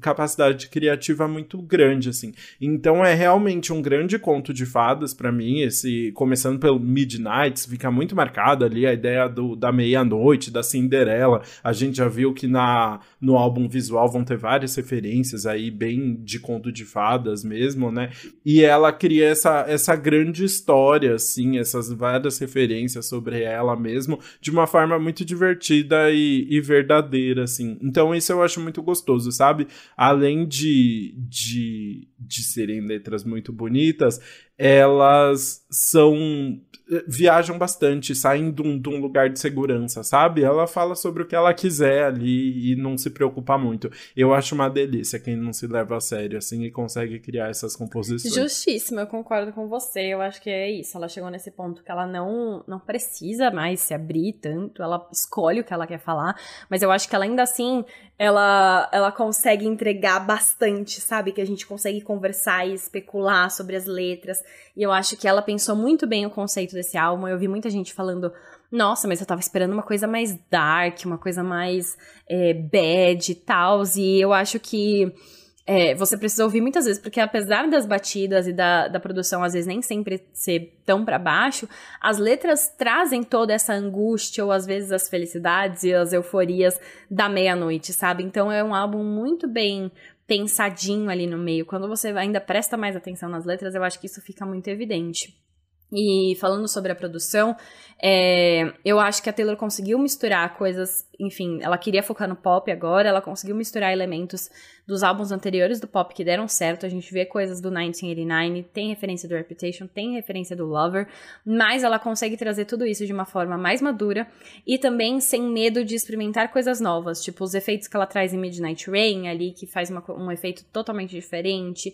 capacidade criativa muito grande, assim. Então é realmente um grande conto de fadas para mim, esse começando pelo Midnight, fica muito marcado ali a ideia do, da meia-noite, da Cinderela. A gente já viu que na no álbum visual vão ter várias referências aí bem de conto de fadas mesmo, né? E ela cria essa essa grande história assim, assim, essas várias referências sobre ela mesmo, de uma forma muito divertida e, e verdadeira, assim. Então isso eu acho muito gostoso, sabe? Além de, de, de serem letras muito bonitas, elas são viajam bastante, saem de um, de um, lugar de segurança, sabe? Ela fala sobre o que ela quiser ali e não se preocupa muito. Eu acho uma delícia quem não se leva a sério, assim, e consegue criar essas composições. Justíssimo, eu concordo com você. Eu acho que é isso. Ela chegou nesse ponto que ela não, não precisa mais se abrir tanto, ela escolhe o que ela quer falar, mas eu acho que ela ainda assim, ela, ela consegue entregar bastante, sabe? Que a gente consegue conversar e especular sobre as letras. E eu acho que ela pensou muito bem o conceito desse álbum. Eu vi muita gente falando, nossa, mas eu tava esperando uma coisa mais dark, uma coisa mais é, bad e tal. E eu acho que é, você precisa ouvir muitas vezes, porque apesar das batidas e da, da produção às vezes nem sempre ser tão para baixo, as letras trazem toda essa angústia ou às vezes as felicidades e as euforias da meia-noite, sabe? Então é um álbum muito bem pensadinho ali no meio. Quando você ainda presta mais atenção nas letras, eu acho que isso fica muito evidente. E falando sobre a produção, é, eu acho que a Taylor conseguiu misturar coisas, enfim, ela queria focar no pop agora, ela conseguiu misturar elementos dos álbuns anteriores do pop que deram certo. A gente vê coisas do 1989, tem referência do Reputation, tem referência do Lover, mas ela consegue trazer tudo isso de uma forma mais madura e também sem medo de experimentar coisas novas, tipo os efeitos que ela traz em Midnight Rain ali, que faz uma, um efeito totalmente diferente,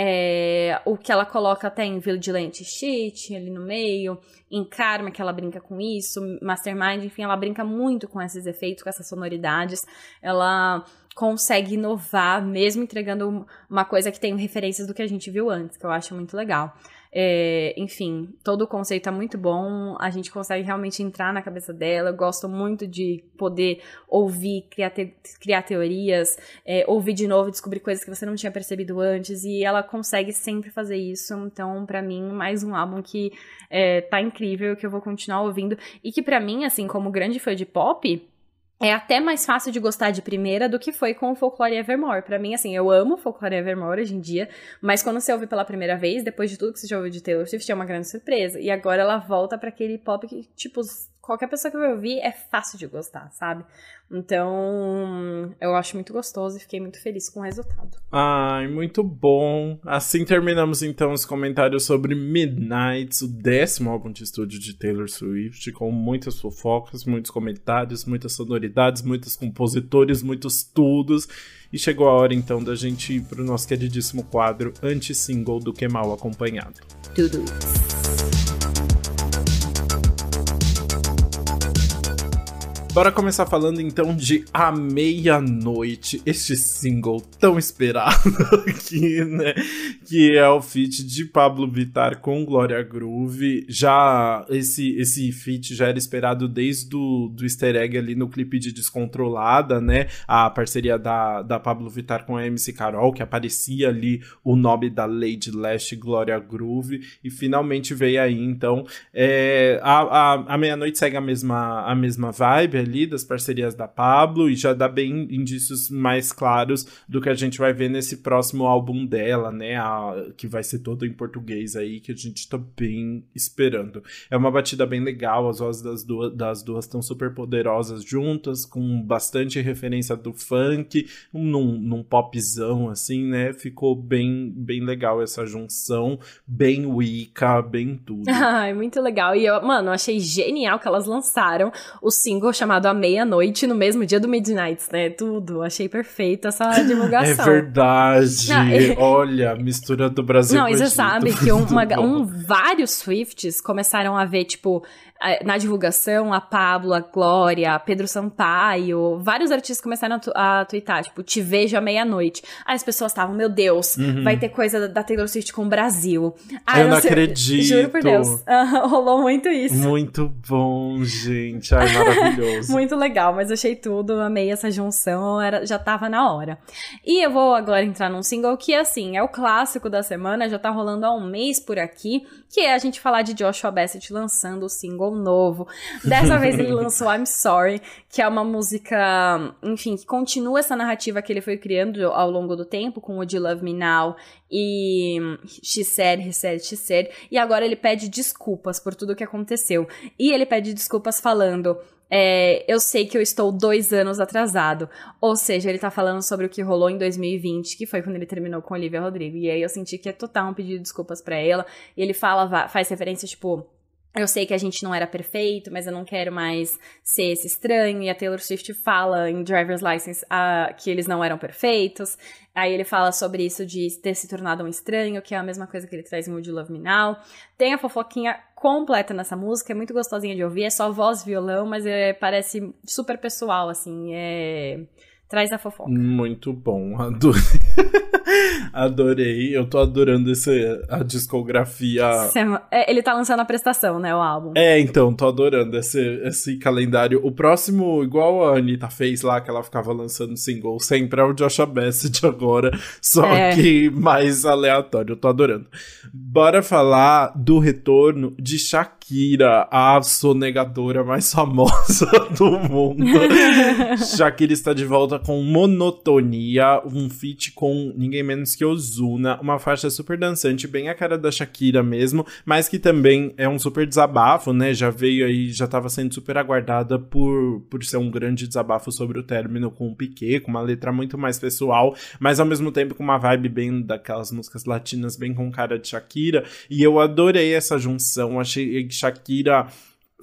é, o que ela coloca até em Vigilante Shit ali no meio, em Karma, que ela brinca com isso, Mastermind, enfim, ela brinca muito com esses efeitos, com essas sonoridades. Ela consegue inovar, mesmo entregando uma coisa que tem referências do que a gente viu antes, que eu acho muito legal. É, enfim, todo o conceito é muito bom, a gente consegue realmente entrar na cabeça dela. Eu gosto muito de poder ouvir, criar, te criar teorias, é, ouvir de novo, descobrir coisas que você não tinha percebido antes, e ela consegue sempre fazer isso. Então, para mim, mais um álbum que é, tá incrível, que eu vou continuar ouvindo, e que para mim, assim, como grande fã de pop, é até mais fácil de gostar de primeira do que foi com o Folklore Evermore. Para mim, assim, eu amo Folklore Evermore hoje em dia, mas quando você ouve pela primeira vez, depois de tudo que você já ouviu de Taylor Swift, é uma grande surpresa. E agora ela volta para aquele pop que, tipo, qualquer pessoa que vai ouvir é fácil de gostar, sabe? Então, eu acho muito gostoso e fiquei muito feliz com o resultado. Ai, muito bom. Assim terminamos então os comentários sobre Midnights, o décimo álbum de estúdio de Taylor Swift, com muitas fofocas, muitos comentários, muitas sonoridades, muitos compositores, muitos tudos. E chegou a hora então da gente ir pro nosso queridíssimo quadro anti-single do Que Mal Acompanhado. Tudo. Bora começar falando então de A Meia-Noite, este single tão esperado aqui, né? Que é o feat de Pablo Vittar com Glória Groove. Já esse, esse feat já era esperado desde do, do easter egg ali no clipe de Descontrolada, né? A parceria da, da Pablo Vittar com a MC Carol, que aparecia ali o nome da Lady Lash Glória Groove. E finalmente veio aí, então. É, a, a, a Meia-Noite segue a mesma, a mesma vibe ali das parcerias da Pablo e já dá bem indícios mais claros do que a gente vai ver nesse próximo álbum dela, né? A, que vai ser todo em português aí, que a gente tá bem esperando. É uma batida bem legal, as vozes das duas das duas estão super poderosas juntas, com bastante referência do funk, num, num popzão assim, né? Ficou bem, bem legal essa junção, bem Wicca, bem tudo. Ai, muito legal. E eu, mano, achei genial que elas lançaram o single chamado à meia-noite no mesmo dia do Midnight, né? Tudo. Achei perfeito essa divulgação. É verdade. Não, é... Olha, mistura do Brasil Não, e você sabe que uma, um, vários Swifts começaram a ver, tipo, na divulgação, a Pablo, a Glória, a Pedro Sampaio, vários artistas começaram a, tu, a twittar, tipo, te vejo à meia-noite. Aí as pessoas estavam, meu Deus, uhum. vai ter coisa da Taylor Swift com o Brasil. Ai, eu não, sei, acredito. Juro por Deus. Uh, rolou muito isso. Muito bom, gente. Ai, maravilhoso. muito legal, mas achei tudo, amei essa junção, era, já tava na hora. E eu vou agora entrar num single que, assim, é o clássico da semana, já tá rolando há um mês por aqui, que é a gente falar de Joshua Bassett lançando o single novo. Dessa vez ele lançou I'm Sorry, que é uma música, enfim, que continua essa narrativa que ele foi criando ao longo do tempo, com o You Love Me Now e She Said, He Said, She Said. E agora ele pede desculpas por tudo o que aconteceu. E ele pede desculpas falando. É, eu sei que eu estou dois anos atrasado. Ou seja, ele tá falando sobre o que rolou em 2020, que foi quando ele terminou com Olivia Rodrigo. E aí eu senti que é total um pedido de desculpas para ela. E ele fala, faz referência, tipo, eu sei que a gente não era perfeito, mas eu não quero mais ser esse estranho. E a Taylor Swift fala em Driver's License uh, que eles não eram perfeitos. Aí ele fala sobre isso de ter se tornado um estranho, que é a mesma coisa que ele traz em Would You Love Me Now. Tem a fofoquinha completa nessa música, é muito gostosinha de ouvir. É só voz, violão, mas é, parece super pessoal, assim. É Traz a fofoca. Muito bom, adorei. adorei. Eu tô adorando esse, a discografia. É, ele tá lançando a prestação, né? O álbum. É, então, tô adorando esse, esse calendário. O próximo, igual a Anitta fez lá, que ela ficava lançando single, sempre é o Joshua Bassett agora, só é. que mais aleatório. Eu tô adorando. Bora falar do retorno de Shakira Shakira, a sonegadora mais famosa do mundo. Shakira está de volta com Monotonia, um feat com ninguém menos que Ozuna, uma faixa super dançante, bem a cara da Shakira mesmo, mas que também é um super desabafo, né? Já veio aí, já estava sendo super aguardada por, por ser um grande desabafo sobre o término com o Piquet, com uma letra muito mais pessoal, mas ao mesmo tempo com uma vibe bem daquelas músicas latinas, bem com cara de Shakira, e eu adorei essa junção, achei Shakira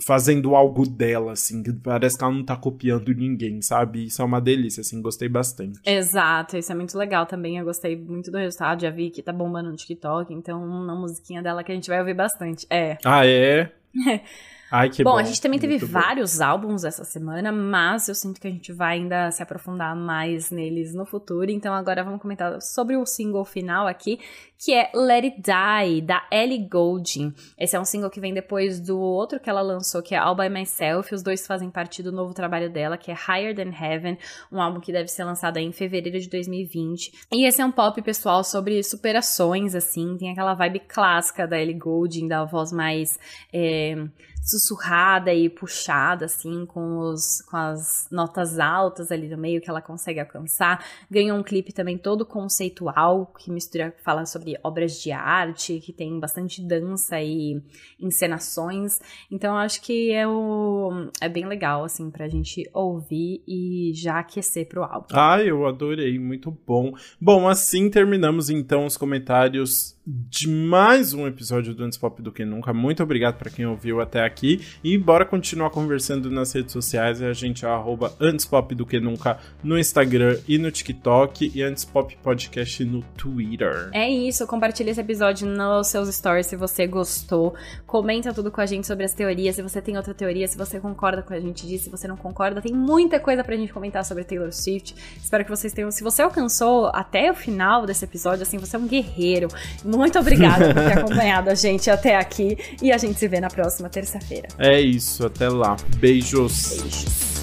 fazendo algo dela, assim, que parece que ela não tá copiando ninguém, sabe? Isso é uma delícia, assim, gostei bastante. Exato, isso é muito legal também, eu gostei muito do resultado, já vi que tá bombando no TikTok, então uma musiquinha dela que a gente vai ouvir bastante, é. Ah, é? Ai, que bom. Bom, a gente também teve vários álbuns essa semana, mas eu sinto que a gente vai ainda se aprofundar mais neles no futuro. Então agora vamos comentar sobre o single final aqui, que é Let It Die, da Ellie Goulding. Esse é um single que vem depois do outro que ela lançou, que é All By Myself. Os dois fazem parte do novo trabalho dela, que é Higher Than Heaven, um álbum que deve ser lançado em fevereiro de 2020. E esse é um pop, pessoal, sobre superações, assim. Tem aquela vibe clássica da Ellie Goulding, da voz mais... É, sussurrada e puxada, assim, com, os, com as notas altas ali no meio que ela consegue alcançar. Ganhou um clipe também todo conceitual, que mistura, fala sobre obras de arte, que tem bastante dança e encenações. Então, acho que é, o, é bem legal, assim, pra gente ouvir e já aquecer pro álbum. Ah, eu adorei, muito bom. Bom, assim terminamos então os comentários de mais um episódio do Antes Pop do que Nunca. Muito obrigado para quem ouviu até aqui e bora continuar conversando nas redes sociais. A gente é arroba Antes Pop do que Nunca no Instagram e no TikTok e Antes Pop Podcast no Twitter. É isso, compartilha esse episódio nos seus stories se você gostou. Comenta tudo com a gente sobre as teorias, se você tem outra teoria, se você concorda com a gente disso, se você não concorda. Tem muita coisa pra gente comentar sobre Taylor Swift. Espero que vocês tenham. Se você alcançou até o final desse episódio, assim, você é um guerreiro muito obrigada por ter acompanhado a gente até aqui e a gente se vê na próxima terça-feira. É isso, até lá. Beijos. Beijos.